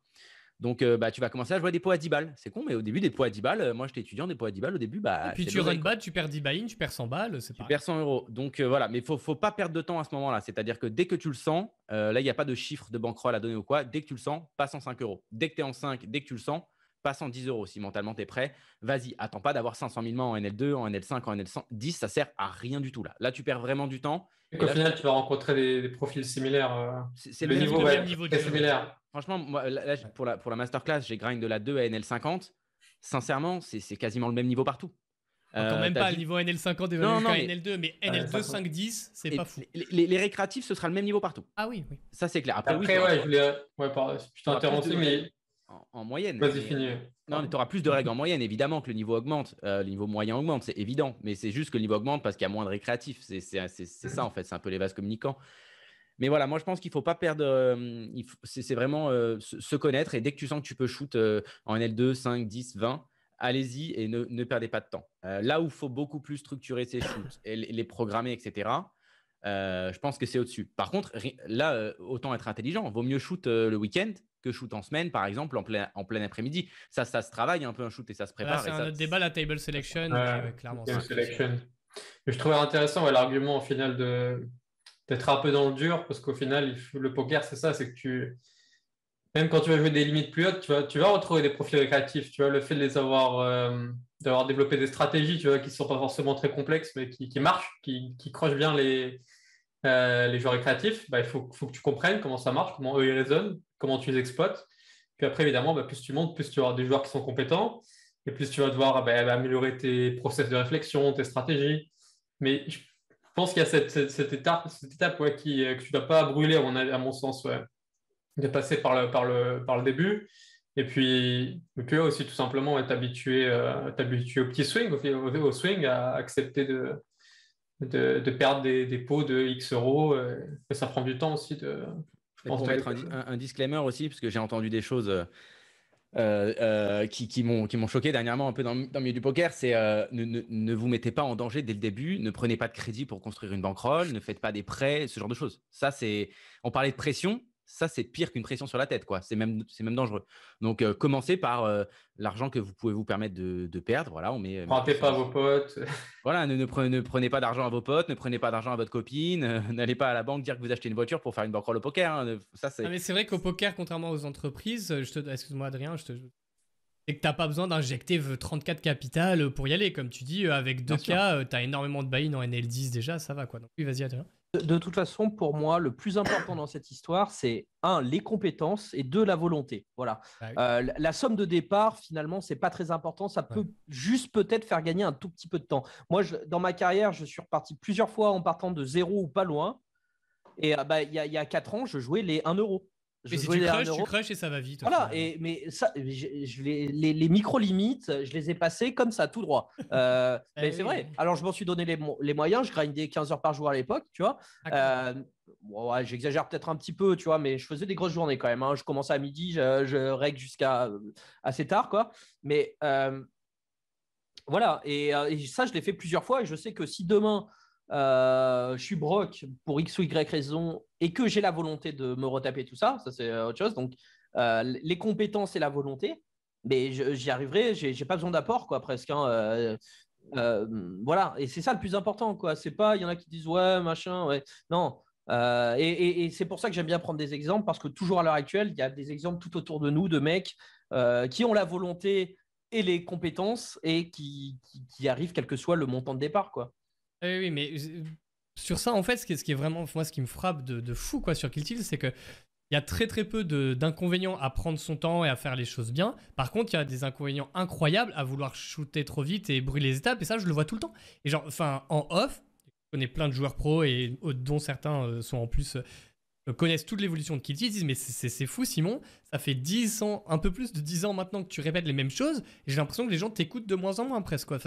Donc, euh, bah, tu vas commencer à jouer des pots à 10 balles. C'est con, mais au début, des pots à 10 balles, euh, moi j'étais étudiant, des pots à 10 balles, au début, bah. Et puis tu run bad, tu perds 10 buy tu perds 100 balles, c'est Tu perds 100 euros. Donc voilà, mais il faut, faut pas perdre de temps à ce moment-là. C'est-à-dire que dès que tu le sens, là, il n'y a pas de chiffre de bankroll à donner ou quoi. Dès que tu le sens, passe en 5 euros. Dès que tu es en 5, dès que tu le sens, passe en 10 euros. Si mentalement tu es prêt, vas-y. Attends pas d'avoir 500 000 mains en NL2, en NL5, en NL10. Ça sert à rien du tout là. Là, tu perds vraiment du temps. Et qu'au final, tu vas rencontrer des, profils similaires. c'est le, niveau, niveau très similaire. Franchement, moi, pour, la, pour la masterclass, j'ai grind de la 2 à NL50. Sincèrement, c'est quasiment le même niveau partout. Euh, même pas le niveau NL50 et non, non, NL2, mais NL2 5 10, c'est pas fou. Les, récréatifs, ce sera le même niveau partout. Ah oui, oui. Ça c'est clair. Après, oui, ouais, je voulais. Ouais, pardon, je t'ai mais. En, moyenne. Vas-y, finis. Non, tu auras plus de règles en moyenne, évidemment que le niveau augmente, euh, le niveau moyen augmente, c'est évident. Mais c'est juste que le niveau augmente parce qu'il y a moins de récréatifs. C'est ça en fait, c'est un peu les vases communicants. Mais voilà, moi je pense qu'il ne faut pas perdre. Euh, c'est vraiment euh, se, connaître et dès que tu sens que tu peux shoot euh, en L2, 5, 10, 20, allez-y et ne, perdez pas de temps. là où il faut beaucoup plus structurer ses shoots et les programmer, etc., je pense que c'est au-dessus. Par contre, là, autant être intelligent. Vaut mieux shoot le week-end que shoot en semaine, par exemple, en plein, en plein après-midi. Ça, ça se travaille un peu un shoot et ça se prépare. C'est un autre débat, la table selection. clairement. selection. je trouvais intéressant l'argument au final de d'être un peu dans le dur parce qu'au final, le poker, c'est ça, c'est que tu, même quand tu vas jouer des limites plus hautes, tu vas, tu vas retrouver des profils récréatifs. Tu vois, le fait de les avoir, euh, d'avoir développé des stratégies, tu vois, qui ne sont pas forcément très complexes, mais qui, qui marchent, qui, qui, crochent bien les, euh, les joueurs récréatifs, bah, il faut, faut, que tu comprennes comment ça marche, comment eux ils raisonnent, comment tu les exploites. Puis après, évidemment, bah, plus tu montes, plus tu avoir des joueurs qui sont compétents, et plus tu vas devoir bah, améliorer tes process de réflexion, tes stratégies. Mais je pense qu'il y a cette, étape, qui, euh, que tu ne dois pas brûler, à mon, sens, de passer par le, début. Et puis, et puis aussi, tout simplement, euh, au petit swing, au, swing, à accepter de, perdre des, pots de X euros. Euh, ça prend du temps aussi. De, je pense mettre un, un, disclaimer aussi, parce que j'ai entendu des choses euh, euh, qui, qui m'ont choqué dernièrement un peu dans, dans le milieu du poker, c'est euh, ne, ne, ne, vous mettez pas en danger dès le début, ne prenez pas de crédit pour construire une bankroll, ne faites pas des prêts, ce genre de choses. Ça, c'est. On parlait de pression, ça, c'est pire qu'une pression sur la tête, quoi. C'est même, c'est même dangereux. Donc, euh, commencez par euh, l'argent que vous pouvez vous permettre de, perdre. Voilà, on met. Rentez pas à vos potes. Voilà, ne, ne, prenez, pas d'argent à vos potes, ne prenez pas d'argent à votre copine, euh, n'allez pas à la banque dire que vous achetez une voiture pour faire une bankroll au poker. Hein. Ça, c'est. Ah, mais c'est vrai qu'au poker, contrairement aux entreprises, je te, excuse-moi Adrien, je te, et que t'as pas besoin d'injecter 34 capital pour y aller. Comme tu dis, avec 2K, tu as énormément de buy-in en NL10 déjà, ça va quoi. Donc oui, vas-y, Adrien. De, toute façon, pour moi, le plus important dans cette histoire, c'est un, les compétences et deux, la volonté. Voilà. Bah euh, la, somme de départ, finalement, c'est pas très important. Ça peut juste peut-être faire gagner un tout petit peu de temps. Moi, dans ma carrière, je suis reparti plusieurs fois en partant de zéro ou pas loin. Et euh, bah, il y, a, y, a 4 ans, je jouais les 1 euro. Mais si tu crushes, tu crushes et ça va vite. Voilà, et, mais ça, je, les, les, micro-limites, je les ai passées comme ça, tout droit. Euh, eh mais c'est vrai. Alors, je m'en suis donné les, les, moyens. Je grindais 15 heures par jour à l'époque, tu vois. Euh, ouais, J'exagère peut-être un petit peu, tu vois, mais je faisais des grosses journées quand même. Hein. Je commençais à midi, je, je règle jusqu'à euh, assez tard, quoi. Mais voilà, et, et, ça, je l'ai fait plusieurs fois. Et je sais que si demain, euh, je suis broc pour X ou Y raison et que j'ai la volonté de me retaper tout ça, ça c'est euh, autre chose. Donc, euh, les compétences et la volonté, mais j'y arriverai, j'ai pas besoin d'apport, quoi, presque. Hein, voilà, et c'est ça le plus important, quoi. C'est pas, il y en a qui disent ouais, machin, ouais. Non. et, c'est pour ça que j'aime bien prendre des exemples parce que toujours à l'heure actuelle, il y a des exemples tout autour de nous de mecs qui ont la volonté et les compétences et qui, qui, qui arrivent quel que soit le montant de départ, quoi. Oui, oui, mais euh, sur ça, en fait, ce qui est, vraiment, moi, ce qui me frappe de, fou quoi, sur Kill c'est que il y a très très peu d'inconvénients à prendre son temps et à faire les choses bien. Par contre, il y a des inconvénients incroyables à vouloir shooter trop vite et brûler les étapes. Et ça, je le vois tout le temps. Et genre, enfin, en off, je connais plein de joueurs pros et dont certains euh, sont en plus euh, connaissent toute l'évolution de Kill Tilt. Ils disent mais c'est fou, Simon. Ça fait 10 ans, un peu plus de 10 ans maintenant que tu répètes les mêmes choses. Et j'ai l'impression que les gens t'écoutent de moins en moins presque. Quoi.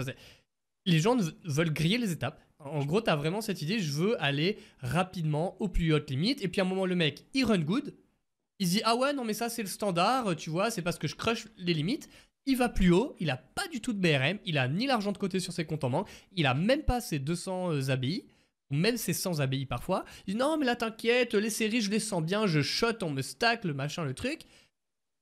Les gens veulent griller les étapes. En gros, tu as vraiment cette idée, je veux aller rapidement au plus haute limite. Et puis à un moment, le mec, il run good. Il dit, ah ouais, non, mais ça, c'est le standard, tu vois, c'est parce que je crush les limites. Il va plus haut, il a pas du tout de BRM, il a ni l'argent de côté sur ses comptes en banque, il a même pas ses 200 euh, ABI, ou même ses 100 ABI parfois. Il dit, non, mais là, t'inquiète, les séries, je les sens bien, je shot, on me stack, le machin, le truc.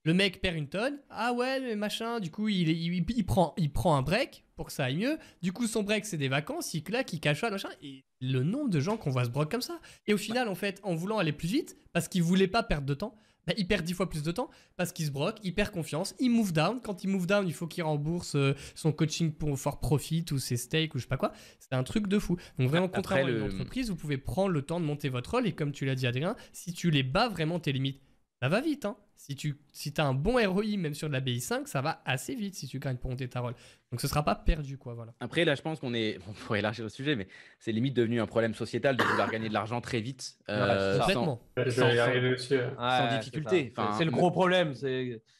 Le mec perd une tonne. Ah ouais, mais machin. Du coup, il, il, prend, il prend un break pour que ça aille mieux. Du coup, son break, c'est des vacances. Il claque, il cache machin. Et le nombre de gens qu'on voit se broc comme ça. Et au final, en fait, en voulant aller plus vite, parce qu'il voulait pas perdre de temps, bah, il perd dix fois plus de temps parce qu'il se broque, il perd confiance, il move down. Quand il move down, il faut qu'il rembourse euh, son coaching pour fort profit ou ses stakes ou je sais pas quoi. C'est un truc de fou. Donc vraiment, contrairement à une entreprise, vous pouvez prendre le temps de monter votre rôle et comme tu l'as dit Adrien, si tu les bats vraiment tes limites, ça va vite. Hein. Si tu si as un bon ROI, même sur de la BI5, ça va assez vite si tu gagnes pour monter ta rôle. Donc ce sera pas perdu. quoi. Voilà. Après, là, je pense qu'on est. On pourrait élargir le sujet, mais c'est limite devenu un problème sociétal de vouloir gagner de l'argent très vite. Euh, sans, sans, difficulté. c'est le gros problème.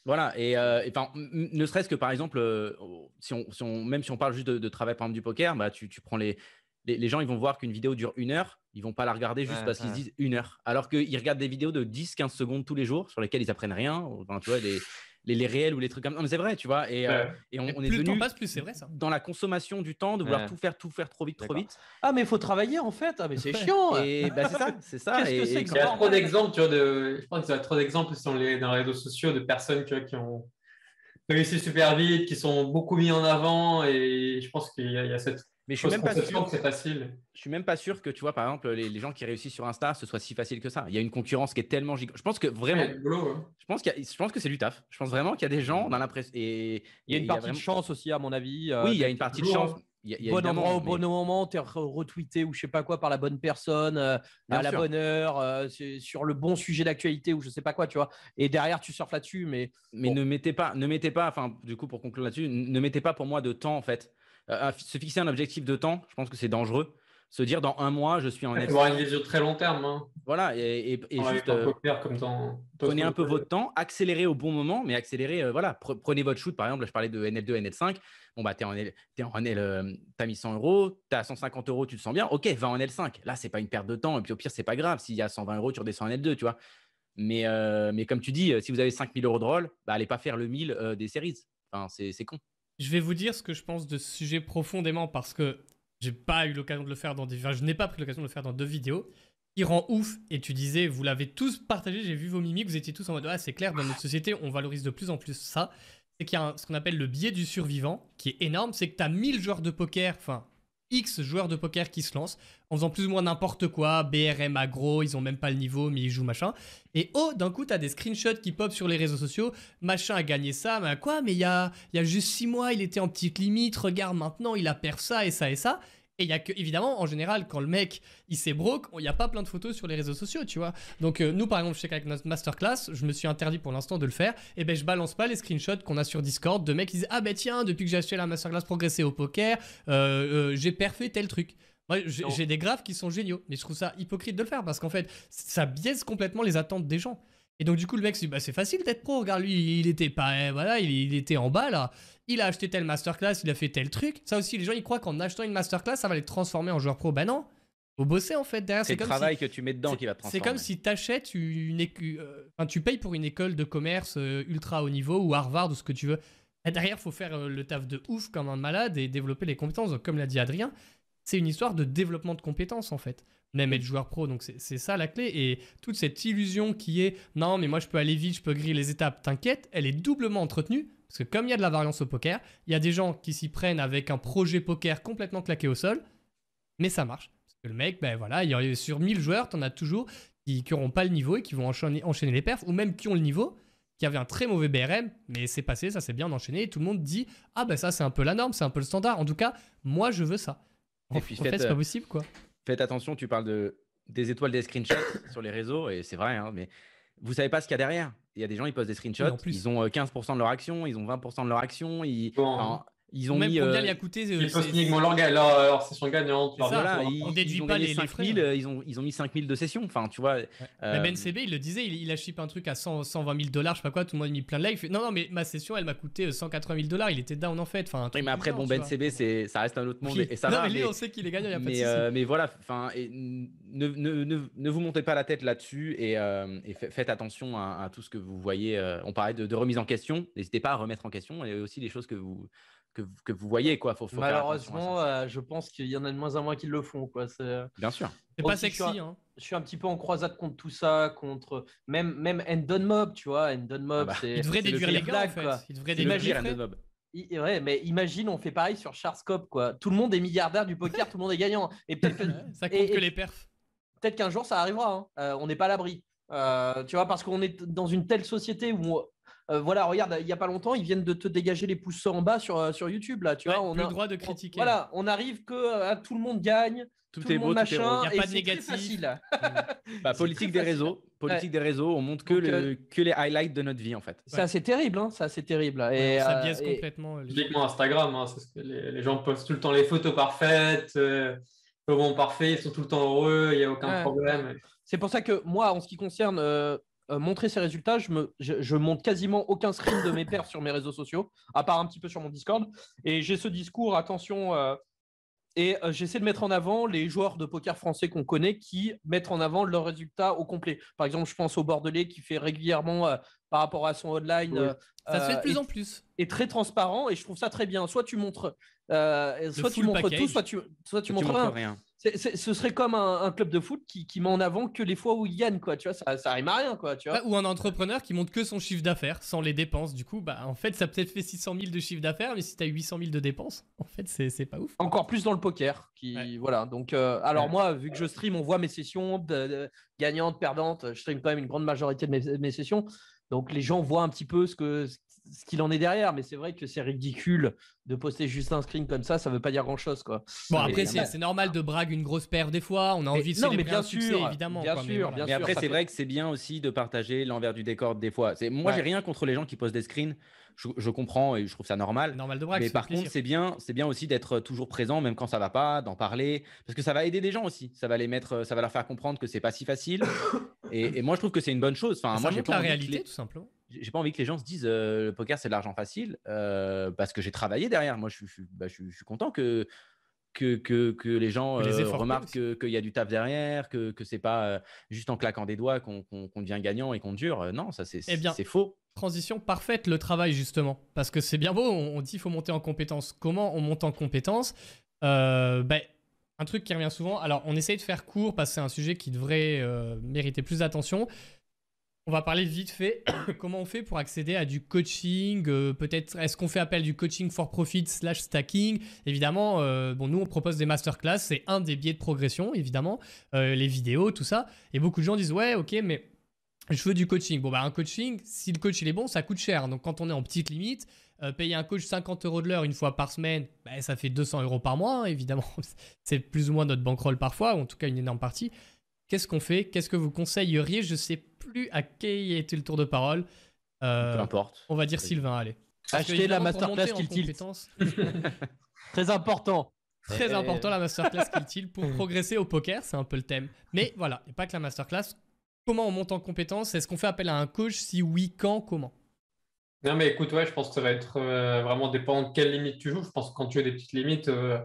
Voilà. Et, euh, ne serait-ce que par exemple, euh, si on, si on, même si on parle juste de, travail par exemple du poker, bah, tu, tu prends les, les, gens, ils vont voir qu'une vidéo dure une heure, ils vont pas la regarder juste parce qu'ils se disent une heure. Alors qu'ils regardent des vidéos de 10-15 secondes tous les jours sur lesquelles ils apprennent rien. tu vois, les, les, réels ou les trucs comme ça. Non, mais c'est vrai, tu vois. Et, euh, et on, est plus le temps passe, plus c'est vrai ça. Dans la consommation du temps, de vouloir tout faire, tout faire trop vite, trop vite. Ah, mais il faut travailler en fait. Ah, mais c'est chiant. et bah, c'est ça, c'est ça. et, il y a trop d'exemples, tu vois. De... Je pense qu'il y a trop d'exemples dans les, dans les réseaux sociaux de personnes tu vois, qui ont réussi super vite, qui sont beaucoup mis en avant. Et je pense qu'il y, y, a cette mais je suis même pas sûr que c'est facile. Je suis même pas sûr que tu vois par exemple les, gens qui réussissent sur Insta ce soit si facile que ça. Il y a une concurrence qui est tellement gigantesque. Je pense que vraiment hein. Je pense qu'il je pense que c'est du taf. Je pense vraiment qu'il y a des gens dans l'impression et il y a une partie de chance aussi à mon avis. Euh, oui, il y a une partie de chance. Hein. Il y a, bon endroit au bon moment, tu es retweeté ou je sais pas quoi par la bonne personne, euh, à la bonne heure, euh, sur le bon sujet d'actualité ou je sais pas quoi, tu vois. Et derrière, tu surfes là-dessus, mais. Mais ne mettez pas, ne mettez pas, enfin, du coup, pour conclure là-dessus, ne mettez pas pour moi de temps en fait. Euh, se fixer un objectif de temps, je pense que c'est dangereux. Se dire dans un mois, je suis en Il faut avoir une vision très long terme. Hein. Voilà, et, juste euh, comme prenez un peu votre temps, accélérez au bon moment, mais accélérez, euh, voilà, prenez votre shoot. Par exemple, je parlais de NL2, NL5. Bon, bah, tu en, es en NL, as mis 100 euros, tu as 150 euros, tu te sens bien. Ok, va en L5. Là, c'est pas une perte de temps. Et puis au pire, c'est pas grave. S'il y a 120 euros, tu redescends en L2, tu vois. Mais, mais comme tu dis, si vous avez 5000 euros de rôle, bah, allez pas faire le 1000 des séries. Enfin, c'est con. Je vais vous dire ce que je pense de ce sujet profondément parce que j'ai pas eu l'occasion de le faire dans des. Enfin, je n'ai pas pris l'occasion de le faire dans deux vidéos. Il rend ouf. Et tu disais, vous l'avez tous partagé, j'ai vu vos mimiques, vous étiez tous en mode Ah, c'est clair, dans notre société, on valorise de plus en plus ça. C'est qu'il y a ce qu'on appelle le biais du survivant, qui est énorme. C'est que tu as 1000 joueurs de poker, enfin, X joueurs de poker qui se lancent en faisant plus ou moins n'importe quoi, BRM agro, ils ont même pas le niveau mais ils jouent machin. Et oh, d'un coup, t'as des screenshots qui pop sur les réseaux sociaux, machin a gagné ça, mais quoi, mais il y a, y a juste 6 mois, il était en petite limite, regarde maintenant, il a perdu ça et ça et ça. Et il y a que, évidemment, en général, quand le mec, il s'est broke, il n'y a pas plein de photos sur les réseaux sociaux, tu vois. Donc, euh, nous, par exemple, je sais qu'avec notre masterclass, je me suis interdit pour l'instant de le faire. Et ben, je balance pas les screenshots qu'on a sur Discord de mecs qui disent Ah ben tiens, depuis que j'ai acheté la masterclass progresser au poker, euh, euh, j'ai perfait tel truc. Moi, j'ai des graphes qui sont géniaux, mais je trouve ça hypocrite de le faire parce qu'en fait, ça biaise complètement les attentes des gens. Et donc, du coup, le mec se dit Bah, c'est facile d'être pro, regarde, lui, il était pas. Voilà, il, il était en bas là il a acheté telle masterclass, il a fait tel truc. Ça aussi, les gens, ils croient qu'en achetant une masterclass, ça va les transformer en joueur pro. Ben non, faut bosser en fait derrière. C'est le travail que tu mets dedans qui va te transformer. C'est comme si tu achètes une euh, tu payes pour une école de commerce euh, ultra haut niveau ou Harvard ou ce que tu veux. Et derrière, faut faire euh, le taf de ouf comme un malade et développer les compétences. Donc, comme l'a dit Adrien, c'est une histoire de développement de compétences en fait. Même être joueur pro, donc c'est ça la clé. Et toute cette illusion qui est non, mais moi je peux aller vite, je peux griller les étapes, t'inquiète, elle est doublement entretenue parce que comme il y a de la variance au poker, il y a des gens qui s'y prennent avec un projet poker complètement claqué au sol, mais ça marche. Parce que le mec, ben voilà, il y a, sur 1000 joueurs, tu en as toujours qui n'auront pas le niveau et qui vont enchaîner, enchaîner, les perfs, ou même qui ont le niveau, qui avaient un très mauvais BRM, mais c'est passé, ça s'est bien enchaîné, et tout le monde dit Ah ben ça c'est un peu la norme, c'est un peu le standard. En tout cas, moi je veux ça. En, fait, c'est pas possible quoi. Faites attention, tu parles de, des étoiles des screenshots sur les réseaux, et c'est vrai, hein, mais vous savez pas ce qu'il y a derrière. Il y a des gens, ils postent des screenshots, ils ont 15% euh, de leur action, ils ont 20% de leur action, ils, ils ont même mis. Combien euh, il a coûté euh, Ils leur, leur, leur, session gagnante. Voilà, ils, on déduit pas les, 5000, les ils, ont, ils ont mis 5000 de session. Enfin, tu vois. Euh... Ben CB, il le disait, il, il, a shippé un truc à 100, 120 000 dollars, je sais pas quoi, tout le monde a mis plein de likes. non, non, mais ma session, elle m'a coûté 180 000 dollars. Il était down en fait. Enfin, oui, mais après, bon, Ben CB, ça reste un autre monde. Et ça non, va, mais lui, on sait qu'il est gagnant, il y a mais, pas de Mais voilà, enfin, ne, ne, ne, ne, vous montez pas la tête là-dessus et, et, faites attention à, tout ce que vous voyez. On parlait de, remise en question. N'hésitez pas à remettre en question et aussi les choses que vous que, vous voyez. Quoi. Faut, Malheureusement, je pense qu'il y en a de moins en moins qui le font. Quoi. Bien sûr. C'est pas sexy. Hein. Je suis, un, petit peu en croisade contre tout ça, contre même, même Endon Mob, tu vois. Endon Mob, ah bah. c'est. Il devrait déduire les gars, en fait. Il devrait déduire Mob. Ouais, mais imagine, on fait pareil sur Charscope, quoi. Tout le monde est milliardaire du poker, tout le monde est gagnant. Et peut-être ça compte que les perfs. Peut-être qu'un jour ça arrivera. Hein. Euh, on n'est pas à l'abri. Euh, tu vois, parce qu'on est dans une telle société où, euh, voilà, regarde, il y a pas longtemps, ils viennent de te dégager les pouces en bas sur, sur YouTube, là. Tu vois, on a le droit de critiquer. voilà, on arrive que tout le monde gagne. Tout, est beau, machin, il n'y a pas de négatif. bah, politique des réseaux, politique des réseaux, on montre que, le, que les highlights de notre vie en fait. Ça c'est terrible, hein, ça c'est terrible. Et, ça biaise complètement. Typiquement Instagram, hein, que les, gens postent tout le temps les photos parfaites, euh, le bon parfait, ils sont tout le temps heureux, il n'y a aucun problème. C'est pour ça que moi, en ce qui concerne euh, euh, montrer ces résultats, je, me, je, montre quasiment aucun screen de mes pairs sur mes réseaux sociaux, à part un petit peu sur mon Discord. Et j'ai ce discours, attention, et euh, j'essaie de mettre en avant les joueurs de poker français qu'on connaît qui mettent en avant leurs résultats au complet. Par exemple, je pense au Bordelais qui fait régulièrement, euh, par rapport à son online. Euh, ça se fait de plus en plus. Et très transparent, et je trouve ça très bien. Soit tu montres, soit tu montres tout, soit tu, soit tu, montres, rien ce serait comme un, club de foot qui, met en avant que les fois où il gagne, quoi. Tu vois, ça, ça rime à rien, quoi. Tu vois. ou un entrepreneur qui montre que son chiffre d'affaires sans les dépenses. Du coup, bah, en fait, ça peut-être fait 600 000 de chiffre d'affaires, mais si tu as 800 000 de dépenses, en fait, c'est pas ouf. Encore plus dans le poker. Qui, Voilà. Donc, euh, alors, moi, vu que je stream, on voit mes sessions de, gagnantes, perdantes. Je stream quand même une grande majorité de mes, mes sessions. Donc, les gens voient un petit peu ce que, ce qu'il en est derrière, mais c'est vrai que c'est ridicule de poster juste un screen comme ça, ça veut pas dire grand chose quoi. Bon après c'est normal de braguer une grosse paire des fois, on a envie de célébrer bien un sûr, succès évidemment. Bien sûr, mais, après c'est vrai que c'est bien aussi de partager l'envers du décor des fois. Moi j'ai rien contre les gens qui postent des screens, je, comprends et je trouve ça normal. Normal de brague. Mais par contre c'est bien, c'est bien aussi d'être toujours présent même quand ça va pas, d'en parler, parce que ça va aider des gens aussi, ça va les mettre, ça va leur faire comprendre que c'est pas si facile. et, moi je trouve que c'est une bonne chose. Enfin, moi j'ai pas la réalité tout simplement j'ai pas envie que les gens se disent euh, le poker c'est de l'argent facile euh, parce que j'ai travaillé derrière. Moi, je, bah, suis content que, que, que, les gens euh, remarquent qu'il y a du taf derrière, que, que c'est pas juste en claquant des doigts qu'on devient gagnant et qu'on dure. non, ça c'est eh faux. Transition parfaite, le travail justement. Parce que c'est bien beau, on, dit qu'il faut monter en compétence. Comment on monte en compétence? Ben, Un truc qui revient souvent. Alors, on essaye de faire court parce que c'est un sujet qui devrait mériter plus d'attention. On va parler vite fait. Comment on fait pour accéder à du coaching euh, Peut-être est-ce qu'on fait appel du coaching for profit slash stacking? Évidemment, euh, bon, nous on propose des masterclass, c'est un des biais de progression, évidemment, euh, les vidéos, tout ça. Et beaucoup de gens disent ouais, ok, mais je veux du coaching. Bon, bah un coaching, si le coach il est bon, ça coûte cher. Donc quand on est en petite limite, payer un coach 50 euros de l'heure une fois par semaine, bah, ça fait 200 euros par mois, hein, évidemment. c'est plus ou moins notre bankroll parfois, ou en tout cas une énorme partie. Qu'est-ce qu'on fait? Qu'est-ce que vous conseilleriez? Je sais plus à qui était le tour de parole. Euh, Peu importe. On va dire Sylvain, allez. Acheter la masterclass qu'il tilt. Très important. Très important la masterclass qu'il tilt pour progresser au poker, c'est un peu le thème. Mais voilà, et pas que la masterclass. Comment on monte en compétence? Est-ce qu'on fait appel à un coach? Si oui, quand? Comment? Non, mais écoute, ouais, je pense que ça va être euh, vraiment dépendant de quelle limite tu joues. Je pense que quand tu as des petites limites, euh,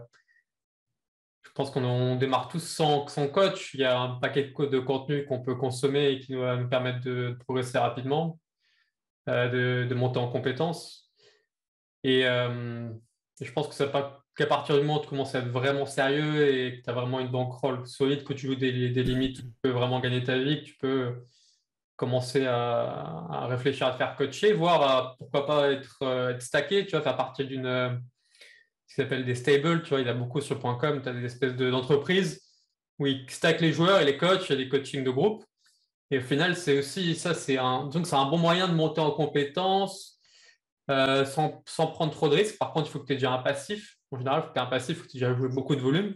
je pense qu'on démarre tous sans, coach. Il y a un paquet de, contenu qu'on peut consommer et qui va nous permettre de, progresser rapidement, euh, de, monter en compétences. Euh, et, je pense que qu'à partir du moment où tu commences à être vraiment sérieux et que tu as vraiment une bankroll solide, que tu joues des, limites, tu peux vraiment gagner ta vie, que tu peux commencer à, réfléchir à te faire coacher, voire pourquoi pas être, euh, être stacké, tu vois, faire partie d'une qui s'appelle des stables. Tu vois, il y a beaucoup sur .com. Tu as des espèces d'entreprises où ils stackent les joueurs et les coachs. Il y a des coachings de groupe. Et au final, c'est aussi ça, c'est un, un bon moyen de monter en compétences euh, sans, sans, prendre trop de risques. Par contre, il faut que tu aies déjà un passif. En général, il faut que tu aies un passif, il faut que tu aies déjà joué beaucoup de volume.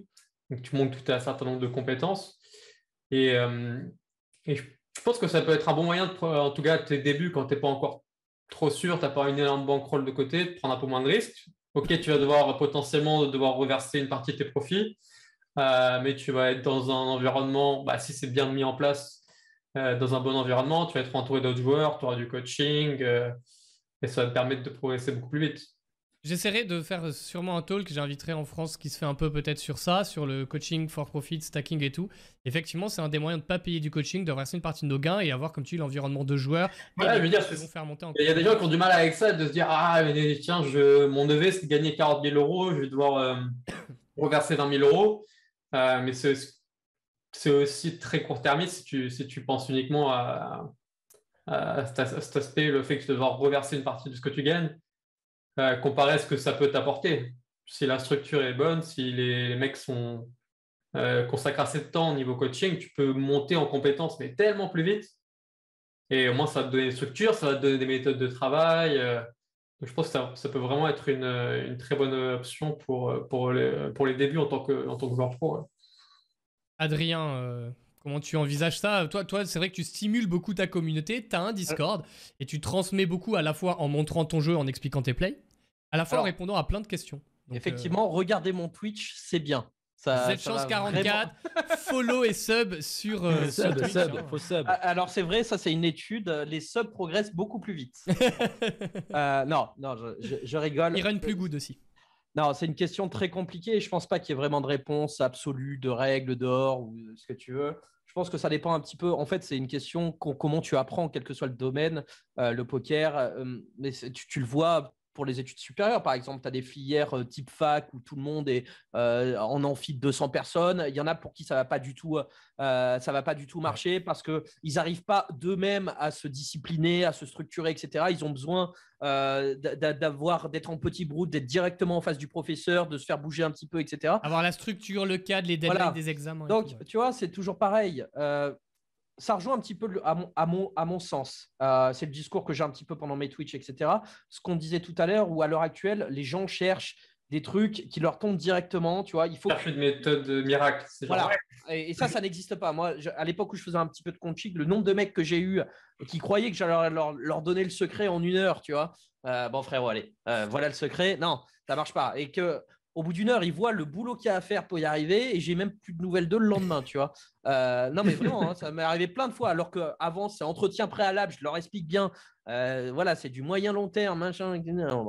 Donc, tu montes tout à un certain nombre de compétences. Et, euh, je, pense que ça peut être un bon moyen, de, en tout cas, tes débuts, quand tu n'es pas encore trop sûr, tu n'as pas une énorme bankroll de côté, de prendre un peu moins de risques. Ok, tu vas devoir potentiellement devoir reverser une partie de tes profits, euh, mais tu vas être dans un environnement, bah, si c'est bien mis en place, euh, dans un bon environnement, tu vas être entouré d'autres joueurs, tu auras du coaching, euh, et ça va te permettre de progresser beaucoup plus vite. J'essaierai de faire sûrement un talk, j'inviterai en France qui se fait un peu peut-être sur ça, sur le coaching for profit, stacking et tout. Effectivement, c'est un des moyens de ne pas payer du coaching, de verser une partie de nos gains et avoir, comme tu dis, l'environnement de joueurs. Je veux dire, faire monter Il y a des gens qui ont du mal avec ça, de se dire Ah, mais tiens, je, mon neveu, c'est de gagner 40 000 euros, je vais devoir euh, reverser 20 000 euros. Euh, mais c'est aussi très court-termiste si tu, si tu penses uniquement à, à, cet aspect, le fait que tu dois reverser une partie de ce que tu gagnes. Euh, comparé à ce que ça peut t'apporter. Si la structure est bonne, si les, mecs sont euh, consacrés assez de temps au niveau coaching, tu peux monter en compétences, mais tellement plus vite. Et au moins, ça va te donner une structure, ça va te donner des méthodes de travail. Euh. je pense que ça, peut vraiment être une, très bonne option pour, pour, les, pour les débuts en tant que, en tant que joueur pro. Adrien, comment tu envisages ça? Toi, toi c'est vrai que tu stimules beaucoup ta communauté, tu as un Discord et tu transmets beaucoup à la fois en montrant ton jeu, en expliquant tes plays, à la fois en répondant à plein de questions. effectivement, euh, regardez mon Twitch, c'est bien. Ça, chance 44, follow et sub sur, euh, Twitch. Hein. sub. Ah, alors c'est vrai, ça c'est une étude. Les subs progressent beaucoup plus vite. Euh, non, non, je, rigole. Ils run plus good aussi. Non, c'est une question très compliquée et je pense pas qu'il y ait vraiment de réponse absolue, de règles d'or ou ce que tu veux. Je pense que ça dépend un petit peu. En fait, c'est une question comment tu apprends, quel que soit le domaine, le poker. mais tu, le vois pour les études supérieures. Par exemple, tu as des filières euh, type fac où tout le monde est euh, en amphi de 200 personnes. Il y en a pour qui ça va pas du tout, euh, ça va pas du tout marcher parce que ils n'arrivent pas d'eux-mêmes à se discipliner, à se structurer, etc. Ils ont besoin d'avoir, d'être en petit groupe, d'être directement en face du professeur, de se faire bouger un petit peu, etc. Avoir la structure, le cadre, les deadlines des examens. Donc, tu vois, c'est toujours pareil ça rejoint un petit peu à, mon, à, mon, à mon sens. Euh, c'est le discours que j'ai un petit peu pendant mes Twitch, etc. Ce qu'on disait tout à l'heure, où à l'heure actuelle, les gens cherchent des trucs qui leur tombent directement, tu vois. Il faut une méthode miracle. Voilà. Et, ça, ça n'existe pas. Moi, à l'époque où je faisais un petit peu de coaching, le nombre de mecs que j'ai eu qui croyaient que j'allais leur, leur, donner le secret en une heure, tu vois. Euh, bon frère, allez, euh, voilà le secret. Non, ça marche pas. Et que au bout d'une heure, ils voient le boulot qu'il y a à faire pour y arriver et j'ai même plus de nouvelles d'eux le lendemain, tu vois. Euh, non, mais vraiment, hein, ça m'est arrivé plein de fois, alors qu'avant, c'est entretien préalable, je leur explique bien, euh, voilà, c'est du moyen long terme, machin,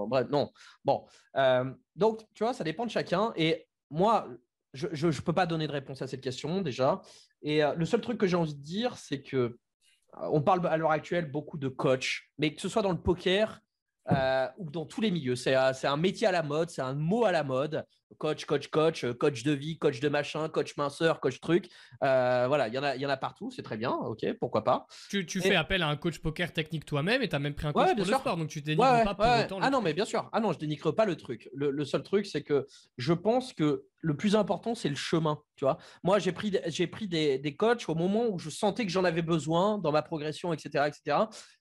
bref, non. Bon, euh, donc, tu vois, ça dépend de chacun. Et moi, je ne peux pas donner de réponse à cette question déjà. Et le seul truc que j'ai envie de dire, c'est que on parle à l'heure actuelle beaucoup de coach, mais que ce soit dans le poker, euh, ou dans tous les milieux. C'est un métier à la mode, c'est un mot à la mode. Coach, coach, coach, euh, coach de vie, coach de machin, coach minceur, coach truc. Euh, voilà, il y, en a, y en a partout, c'est très bien, ok, pourquoi pas. Tu, fais appel à un coach poker technique toi-même et tu as même pris un coach pour le sport, donc tu dénigres pas pour autant. Ah non, mais bien sûr. Ah non, je dénigre pas le truc. Le, seul truc, c'est que je pense que le plus important, c'est le chemin. Tu vois, moi, j'ai pris, j'ai pris des, des coachs au moment où je sentais que j'en avais besoin dans ma progression, etc., etc.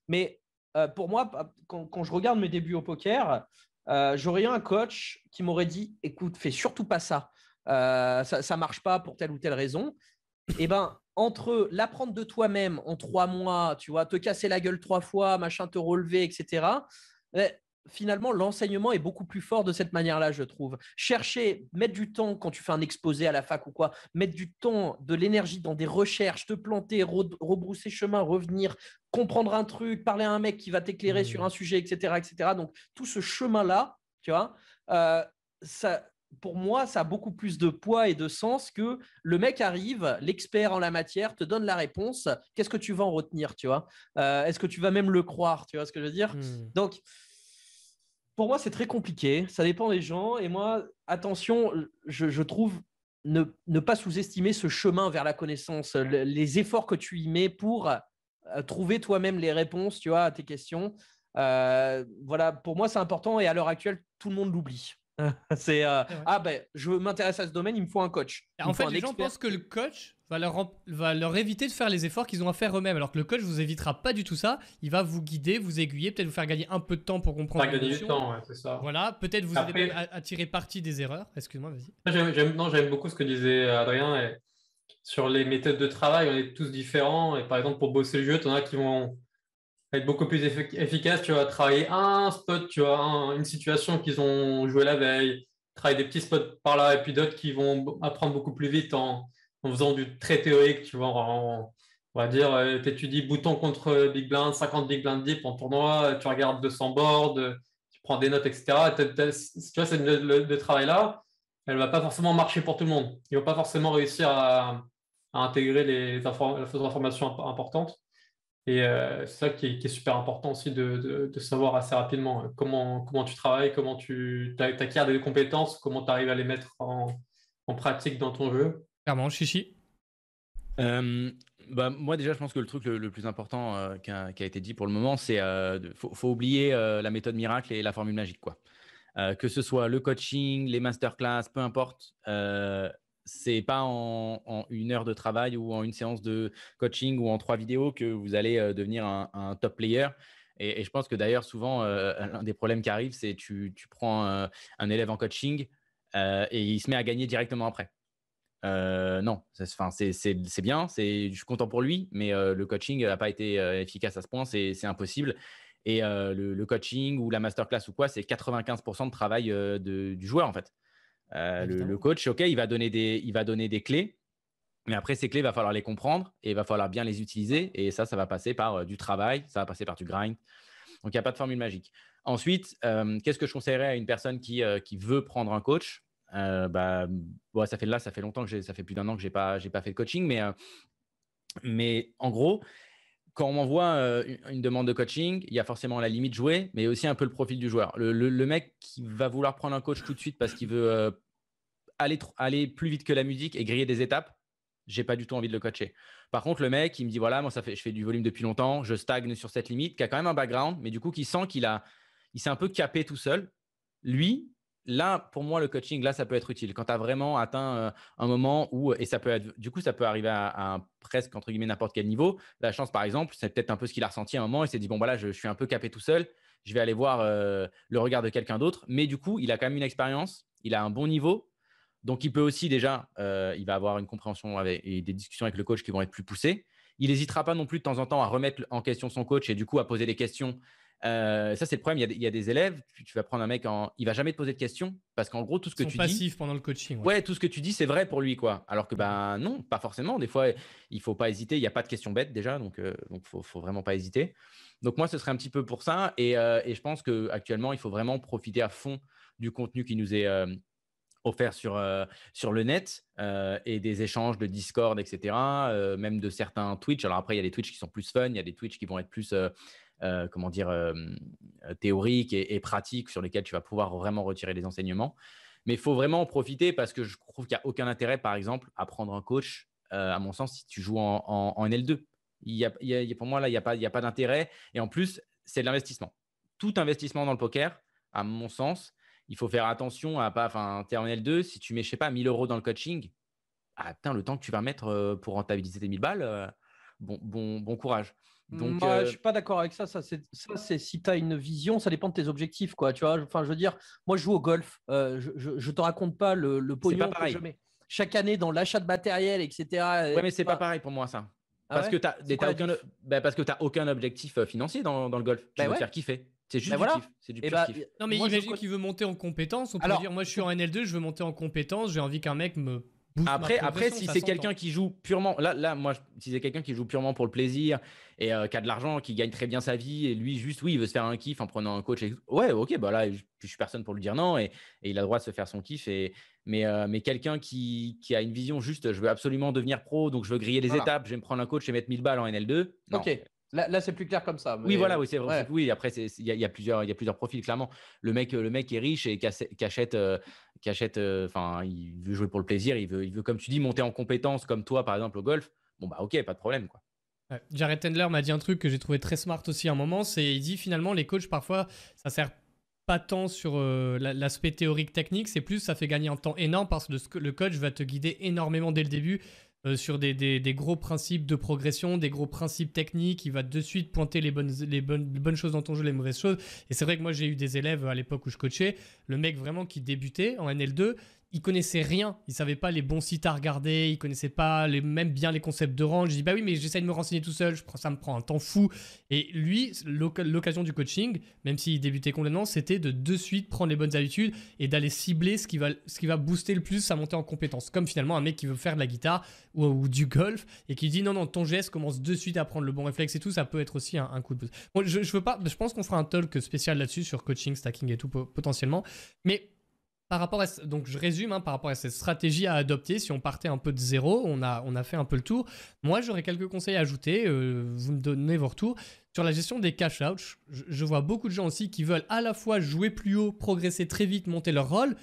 Mais euh, pour moi, quand, je regarde mes débuts au poker, euh, j'aurais eu un coach qui m'aurait dit écoute, fais surtout pas ça. Euh, ça, ne marche pas pour telle ou telle raison. Et eh ben, entre l'apprendre de toi-même en trois mois, tu vois, te casser la gueule trois fois, machin, te relever, etc finalement, l'enseignement est beaucoup plus fort de cette manière-là, je trouve. Chercher, mettre du temps quand tu fais un exposé à la fac ou quoi, mettre du temps, de l'énergie dans des recherches, te planter, rebrousser chemin, revenir, comprendre un truc, parler à un mec qui va t'éclairer sur mmh. un sujet, etc., etc. Donc, tout ce chemin-là, tu vois, euh, ça, pour moi, ça a beaucoup plus de poids et de sens que le mec arrive, l'expert en la matière, te donne la réponse. Qu'est-ce que tu vas en retenir, tu vois? Euh, Est-ce que tu vas même le croire, tu vois ce que je veux dire? Mmh. Donc, pour moi, c'est très compliqué. Ça dépend des gens. Et moi, attention, je, trouve ne, pas sous-estimer ce chemin vers la connaissance, les efforts que tu y mets pour euh, trouver toi-même les réponses, tu vois, à tes questions. Euh, voilà, pour moi, c'est important. Et à l'heure actuelle, tout le monde l'oublie. c'est euh, ah ben je m'intéresse à ce domaine, il me faut un coach. en fait, les gens pensent que le coach va leur, va leur éviter de faire les efforts qu'ils ont à faire eux-mêmes, alors que le coach vous évitera pas du tout ça. Il va vous guider, vous aiguiller, peut-être vous faire gagner un peu de temps pour comprendre. gagner du temps, c'est ça. Voilà, peut-être vous aider à, tirer parti des erreurs. Excuse-moi, vas-y. J'aime beaucoup ce que disait Adrien. Et sur les méthodes de travail, on est tous différents. Et par exemple, pour bosser le jeu, tu en as qui vont être beaucoup plus efficace. Tu vas travailler un spot, tu vois, une situation qu'ils ont joué la veille, travailler des petits spots par là, et puis d'autres qui vont apprendre beaucoup plus vite en, faisant du très théorique, tu vois, on va dire, euh, tu étudies bouton contre Big Blind, 50 Big Blind Deep en tournoi, tu regardes 200 boards, tu prends des notes, etc. tu vois, cette de travail-là, elle ne va pas forcément marcher pour tout le monde. Ils ne vont pas forcément réussir à, intégrer les, informations importantes. Et euh, c'est ça qui est, super important aussi de, savoir assez rapidement euh, comment, comment tu travailles, comment tu acquiers des compétences, comment tu arrives à les mettre en, pratique dans ton jeu. Clairement, Chichi euh, bah, Moi, déjà, je pense que le truc le, plus important qui, a, été dit pour le moment, c'est qu'il faut, faut, oublier la méthode miracle et la formule magique. Quoi. que ce soit le coaching, les masterclass, peu importe c'est pas en, une heure de travail ou en une séance de coaching ou en trois vidéos que vous allez euh, devenir un, top player. Et, je pense que d'ailleurs, souvent, euh, l'un des problèmes qui arrive, c'est tu, tu prends euh, un, élève en coaching et il se met à gagner directement après. non, c'est bien, je suis content pour lui, mais le coaching n'a pas été efficace à ce point, c'est impossible. Et le, coaching ou la masterclass ou quoi, c'est 95% de travail du joueur en fait. Euh, le, coach, OK, il va, donner des, il va donner des clés, mais après, ces clés, il va falloir les comprendre et il va falloir bien les utiliser. Et ça, ça va passer par euh, du travail, ça va passer par du grind. Donc, il n'y a pas de formule magique. Ensuite, euh, qu'est-ce que je conseillerais à une personne qui, qui veut prendre un coach? Bah, ça fait là, ça fait longtemps que ça fait plus d'un an que j'ai pas, j'ai pas fait de coaching, mais, mais en gros, quand on m'envoie euh, une demande de coaching, il y a forcément la limite jouée, mais aussi un peu le profil du joueur. Le, mec qui va vouloir prendre un coach tout de suite parce qu'il veut euh, aller, aller plus vite que la musique et griller des étapes, j'ai pas du tout envie de le coacher. Par contre, le mec, il me dit voilà, moi ça fait, je fais du volume depuis longtemps, je stagne sur cette limite, qui a quand même un background, mais du coup qui sent qu'il a, il s'est un peu capé tout seul. Lui, là, pour moi, le coaching, là, ça peut être utile. Quand tu as vraiment atteint euh, un moment où, et ça peut être, du coup, ça peut arriver à, presque, entre guillemets, n'importe quel niveau. La chance, par exemple, c'est peut-être un peu ce qu'il a ressenti à un moment. Il s'est dit, bon, voilà, je, suis un peu capé tout seul. Je vais aller voir euh, le regard de quelqu'un d'autre. Mais du coup, il a quand même une expérience. Il a un bon niveau. Donc, il peut aussi déjà, euh, il va avoir une compréhension et des discussions avec le coach qui vont être plus poussées. Il n'hésitera pas non plus de temps en temps à remettre en question son coach et du coup à poser des questions euh, ça, c'est le problème. Il y, a, des élèves, tu, vas prendre un mec, en... il va jamais te poser de questions parce qu'en gros, tout ce que tu passif pendant le coaching. Ouais. tout ce que tu dis, c'est vrai pour lui, quoi. Alors que ben non, pas forcément. Des fois, il faut pas hésiter. Il n'y a pas de questions bêtes déjà, donc euh, donc faut, faut vraiment pas hésiter. Donc moi, ce serait un petit peu pour ça. Et, euh, et je pense que actuellement, il faut vraiment profiter à fond du contenu qui nous est offert sur, sur le net et des échanges de Discord, etc. même de certains Twitch. Alors après, il y a des Twitch qui sont plus fun, il y a des Twitch qui vont être plus euh, comment dire, euh, théoriques et, pratiques sur lesquels tu vas pouvoir vraiment retirer les enseignements. Mais il faut vraiment en profiter parce que je trouve qu'il n'y a aucun intérêt, par exemple, à prendre un coach, euh, à mon sens, si tu joues en, en, L2. Il y a, pour moi, là, il n'y a pas, a pas d'intérêt. Et en plus, c'est de l'investissement. Tout investissement dans le poker, à mon sens, il faut faire attention à pas. Enfin, tu es en L2, si tu mets, je sais pas, 1000 euros dans le coaching, ah, le temps que tu vas mettre pour rentabiliser tes 1000 balles, bon, bon, bon courage. Donc, Moi, je suis pas d'accord avec ça. Ça, c'est si tu as une vision, ça dépend de tes objectifs, quoi. Tu vois, enfin, je veux dire, moi, je joue au golf. je, je, te raconte pas le, le pognon que je mets chaque année dans l'achat de matériel, etc. Ouais, mais c'est pas pareil pour moi, ça. Ah parce, que aucun... bah, parce que tu aucun objectif financier dans, dans le golf. Tu bah veux te faire kiffer. C'est juste bah du kiff. C'est du eh bah, kiff. Non, mais imagine qu'il veut monter en compétence. On peut dire, moi, je suis en NL2, je veux monter en compétence. J'ai envie qu'un mec me après, après, si c'est quelqu'un qui joue purement, là, là, moi, si c'est quelqu'un qui joue purement pour le plaisir et euh, qui a de l'argent, qui gagne très bien sa vie, et lui, juste, oui, il veut se faire un kiff en prenant un coach. Ouais, ok, bah là, je, suis personne pour lui dire non, et, il a le droit de se faire son kiff. Et, mais, euh, mais quelqu'un qui, qui, a une vision juste, je veux absolument devenir pro, donc je veux griller les étapes, je vais me prendre un coach et mettre 1000 balles en NL2. Ok. Là, c'est plus clair comme ça. Oui, voilà, oui, c'est vrai. Oui, après, il y, a plusieurs, il y a plusieurs profils, clairement. Le mec, le mec est riche et qui achète, euh, achète, euh, enfin, il veut jouer pour le plaisir, il veut, il veut, comme tu dis, monter en compétence, comme toi, par exemple, au golf. Bon, bah, ok, pas de problème, quoi. Jared Tendler m'a dit un truc que j'ai trouvé très smart aussi à un moment, c'est il dit finalement les coachs parfois ça sert pas tant sur euh, l'aspect théorique technique, c'est plus ça fait gagner un temps énorme parce que le coach va te guider énormément dès le début euh, sur des, des, gros principes de progression, des gros principes techniques. Il va de suite pointer les bonnes, les bonnes, bonnes choses dans ton jeu, les mauvaises choses. Et c'est vrai que moi, j'ai eu des élèves à l'époque où je coachais. Le mec vraiment qui débutait en NL2, il connaissait rien, il savait pas les bons sites à regarder, il connaissait pas les, même bien les concepts de range. Je dis bah oui, mais j'essaie de me renseigner tout seul, ça me prend un temps fou. Et lui, l'occasion du coaching, même s'il débutait complètement, c'était de de suite prendre les bonnes habitudes et d'aller cibler ce qui va ce qui va booster le plus sa montée en compétence. Comme finalement un mec qui veut faire de la guitare ou, du golf et qui dit non non ton geste commence de suite à prendre le bon réflexe et tout, ça peut être aussi un, coup de boost. Bon, je veux pas, je pense qu'on fera un talk spécial là-dessus sur coaching, stacking et tout potentiellement, mais par rapport à donc je résume hein, par rapport à cette stratégie à adopter si on partait un peu de zéro on a on a fait un peu le tour. Moi j'aurais quelques conseils à ajouter euh, vous me donnez vos retours. Sur la gestion des cash outs je, vois beaucoup de gens aussi qui veulent à la fois jouer plus haut progresser très vite monter leur rôle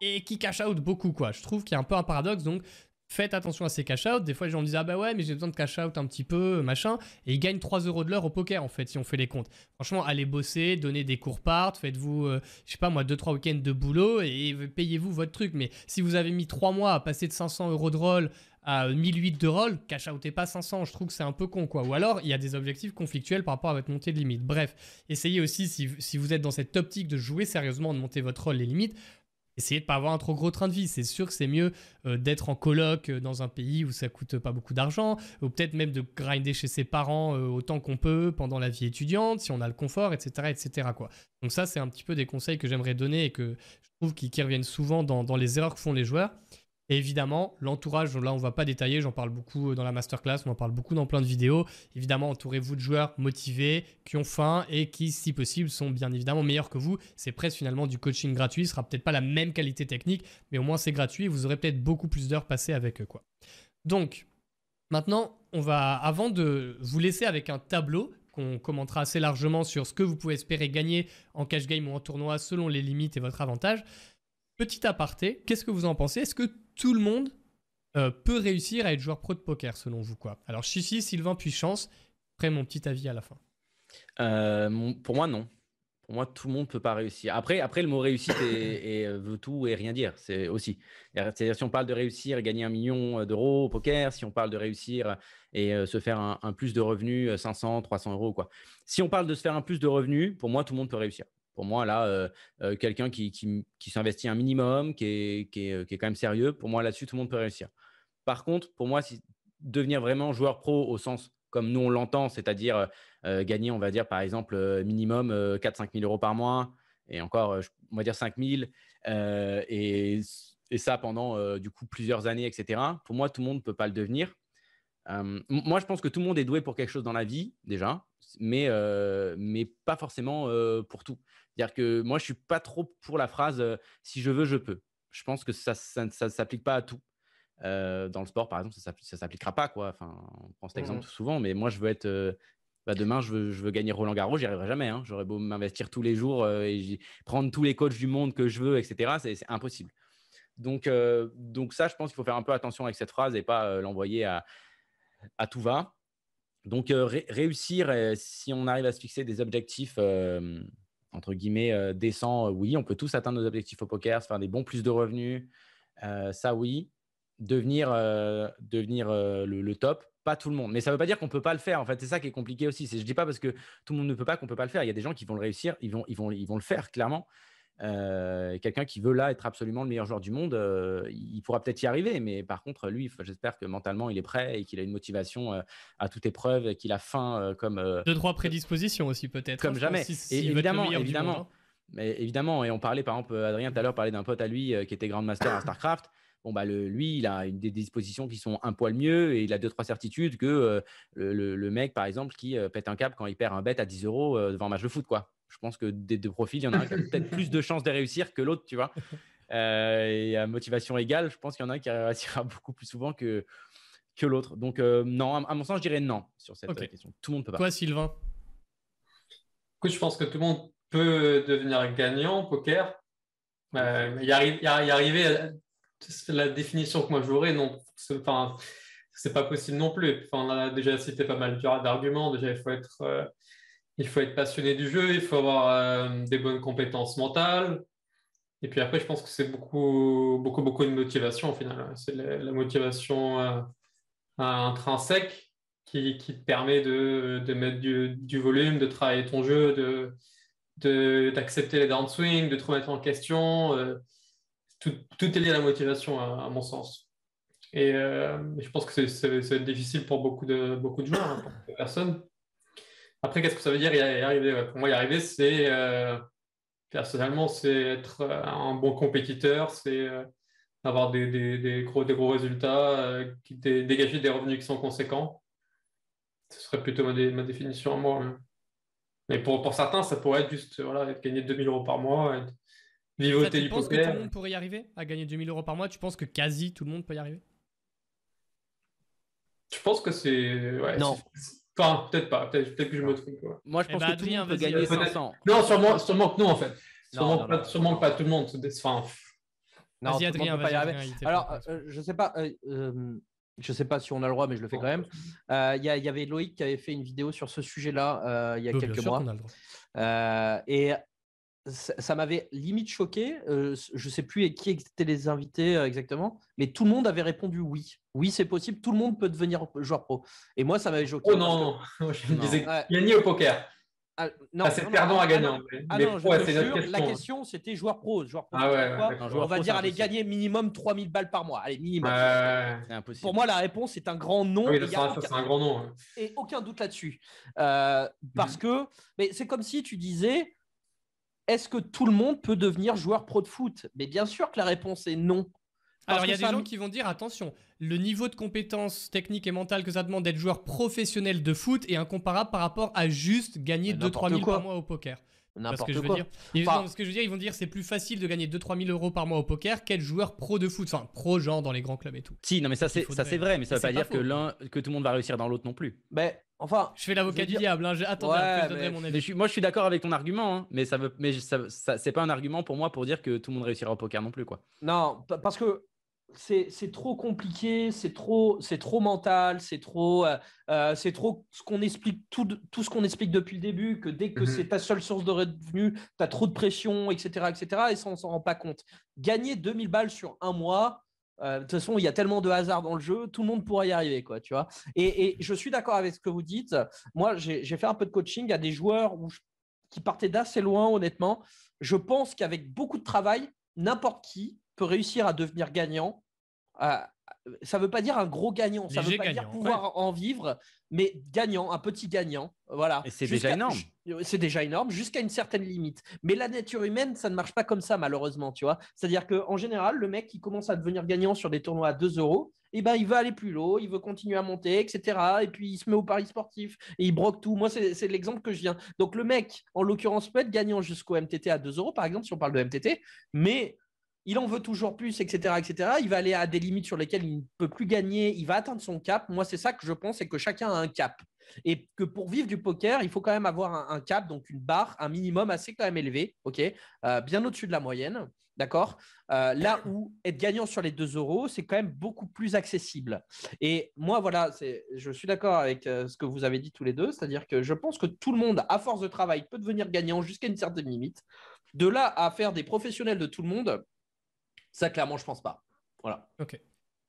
et qui cash out beaucoup quoi. Je trouve qu'il y a un peu un paradoxe donc faites attention à ces cash out. Des fois, les gens me disent Ah bah ouais, mais j'ai besoin de cash out un petit peu, machin. Et ils gagnent 3 euros de l'heure au poker, en fait, si on fait les comptes. Franchement, allez bosser, donnez des cours part, faites-vous, euh, je sais pas moi, 2-3 week-ends de boulot et payez-vous votre truc. Mais si vous avez mis 3 mois à passer de 500 euros de roll à 1008 de roll, cash outez pas 500, je trouve que c'est un peu con quoi. Ou alors il y a des objectifs conflictuels par rapport à votre montée de limite. Bref, essayez aussi si, si vous êtes dans cette optique de jouer sérieusement, de monter votre roll les limites, essayez de pas avoir un trop gros train de vie. C'est sûr que c'est mieux euh, d'être en coloc euh, dans un pays où ça coûte pas beaucoup d'argent, ou peut-être même de grinder chez ses parents euh, autant qu'on peut pendant la vie étudiante, si on a le confort, etc., etc. Quoi. Donc ça, c'est un petit peu des conseils que j'aimerais donner et que je trouve qui, reviennent souvent dans, dans les erreurs que font les joueurs. Évidemment, l'entourage, là on ne va pas détailler, j'en parle beaucoup euh, dans la masterclass, on en parle beaucoup dans plein de vidéos. Évidemment, entourez-vous de joueurs motivés, qui ont faim et qui, si possible, sont bien évidemment meilleurs que vous. C'est presque finalement du coaching gratuit, ce sera peut-être pas la même qualité technique, mais au moins c'est gratuit et vous aurez peut-être beaucoup plus d'heures passées avec eux. Donc, maintenant, on va, avant de vous laisser avec un tableau, qu'on commentera assez largement sur ce que vous pouvez espérer gagner en cash game ou en tournoi selon les limites et votre avantage. Petit aparté, qu'est-ce que vous en pensez? Est-ce que tout le monde euh, peut réussir à être joueur pro de poker, selon vous quoi? Alors, Chichi, Sylvain, puis Chance, après mon petit avis à la fin. Euh, pour moi, non. Pour moi, tout le monde ne peut pas réussir. Après, après le mot réussite euh, veut tout et rien dire. C'est aussi. C'est-à-dire, si on parle de réussir et gagner un million d'euros au poker, si on parle de réussir et se faire un, plus de revenus, 500, 300 euros, quoi. Si on parle de se faire un plus de revenus, pour moi, tout le monde peut réussir. Pour moi, là, euh, euh, quelqu'un qui, s'investit un minimum, qui est, euh, qui, est, quand même sérieux, pour moi, là-dessus, tout le monde peut réussir. Par contre, pour moi, si, devenir vraiment joueur pro au sens comme nous on l'entend, c'est-à-dire gagner, on va dire, par exemple, minimum 4-5 000 euros par mois, et encore, on va dire 5 000, et, et, ça pendant du coup plusieurs années, etc. Pour moi, tout le monde ne peut pas le devenir. Moi, je pense que tout le monde est doué pour quelque chose dans la vie, déjà, mais, mais pas forcément pour tout. C'est-à-dire que moi, je suis pas trop pour la phrase si je veux, je peux. Je pense que ça ne s'applique pas à tout. dans le sport, par exemple, ça ne s'appliquera pas. Quoi. Enfin, on prend cet mmh exemple souvent, mais moi, je veux être. Bah, demain, je veux, je veux, gagner Roland Garros, j'y arriverai jamais. Hein. J'aurais beau m'investir tous les jours et prendre tous les coachs du monde que je veux, etc. C'est impossible. Donc, donc ça, je pense qu'il faut faire un peu attention avec cette phrase et pas l'envoyer à, à, tout va. Donc, réussir, si on arrive à se fixer des objectifs entre guillemets, euh, décent, euh, oui, on peut tous atteindre nos objectifs au poker, se faire des bons plus de revenus, euh, ça oui. Devenir, devenir le, top, pas tout le monde. Mais ça ne veut pas dire qu'on ne peut pas le faire. En fait, c'est ça qui est compliqué aussi. Je ne dis pas parce que tout le monde ne peut pas qu'on ne peut pas le faire. Il y a des gens qui vont le réussir, ils vont, ils vont, ils vont le faire, clairement. Euh, quelqu'un qui veut là être absolument le meilleur joueur du monde, euh, il pourra peut-être y arriver, mais par contre, lui, j'espère que mentalement, il est prêt et qu'il a une motivation euh, à toute épreuve, qu'il a faim comme. Deux, trois prédispositions aussi, peut-être. Comme jamais. et évidemment, évidemment. Hein. Mais évidemment, et on parlait par exemple, Adrien tout à l'heure parlait d'un pote à lui qui était Grandmaster à StarCraft. Bon, bah, le, lui, il a des dispositions qui sont un poil mieux et il a deux, trois certitudes que le, le, mec, par exemple, qui pète un câble quand il perd un bet à 10 euros devant un match de foot. Quoi je pense que des deux profils, il y en a un qui a peut-être plus de chances de réussir que l'autre, tu vois. Euh, et à motivation égale, je pense qu'il y en a un qui réussira beaucoup plus souvent que, que l'autre. Donc, euh, non, à, mon sens, je dirais non sur cette question. Tout le monde peut pas. Toi, Sylvain? Écoute, je pense que tout le monde peut devenir gagnant au poker. Euh, y, arriver, la définition que moi j'aurais, non. Enfin, c'est pas possible non plus. Enfin, on a déjà cité pas mal d'arguments. Déjà, il faut être euh, il faut être passionné du jeu, il faut avoir euh, des bonnes compétences mentales. Et puis après, je pense que c'est beaucoup, beaucoup, beaucoup de motivation au final. C'est la, motivation euh, intrinsèque qui, te permet de, mettre du, volume, de travailler ton jeu, d'accepter de, les downswings, de te remettre en question. Euh, tout, est lié à la motivation, à, mon sens. Et je pense que c'est difficile pour beaucoup de, beaucoup de joueurs, hein, pour personnes. Après, qu'est-ce que ça veut dire y arriver Pour moi, y arriver, c'est personnellement, c'est être un bon compétiteur, c'est avoir des, des, gros, des gros résultats, qui dégager des revenus qui sont conséquents. Ce serait plutôt ma, ma définition à moi. Hein. Mais pour, pour, certains, ça pourrait être juste voilà, être gagner 2000 euros par mois, être vivoter du poker. Tu penses que tout le monde pourrait y arriver à gagner 2000 euros par mois? Tu penses que quasi tout le monde peut y arriver? Je pense que c'est. Ouais, non. Enfin, peut-être pas. Peut-être que je me trompe. Moi, je eh pense ben, que tout le monde peut gagner 500. Non, sûrement, sûrement que non, en fait. Sûrement, pas, sûrement pas, tout le monde. Enfin, non, vas-y, Adrien, vas-y. Adrien, Alors, euh, je sais pas. Euh, euh, je ne sais pas si on a le droit, mais je le fais quand même. Euh, il y, avait Loïc qui avait fait une vidéo sur ce sujet-là euh, il y a quelques mois. Euh, et ça, m'avait limite choqué. je ne sais plus qui étaient les invités exactement, mais tout le monde avait répondu oui. Oui, c'est possible. Tout le monde peut devenir joueur pro. Et moi, ça m'avait choqué. Oh non, je me disais, ni au poker. Ah, non, ah, c'est perdant à gagnant. Ah, non, la question, c'était joueur pro. Joueur pro ah on va dire aller gagner minimum 3000 balles par mois. Allez, minimum. impossible. Pour moi, la réponse est un grand non. Oui, c'est un grand non. Et aucun doute là-dessus. Euh, parce mhm. que mais c'est comme si tu disais est-ce que tout le monde peut devenir joueur pro de foot? Mais bien sûr que la réponse est non. Alors, il y a des gens qui vont dire attention, le niveau de compétence technique et mentale que ça demande d'être joueur professionnel de foot est incomparable par rapport à juste gagner 2-3 000 par mois au poker. N'importe quoi. Je veux dire? ce que je veux dire, ils vont dire c'est plus facile de gagner 2-3 000 euros par mois au poker qu'être joueur pro de foot. Enfin, pro, genre dans les grands clubs et tout. Si, non, mais ça, c'est, ça, c'est vrai, mais ça veut pas, dire que, l'un, que tout le monde va réussir dans l'autre non plus. Ben, enfin. Je fais l'avocat du diable. Hein. Attends, je donnerai mon avis. moi, je suis d'accord avec ton argument, hein, mais, ça veut, mais ça, c'est pas un argument pour moi pour dire que tout le monde réussira au poker non plus. quoi. Non, parce que c'est trop compliqué, c'est trop, trop mental, c'est trop, euh, euh, c'est trop ce qu'on explique, tout, tout ce qu'on explique depuis le début, que dès que mhm. c'est ta seule source de revenus, tu as trop de pression, etc., etc., et ça, on s'en rend pas compte. Gagner 2000 balles sur un mois, euh, de toute façon, il y a tellement de hasard dans le jeu, tout le monde pourra y arriver, quoi, tu. Et, je suis d'accord avec ce que vous dites. Moi, j'ai fait un peu de coaching à des joueurs qui partaient d'assez loin, honnêtement. Je pense qu'avec beaucoup de travail, n'importe qui peut réussir à devenir gagnant. Euh, ça ne veut pas dire un gros gagnant, ça ne veut pas dire pouvoir en vivre, mais gagnant, un petit gagnant. Voilà. Et c'est déjà énorme. C'est déjà énorme, jusqu'à une certaine limite. Mais la nature humaine, ça ne marche pas comme ça, malheureusement, tu vois. C'est-à-dire qu'en général, le mec qui commence à devenir gagnant sur des tournois à 2 euros, eh ben, il veut aller plus haut, il veut continuer à monter, etc. Et puis il se met au pari sportif et il broque tout. Moi, c'est l'exemple que je viens. Donc le mec, en l'occurrence, peut être gagnant jusqu'au MTT à 2 euros, par exemple, si on parle de MTT, mais il en veut toujours plus, etc., etc. Il va aller à des limites sur lesquelles il ne peut plus gagner, il va atteindre son cap. Moi, c'est ça que je pense, c'est que chacun a un cap. Et que pour vivre du poker, il faut quand même avoir un, cap, donc une barre, un minimum assez quand même élevé, euh, bien au-dessus de la moyenne. D'accord euh, Là où être gagnant sur les 2 euros, c'est quand même beaucoup plus accessible. Et moi, voilà, je suis d'accord avec euh, ce que vous avez dit tous les deux, c'est-à-dire que je pense que tout le monde, à force de travail, peut devenir gagnant jusqu'à une certaine limite. De là à faire des professionnels de tout le monde, ça, clairement, je pense pas. Voilà. Ok.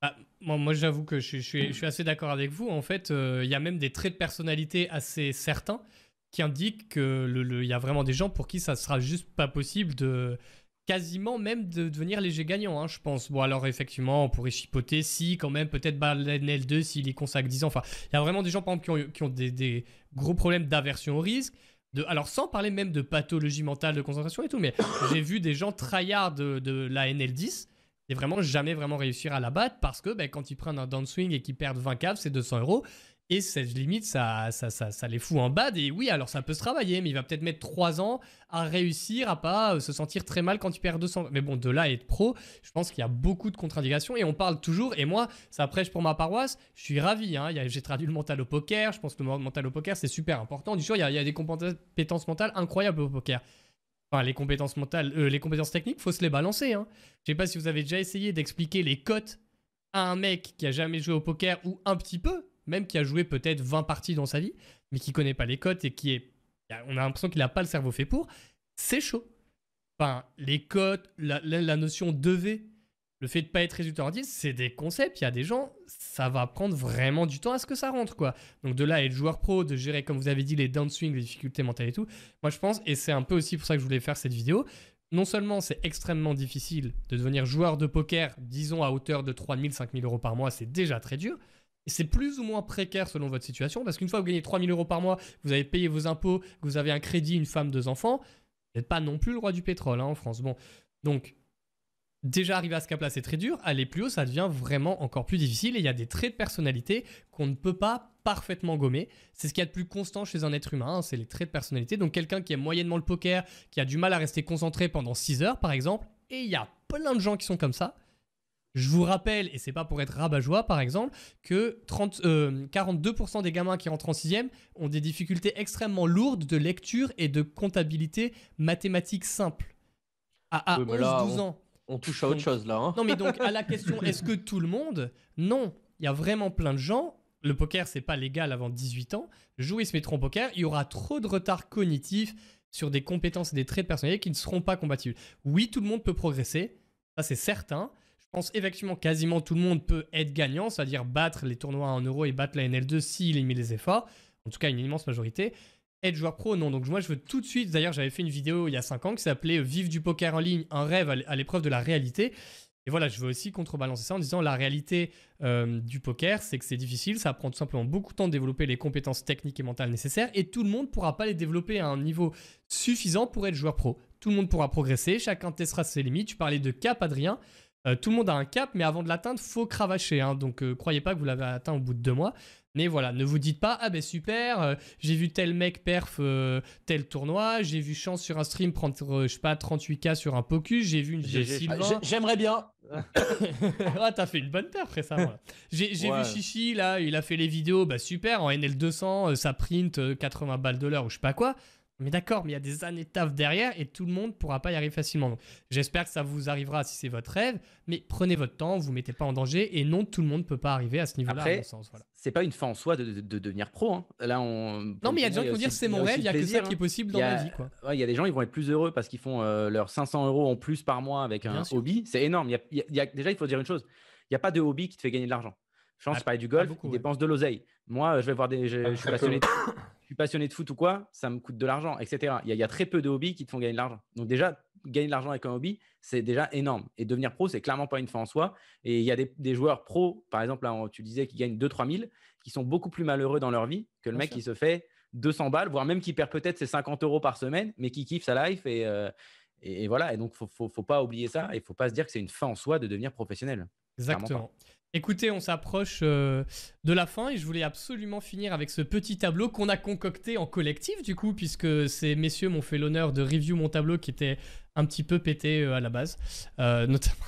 Ah, moi, j'avoue que je, suis, assez d'accord avec vous. En fait, euh, il y a même des traits de personnalité assez certains qui indiquent qu'il y a vraiment des gens pour qui ça sera juste pas possible de quasiment même de devenir léger gagnant, hein, je pense. Bon, alors effectivement, on pourrait chipoter si, quand même, peut-être L 2 s'il y consacre 10 ans. Enfin, il y a vraiment des gens, par exemple, qui ont, des, des, gros problèmes d'aversion au risque alors sans parler même de pathologie mentale, de concentration et tout, mais j'ai vu des gens tryhard de, de la NL10 et vraiment jamais vraiment réussir à la battre parce que ben, quand ils prennent un downswing et qu'ils perdent 20 caves, c'est 200 euros. Et cette limite, ça, ça, ça, ça, les fout en bad. Et oui, alors ça peut se travailler, mais il va peut-être mettre 3 ans à réussir à pas euh, se sentir très mal quand il perd 200. Mais bon, de là à être pro, je pense qu'il y a beaucoup de contre-indications. Et on parle toujours, et moi, ça prêche pour ma paroisse, je suis ravi. Hein. J'ai traduit le mental au poker. Je pense que le mental au poker, c'est super important. Du coup, il y, a, il y a des compétences mentales incroyables au poker. Enfin, les compétences mentales, euh, les compétences techniques, faut se les balancer. Hein. Je sais pas si vous avez déjà essayé d'expliquer les cotes à un mec qui a jamais joué au poker ou un petit peu même qui a joué peut-être 20 parties dans sa vie, mais qui connaît pas les cotes et qui est. On a l'impression qu'il n'a pas le cerveau fait pour, c'est chaud. Enfin, les cotes, la, notion de V, le fait de pas être résultat 10, c'est des concepts. Il y a des gens, ça va prendre vraiment du temps à ce que ça rentre, quoi. Donc de là à être joueur pro, de gérer, comme vous avez dit, les downswings, les difficultés mentales et tout. Moi, je pense, et c'est un peu aussi pour ça que je voulais faire cette vidéo, non seulement c'est extrêmement difficile de devenir joueur de poker, disons à hauteur de 3000, 5000 euros par mois, c'est déjà très dur. C'est plus ou moins précaire selon votre situation, parce qu'une fois que vous gagnez 3000 euros par mois, vous avez payé vos impôts, vous avez un crédit, une femme, deux enfants, vous n'êtes pas non plus le roi du pétrole hein, en France. Bon, donc déjà arriver à ce cap-là, c'est très dur. Aller plus haut, ça devient vraiment encore plus difficile. Et il y a des traits de personnalité qu'on ne peut pas parfaitement gommer. C'est ce qu'il y a de plus constant chez un être humain, hein, c'est les traits de personnalité. Donc quelqu'un qui aime moyennement le poker, qui a du mal à rester concentré pendant 6 heures, par exemple, et il y a plein de gens qui sont comme ça. Je vous rappelle, et c'est pas pour être rabat-joie par exemple, que 30, 42% euh, des gamins qui rentrent en 6 ont des difficultés extrêmement lourdes de lecture et de comptabilité mathématique simple. À, 11-12 ans on touche à autre chose là. Hein. Non, mais donc à la question est-ce que tout le monde? Non, il y a vraiment plein de gens. Le poker, c'est pas légal avant 18 ans. Jouer se mettront au poker. Il y aura trop de retard cognitif sur des compétences et des traits de personnalité qui ne seront pas compatibles. Oui, tout le monde peut progresser. Ça, c'est certain. Pense effectivement quasiment tout le monde peut être gagnant, c'est-à-dire battre les tournois en euros et battre la NL2 s'il mis les efforts. En tout cas, une immense majorité être joueur pro, non. Donc moi, je veux tout de suite. D'ailleurs, j'avais fait une vidéo il y a 5 ans qui s'appelait Vive du poker en ligne, un rêve à l'épreuve de la réalité. Et voilà, je veux aussi contrebalancer ça en disant la réalité euh, du poker, c'est que c'est difficile, ça prend tout simplement beaucoup de temps de développer les compétences techniques et mentales nécessaires, et tout le monde ne pourra pas les développer à un niveau suffisant pour être joueur pro. Tout le monde pourra progresser, chacun testera ses limites. Tu parlais de cap, Adrien. Euh, tout le monde a un cap, mais avant de l'atteindre, faut cravacher. Hein. donc, euh, croyez pas que vous l'avez atteint au bout de deux mois. Mais voilà, ne vous dites pas, ah ben super, euh, j'ai vu tel mec perf tel tournoi, j'ai vu Chance sur un stream prendre, je sais pas, 38k sur un Pocus, j'ai vu une. J'aimerais bien. ah, t'as fait une bonne perf récemment. J'ai vu Chichi, là, il a fait les vidéos, bah super, en NL200, ça print 80 balles de l'heure ou je sais pas quoi. Mais d'accord, mais il y a des années de taf derrière et tout le monde ne pourra pas y arriver facilement. J'espère que ça vous arrivera si c'est votre rêve, mais prenez votre temps, vous mettez pas en danger et non, tout le monde ne peut pas arriver à ce niveau-là, sens. Voilà. C'est pas une fin en soi de, devenir pro. Hein. Là, on... Non, mais il y a des gens qui vont dire c'est mon rêve, il n'y a que ça qui est possible dans ma vie. Il y a des gens qui vont être plus heureux parce qu'ils font euh, leurs 500 euros en plus par mois avec un hobby. C'est énorme. Y a, déjà, il faut dire une chose il n'y a pas de hobby qui te fait gagner de l'argent. Je pense, ah, je du golf, il dépense de l'oseille. Moi, je vais voir des. Je, suis passionné suis passionné de foot ou quoi, ça me coûte de l'argent, etc. Il y, a, très peu de hobbies qui te font gagner de l'argent. Donc déjà, gagner de l'argent avec un hobby, c'est déjà énorme. Et devenir pro, c'est clairement pas une fin en soi. Et il y a des, joueurs pros, par exemple, là, tu disais qu'ils gagnent 2-3 000, qui sont beaucoup plus malheureux dans leur vie que le mec qui se fait 200 balles, voire même qui perd peut-être ses 50 euros par semaine, mais qui kiffe sa life. Et, euh, et, voilà. Et donc, il faut, faut, pas oublier ça. Il faut pas se dire que c'est une fin en soi de devenir professionnel. Exactement. Écoutez, on s'approche euh, de la fin et je voulais absolument finir avec ce petit tableau qu'on a concocté en collectif du coup, puisque ces messieurs m'ont fait l'honneur de review mon tableau qui était un petit peu pété euh, à la base, euh, notamment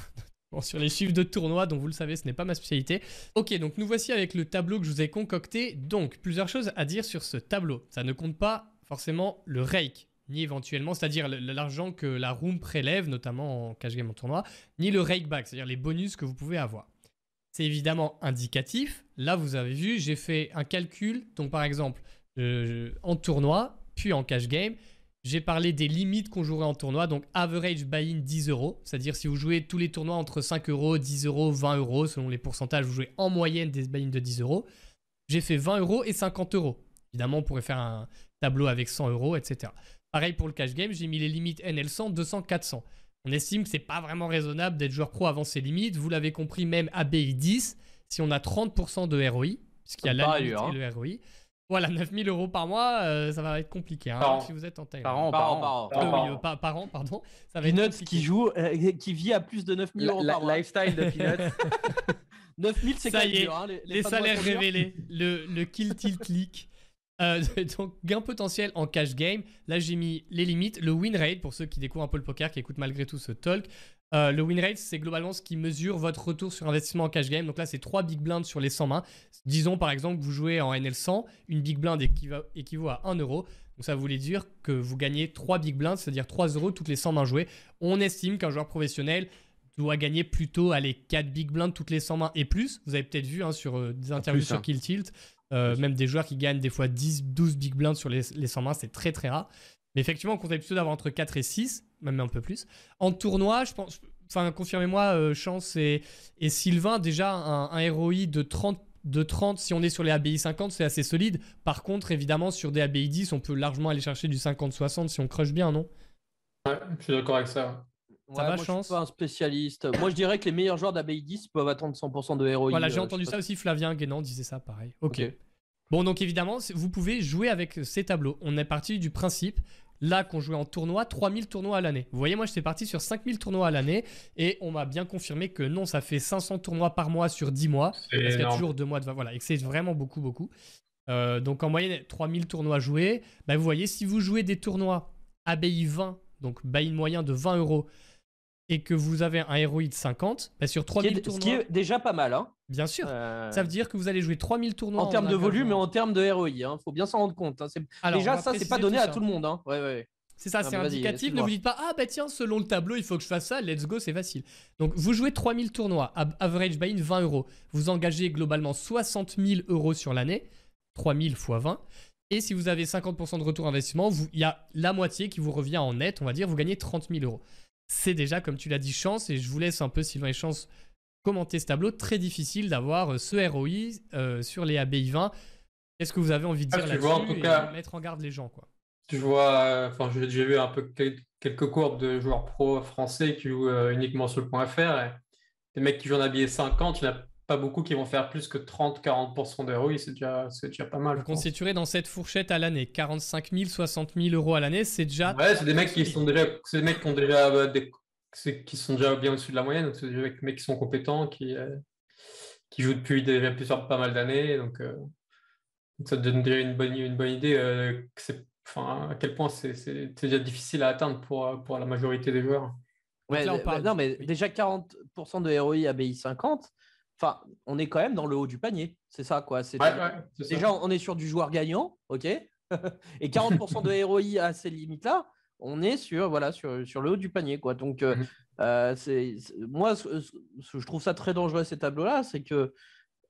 sur les chiffres de tournoi, dont vous le savez, ce n'est pas ma spécialité. Ok, donc nous voici avec le tableau que je vous ai concocté. Donc, plusieurs choses à dire sur ce tableau. Ça ne compte pas forcément le rake, ni éventuellement, c'est-à-dire l'argent que la room prélève, notamment en cash game en tournoi, ni le rake back, c'est-à-dire les bonus que vous pouvez avoir c'est évidemment indicatif. Là, vous avez vu, j'ai fait un calcul. Donc, par exemple, en tournoi, puis en cash game, j'ai parlé des limites qu'on jouerait en tournoi. Donc, average buy-in 10 euros. C'est-à-dire, si vous jouez tous les tournois entre 5 euros, 10 euros, 20 euros, selon les pourcentages, vous jouez en moyenne des buy-in de 10 euros. J'ai fait 20 euros et 50 euros. Évidemment, on pourrait faire un tableau avec 100 euros, etc. Pareil pour le cash game, j'ai mis les limites NL100, 200, 400. On estime que c'est pas vraiment raisonnable d'être joueur pro avant ses limites. Vous l'avez compris, même ABI 10, si on a 30% de ROI, puisqu'il y a la limite et le ROI. Voilà, 9000 euros par mois, euh, ça va être compliqué hein, si vous êtes en taille. Par an, par, an. Par, an, pardon. Ça va Peanuts qui joue, euh, qui vit à plus de 9000 euros par mois. Lifestyle de Peanuts. 9000, c'est quand même hein, les, les salaires révélés, le, le kill tilt leak. Euh, donc, gain potentiel en cash game. Là, j'ai mis les limites. Le win rate, pour ceux qui découvrent un peu le poker, qui écoutent malgré tout ce talk. Euh, le win rate, c'est globalement ce qui mesure votre retour sur investissement en cash game. Donc là, c'est 3 big blinds sur les 100 mains. Disons par exemple que vous jouez en NL100, une big blind équivaut à 1 euro. Donc ça voulait dire que vous gagnez 3 big blinds, c'est-à-dire 3 euros toutes les 100 mains jouées. On estime qu'un joueur professionnel doit gagner plutôt les 4 big blinds toutes les 100 mains et plus. Vous avez peut-être vu hein, sur euh, des interviews sur hein. Kill Tilt. Euh, même des joueurs qui gagnent des fois 10, 12 big blinds sur les, les 100 mains, c'est très très rare. Mais effectivement, on compte plutôt d'avoir entre 4 et 6, même un peu plus. En tournoi, je pense, enfin, confirmez-moi, euh, Chance et, et, Sylvain, déjà un, un ROI de 30 de 30, si on est sur les ABI 50, c'est assez solide. Par contre, évidemment, sur des ABI 10, on peut largement aller chercher du 50-60 si on crush bien, non? Ouais, je suis d'accord avec ça. Ça va, chance. Je suis pas un spécialiste. moi, je dirais que les meilleurs joueurs d'ABI 10 peuvent attendre 100% de héroïne. Voilà, j'ai entendu ça aussi. Flavien Guénan disait ça, pareil. ok. Bon, donc évidemment, vous pouvez jouer avec ces tableaux. On est parti du principe là qu'on jouait en tournoi, 3000 tournois à l'année. Vous voyez, moi j'étais parti sur 5000 tournois à l'année et on m'a bien confirmé que non, ça fait 500 tournois par mois sur 10 mois. Parce qu'il y a toujours deux mois de. Voilà, et que c'est vraiment beaucoup, beaucoup. Euh, donc en moyenne, 3000 tournois joués. Bah, vous voyez, si vous jouez des tournois ABI 20, donc buy-in moyen de 20 euros, et que vous avez un ROI de 50, bah, sur 3000 tournois. Ce qui est déjà pas mal, hein. Bien sûr. Euh, ça veut dire que vous allez jouer 3000 tournois. En termes de volume et en termes de ROI. Il hein. faut bien s'en rendre compte. Hein. Déjà, ça, c'est pas donné à tout le monde. Hein. Ouais, ouais. C'est ça, c'est indicatif. Ne vous dites pas, ah bah tiens, selon le tableau, il faut que je fasse ça, let's go, c'est facile. Donc vous jouez 3000 tournois, average buy-in 20 euros. Vous engagez globalement 60 000 euros sur l'année, 3000 x 20. Et si vous avez 50% de retour investissement, il y a la moitié qui vous revient en net, on va dire, vous gagnez 30 000 euros. C'est déjà, comme tu l'as dit, chance, et je vous laisse un peu, Sylvain et Chance, commenter ce tableau. Très difficile d'avoir euh, ce ROI euh, sur les ABI 20. Qu'est-ce que vous avez envie de ah, dire et mettre en garde les gens, quoi? je vois, enfin, j'ai vu un peu quelques courbes de joueurs pro français qui jouent euh, uniquement sur le point .fr. des mecs qui jouent en habillé 50, il n'y en a pas beaucoup qui vont faire plus que 30-40% d'ROI, c'est déjà, déjà pas mal. Vous constituerez dans cette fourchette à l'année 45 000, 60 000 euros à l'année, c'est déjà. Ouais, c'est des mecs qui sont déjà, c'est des mecs qui ont déjà euh, des, qui sont déjà bien au-dessus de la moyenne, c'est des mecs qui sont compétents, qui, euh, qui jouent depuis déjà plusieurs, pas mal d'années, donc, ça donne déjà une bonne, une bonne idée que c'est enfin, à quel point c'est déjà difficile à atteindre pour, pour la majorité des joueurs. Ouais, non, mais déjà 40% de ROI à BI 50, enfin, on est quand même dans le haut du panier. C'est ça, quoi. déjà, on est sur du joueur gagnant, ok Et 40% de ROI à ces limites-là, on est sur, voilà, sur, sur, le haut du panier, quoi. Donc, euh, mhm. euh, c'est moi, je trouve ça très dangereux, ces tableaux-là, c'est que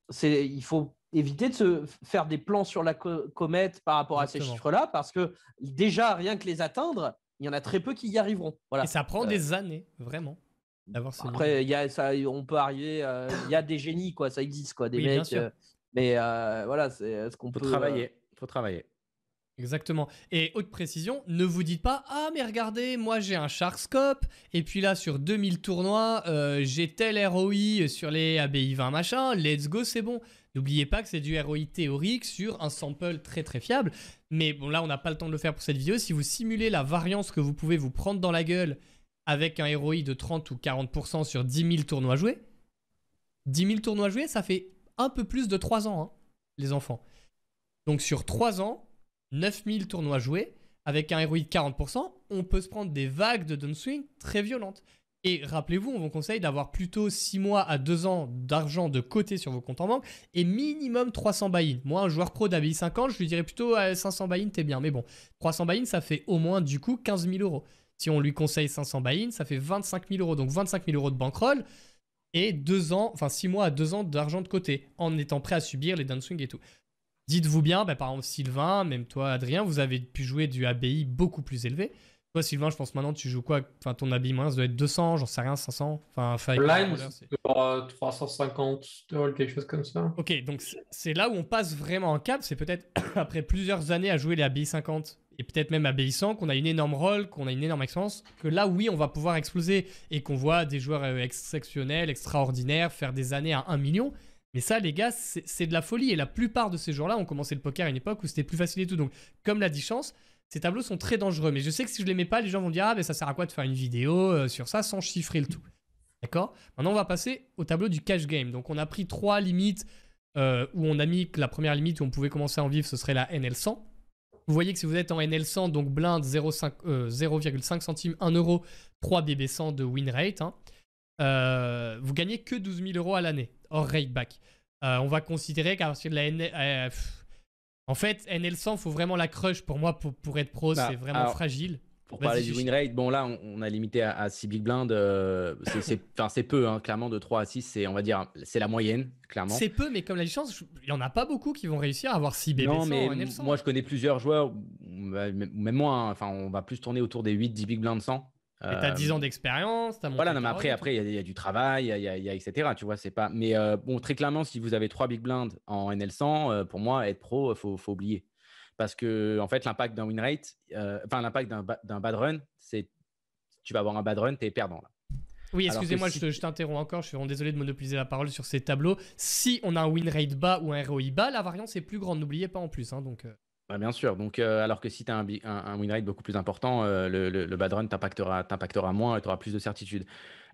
c'est il faut éviter de se faire des plans sur la comète par rapport à ces chiffres-là, parce que déjà, rien que les atteindre, il y en a très peu qui y arriveront. Voilà. Et ça prend des années, vraiment. Après, y a, ça, on peut arriver. Il y a des génies, quoi. Ça existe, quoi. Des mecs. Euh, mais euh, voilà, c'est ce qu'on peut travailler. Faut travailler. Exactement. Et haute précision, ne vous dites pas Ah, mais regardez, moi j'ai un Sharkscope, et puis là sur 2000 tournois, euh, j'ai tel ROI sur les ABI 20 machin, let's go, c'est bon. N'oubliez pas que c'est du ROI théorique sur un sample très très fiable. Mais bon, là on n'a pas le temps de le faire pour cette vidéo. Si vous simulez la variance que vous pouvez vous prendre dans la gueule avec un ROI de 30 ou 40% sur 10 000 tournois joués, 10 000 tournois joués, ça fait un peu plus de 3 ans, hein, les enfants. Donc sur 3 ans, 9000 tournois joués, avec un ROI de 40%, on peut se prendre des vagues de downswing très violentes. Et rappelez-vous, on vous conseille d'avoir plutôt 6 mois à 2 ans d'argent de côté sur vos comptes en banque et minimum 300 buy-in. Moi, un joueur pro d'ABI 50, je lui dirais plutôt 500 buy-in, t'es bien. Mais bon, 300 buy-in, ça fait au moins du coup 15 000 euros. Si on lui conseille 500 buy-in, ça fait 25 000 euros. Donc 25 000 euros de bankroll et 2 ans, enfin 6 mois à 2 ans d'argent de côté en étant prêt à subir les downswings et tout. Dites-vous bien, bah, par exemple Sylvain, même toi Adrien, vous avez pu jouer du ABI beaucoup plus élevé. Toi Sylvain, je pense maintenant tu joues quoi? Enfin ton ABI moins, ça doit être 200, j'en sais rien, 500 Enfin, Line, 350 quelque chose comme ça. Ok, donc c'est là où on passe vraiment un cap. C'est peut-être après plusieurs années à jouer les ABI 50 et peut-être même 100 qu'on a une énorme rôle, qu'on a une énorme expérience, que là oui on va pouvoir exploser et qu'on voit des joueurs euh, exceptionnels, extraordinaires, faire des années à 1 million. Mais ça, les gars, c'est de la folie. Et la plupart de ces joueurs-là ont commencé le poker à une époque où c'était plus facile et tout. Donc, comme l'a dit Chance, ces tableaux sont très dangereux. Mais je sais que si je les mets pas, les gens vont dire Ah, mais ça sert à quoi de faire une vidéo euh, sur ça sans chiffrer le tout? D'accord? Maintenant, on va passer au tableau du cash game. Donc, on a pris trois limites euh, où on a mis que la première limite où on pouvait commencer à en vivre, ce serait la NL100. Vous voyez que si vous êtes en NL100, donc blind 0,5 euh, centimes, 1 euro, 3 BB100 de win rate, hein, vous gagnez que 12 000 euros à l'année hors rateback. Euh, on va considérer qu'à partir de la NL... Euh, en fait, NL100, faut vraiment la crush pour moi pour, être pro, bah, c'est vraiment fragile. Pour parler du win rate, bon là, on, a limité à, 6 big blind. Euh, c'est peu, hein, clairement, de 3 à 6, c'est, on va dire, c'est la moyenne, clairement. C'est peu, mais comme la chance, il n'y en a pas beaucoup qui vont réussir à avoir 6 BB non, mais Moi, je connais plusieurs joueurs, même moi, hein, enfin, on va plus tourner autour des 8-10 big blind 100. Et t'as 10 ans d'expérience, t'as Voilà, non, mais après, après, il y, a du travail, il y, a, etc. Tu vois, c'est pas. Mais euh, bon, très clairement, si vous avez 3 big blinds en NL100, euh, pour moi, être pro, faut, faut oublier. Parce que, en fait, l'impact d'un win rate, euh, enfin, l'impact d'un bad run, c'est tu vas avoir un bad run, tu es perdant. Là. Oui, excusez-moi, je, t'interromps encore. Je suis vraiment désolé de monopoliser la parole sur ces tableaux. Si on a un win rate bas ou un ROI bas, la variance est plus grande. N'oubliez pas en plus. Hein, donc, bah, bien sûr. Donc, euh, alors que si tu as un, win rate beaucoup plus important, euh, le, bad run t'impactera moins et tu auras plus de certitude.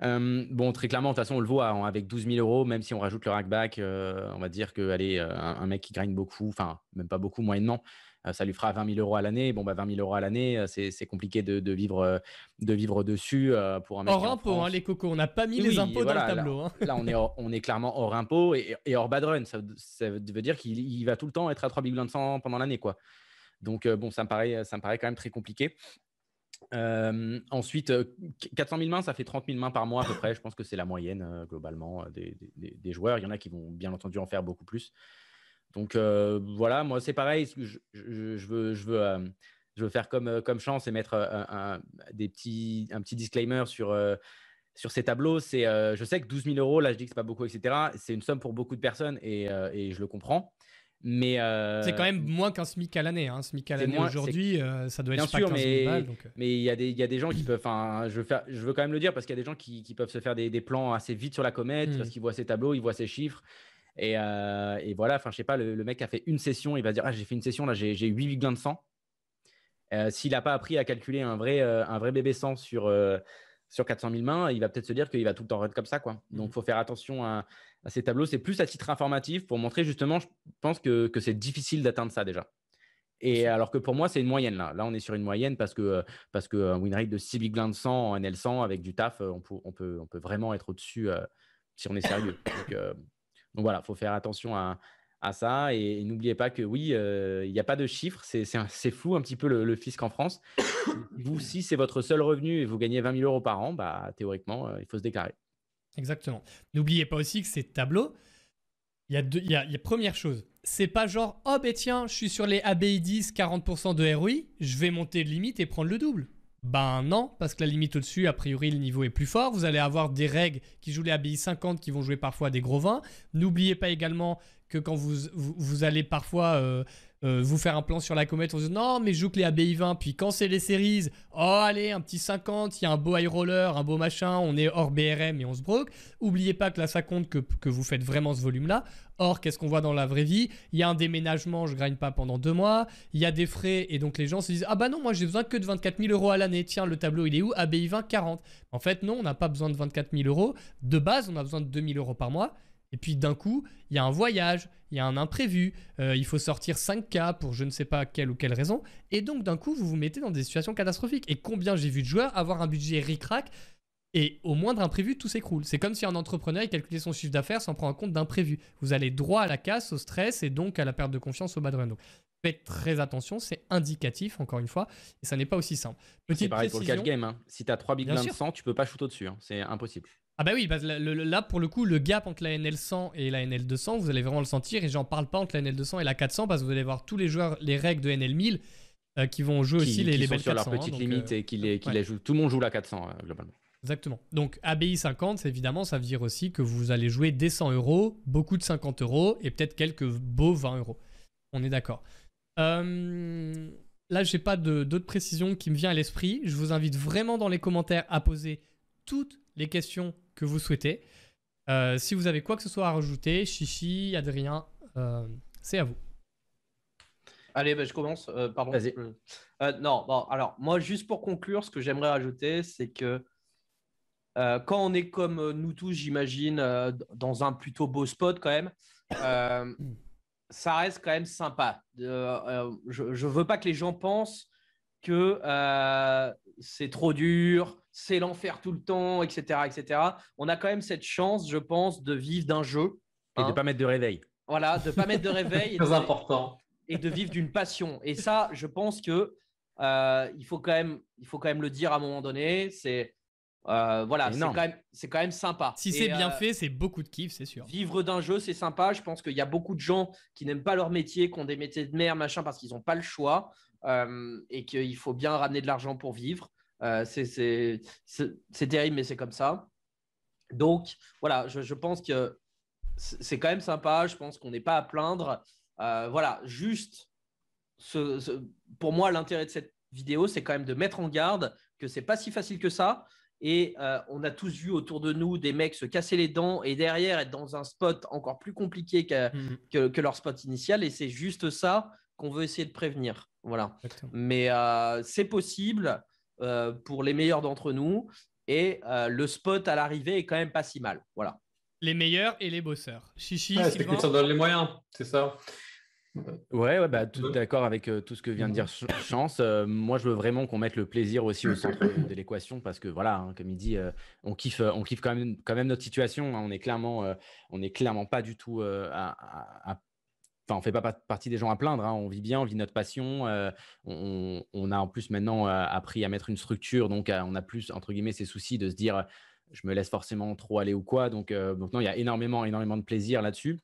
Euh, bon, très clairement, de toute façon, on le voit hein, avec 12 000 euros, même si on rajoute le rackback, on va dire que allez, un, un, mec qui gagne beaucoup, enfin, même pas beaucoup, moyennement, euh, ça lui fera 20 000 euros à l'année. Bon, bah, 20 000 euros à l'année, euh, c'est compliqué de, vivre, euh, de vivre dessus pour un mec. Hors impôt, hein, les cocos. On n'a pas mis les impôts dans le tableau. Là, hein. là on, est on est clairement hors impôt et, hors bad run. Ça, veut dire qu'il va tout le temps être à 3 big 100 pendant l'année. quoi. Donc, bon, ça me, paraît, ça me paraît quand même très compliqué. ensuite, 400 000 mains, ça fait 30 000 mains par mois à peu près. Je pense que c'est la moyenne globalement des, des, joueurs. Il y en a qui vont bien entendu en faire beaucoup plus. Donc euh, voilà, moi c'est pareil. Je, veux, je, veux, euh, je veux faire comme, euh, comme chance et mettre un, des petits, un petit disclaimer sur, sur ces tableaux. C'est, je sais que 12 000 euros, là je dis que c'est pas beaucoup, etc. C'est une somme pour beaucoup de personnes et, et je le comprends. Mais c'est quand même moins qu'un SMIC à l'année. Un hein. SMIC à l'année aujourd'hui, ça doit être bien sûr, mais mais il y a des il y a des gens qui peuvent. Enfin, je veux faire, je veux quand même le dire parce qu'il y a des gens qui, qui peuvent se faire des, des, plans assez vite sur la comète mmh. parce qu'ils voient ces tableaux, ils voient ces chiffres euh, et, voilà, enfin, je sais pas, le, mec a fait une session, il va dire Ah, j'ai fait une session, là, j'ai 8 gains de sang. Euh, s'il n'a pas appris à calculer un vrai, euh, un vrai bébé sang sur, sur 400 000 mains, il va peut-être se dire qu'il va tout le temps run comme ça. Quoi. Donc, il faut faire attention à, ces tableaux. C'est plus à titre informatif pour montrer justement, je pense que, que c'est difficile d'atteindre ça déjà. Et alors que pour moi, c'est une moyenne là. Là, on est sur une moyenne parce que parce qu'un win rate de 6 big blinds 100 en NL100 avec du taf, on peut, on peut, on peut vraiment être au-dessus si on est sérieux. Donc, donc voilà, il faut faire attention à, ça. Et, n'oubliez pas que oui, euh, il n'y a pas de chiffres. C'est fou un petit peu le, fisc en France. vous, si c'est votre seul revenu et vous gagnez 20 000 euros par an, bah, théoriquement, euh, il faut se déclarer. Exactement. N'oubliez pas aussi que ces tableaux, il y a, deux, il y a, première chose, c'est pas genre, oh ben tiens, je suis sur les ABI 10, 40% de ROI, je vais monter de limite et prendre le double. Ben non, parce que la limite au-dessus, a priori, le niveau est plus fort. Vous allez avoir des règles qui jouent les ABI 50 qui vont jouer parfois des gros vins. N'oubliez pas également que quand vous, vous, allez parfois euh, euh, vous faire un plan sur la comète, on se dit non, mais je joue que les ABI 20, puis quand c'est les séries, oh allez, un petit 50, il y a un beau high roller, un beau machin, on est hors BRM et on se broke. Oubliez pas que là, ça compte que, que vous faites vraiment ce volume-là. Or, qu'est-ce qu'on voit dans la vraie vie? Il y a un déménagement, je gagne pas pendant deux mois, il y a des frais, et donc les gens se disent Ah bah non, moi j'ai besoin que de 24 000 euros à l'année. Tiens, le tableau il est où? ABI 20, 40. En fait, non, on n'a pas besoin de 24 000 euros. De base, on a besoin de 2 000 euros par mois. Et puis d'un coup, il y a un voyage, il y a un imprévu, euh, il faut sortir 5K pour je ne sais pas quelle ou quelle raison. Et donc d'un coup, vous vous mettez dans des situations catastrophiques. Et combien j'ai vu de joueurs avoir un budget ric-rac et au moindre imprévu, tout s'écroule. C'est comme si un entrepreneur calculait son chiffre d'affaires sans prendre en compte d'imprévu. Vous allez droit à la casse, au stress et donc à la perte de confiance au bad run. Donc, faites très attention, c'est indicatif encore une fois, et ça n'est pas aussi simple. C'est pareil pour le cash game. Hein. Si tu as 3 big blinds 100, tu peux pas shoot au-dessus. Hein. C'est impossible. Ah bah oui, là pour le coup, le gap entre la NL 100 et la NL 200, vous allez vraiment le sentir. Et j'en parle pas entre la NL 200 et la 400 parce que vous allez voir tous les joueurs, les règles de NL 1000 euh, qui vont jouer aussi les, les belles sur leur petite hein, limite euh, et qui les, qui jouent. Tout le monde joue la 400 euh, globalement. Exactement. Donc ABI 50, évidemment, ça veut dire aussi que vous allez jouer des 100 euros, beaucoup de 50 euros et peut-être quelques beaux 20 euros. On est d'accord. Euh, là, j'ai pas d'autres précisions qui me viennent à l'esprit. Je vous invite vraiment dans les commentaires à poser toutes les questions que vous souhaitez. Euh, si vous avez quoi que ce soit à rajouter, Chichi, Adrien, euh, c'est à vous. Allez, ben, je commence. Euh, pardon. Vas-y. non, bon, alors moi, juste pour conclure, ce que j'aimerais rajouter, c'est que quand on est comme nous tous, j'imagine, dans un plutôt beau spot quand même, ça reste quand même sympa. je ne veux pas que les gens pensent que c'est trop dur, c'est l'enfer tout le temps, etc., etc. On a quand même cette chance, je pense, de vivre d'un jeu. Et de ne hein. pas mettre de réveil. Voilà, de ne pas mettre de réveil. Très important. Et de vivre d'une passion. Et ça, je pense que euh, il, faut quand même, il faut quand même le dire à un moment donné. C'est euh, voilà, c'est quand, même, quand même sympa. Si c'est bien euh, fait, c'est beaucoup de kiff, c'est sûr. Vivre d'un jeu, c'est sympa. Je pense qu'il y a beaucoup de gens qui n'aiment pas leur métier, qui ont des métiers de merde, machin, parce qu'ils n'ont pas le choix. et qu'il faut bien ramener de l'argent pour vivre. Euh, c'est terrible, mais c'est comme ça. Donc, voilà, je, pense que c'est quand même sympa. Je pense qu'on n'est pas à plaindre. Euh, voilà, juste, ce, pour moi, l'intérêt de cette vidéo, c'est quand même de mettre en garde que c'est pas si facile que ça. Et euh, on a tous vu autour de nous des mecs se casser les dents et derrière être dans un spot encore plus compliqué que, mmh. que, leur spot initial. Et c'est juste ça qu'on veut essayer de prévenir. Voilà. Mais euh, c'est possible euh, pour les meilleurs d'entre nous. Et le spot à l'arrivée est quand même pas si mal. Voilà. Les meilleurs et les bosseurs. Chichi, c'est que ça donne les moyens, c'est ça. Ouais, ouais bah, tout d'accord avec tout ce que vient de dire Chance. moi, je veux vraiment qu'on mette le plaisir aussi au centre de l'équation parce que voilà, hein, comme il dit, on kiffe, on kiffe quand même, quand même notre situation. Hein. on est clairement, on est clairement pas du tout à, Enfin, on fait pas partie des gens à plaindre. Hein. on vit bien, on vit notre passion. On, on, a en plus maintenant appris à mettre une structure, donc on a plus entre guillemets ces soucis de se dire, je me laisse forcément trop aller ou quoi. Donc, non, il y a énormément, énormément de plaisir là-dessus.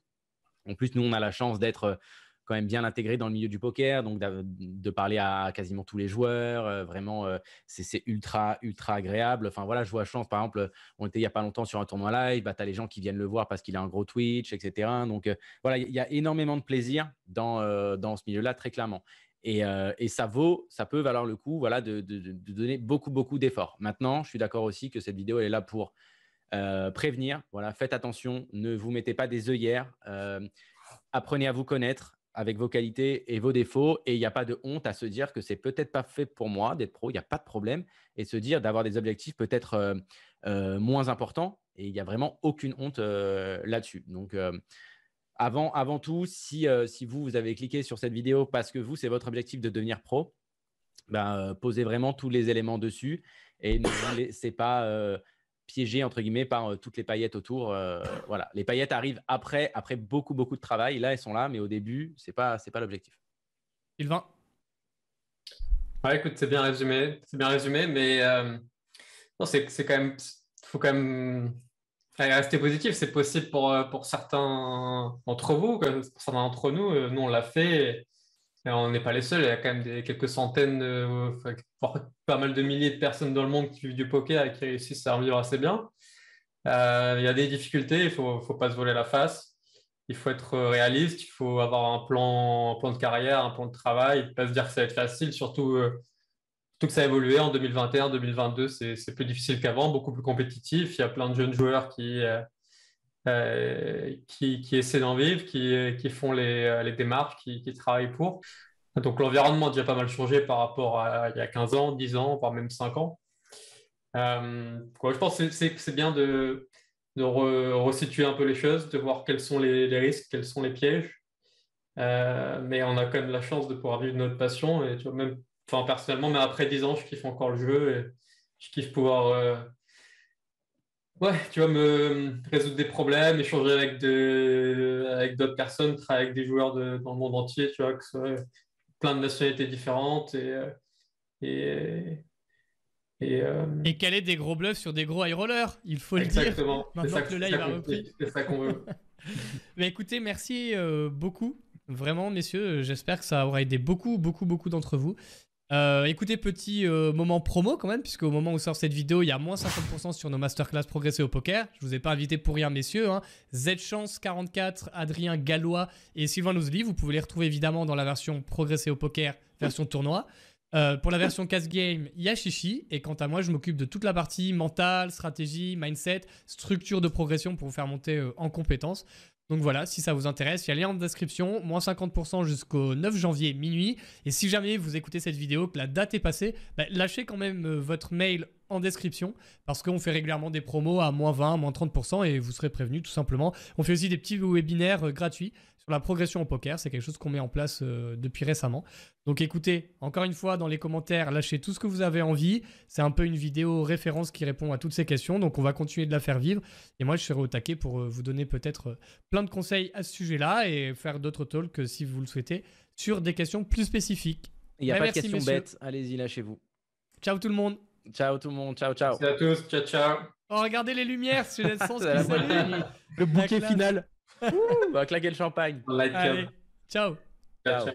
En plus, nous, on a la chance d'être quand même bien intégré dans le milieu du poker, donc de, parler à quasiment tous les joueurs, euh, vraiment, euh, c'est ultra, ultra agréable. Enfin voilà, je vois chance, par exemple, on était il n'y a pas longtemps sur un tournoi live, bah, tu as les gens qui viennent le voir parce qu'il a un gros Twitch, etc. Donc euh, voilà, il y a énormément de plaisir dans, dans ce milieu-là, très clairement. Et, et, ça vaut, ça peut valoir le coup, voilà, de, de, de donner beaucoup, beaucoup d'efforts. Maintenant, je suis d'accord aussi que cette vidéo elle est là pour prévenir. Voilà, faites attention, ne vous mettez pas des œillères. apprenez à vous connaître, avec vos qualités et vos défauts. Et il n'y a pas de honte à se dire que c'est peut-être pas fait pour moi d'être pro, il n'y a pas de problème. Et se dire d'avoir des objectifs peut-être euh, euh, moins importants. Et il n'y a vraiment aucune honte euh, là-dessus. Donc, avant, avant tout, si, si vous, vous avez cliqué sur cette vidéo parce que vous, c'est votre objectif de devenir pro, ben, posez vraiment tous les éléments dessus et ne laissez pas piégé entre guillemets par euh, toutes les paillettes autour. Euh, voilà, les paillettes arrivent après, après beaucoup beaucoup de travail. Là, elles sont là, mais au début, c'est pas c'est pas l'objectif. Sylvain? Ouais, écoute, c'est bien résumé, c'est bien résumé, mais euh, non, c'est c'est quand même, faut quand même rester positif. C'est possible pour pour certains d'entre vous, pour certains d'entre nous. Nous, on l'a fait on n'est pas les seuls, il y a quand même quelques centaines, pas mal de milliers de personnes dans le monde qui vivent du poker et qui réussissent à en vivre assez bien. Euh, il y a des difficultés, il faut, faut, pas se voler la face. Il faut être réaliste, il faut avoir un plan, de carrière, un plan de travail, pas se dire que ça va être facile, surtout, euh, tout que ça a évolué en 2021, 2022, c'est plus difficile qu'avant, beaucoup plus compétitif. Il y a plein de jeunes joueurs qui, euh, qui, essaient d'en vivre, qui, font les, euh, démarches, qui, travaillent pour. Donc l'environnement a déjà pas mal changé par rapport à il y a 15 ans, 10 ans, voire même 5 ans. Euh, je pense que c'est bien de, resituer un peu les choses, de voir quels sont les, risques, quels sont les pièges. mais on a quand même la chance de pouvoir vivre notre passion. Et tu vois, même, personnellement, mais après 10 ans, je kiffe encore le jeu et je kiffe pouvoir Ouais, tu vas me résoudre des problèmes, échanger avec, de, avec d'autres personnes, travailler avec des joueurs de, dans le monde entier, tu vois, que ce soit plein de nationalités différentes et. Euh, et, et, euh, et caler des gros bluffs sur des gros high rollers, il faut le dire. Exactement. Que le live a repris. C'est ça qu'on veut. Mais écoutez, merci euh, beaucoup. Vraiment, messieurs, j'espère que ça aura aidé beaucoup, beaucoup, beaucoup d'entre vous. Euh, écoutez, petit euh, moment promo quand même, puisque au moment où sort cette vidéo, il y a moins 50% sur nos masterclass progresser au poker. Je vous ai pas invité pour rien, messieurs. Hein. Z-Chance44, Adrien Gallois et Sylvain Louzli. Vous pouvez les retrouver évidemment dans la version progresser au poker, version tournoi. Euh, pour la version cash game, il y a Chichi. Et quant à moi, je m'occupe de toute la partie mentale, stratégie, mindset, structure de progression pour vous faire monter en compétences. Donc voilà, si ça vous intéresse, il y a le lien en description, moins 50% jusqu'au 9 janvier minuit. Et si jamais vous écoutez cette vidéo, que la date est passée, bah, lâchez quand même euh, votre mail en description parce qu'on fait régulièrement des promos à moins 20, moins 30% et vous serez prévenu tout simplement. On fait aussi des petits webinaires euh, gratuits sur la progression au poker. C'est quelque chose qu'on met en place euh, depuis récemment. Donc écoutez, encore une fois, dans les commentaires, lâchez tout ce que vous avez envie. C'est un peu une vidéo référence qui répond à toutes ces questions. Donc on va continuer de la faire vivre. Et moi, je serai au taquet pour euh, vous donner peut-être euh, plein de conseils à ce sujet-là et faire d'autres talks si vous le souhaitez sur des questions plus spécifiques. Il n'y a pas de questions bêtes. Allez-y, lâchez-vous. Ciao tout le monde. Ciao tout le monde. Ciao, ciao. Merci à tous. Ciao, ciao. Oh, regardez les lumières. C'est le bouquet final. On va claquer le champagne. Allez, ciao. ciao. ciao.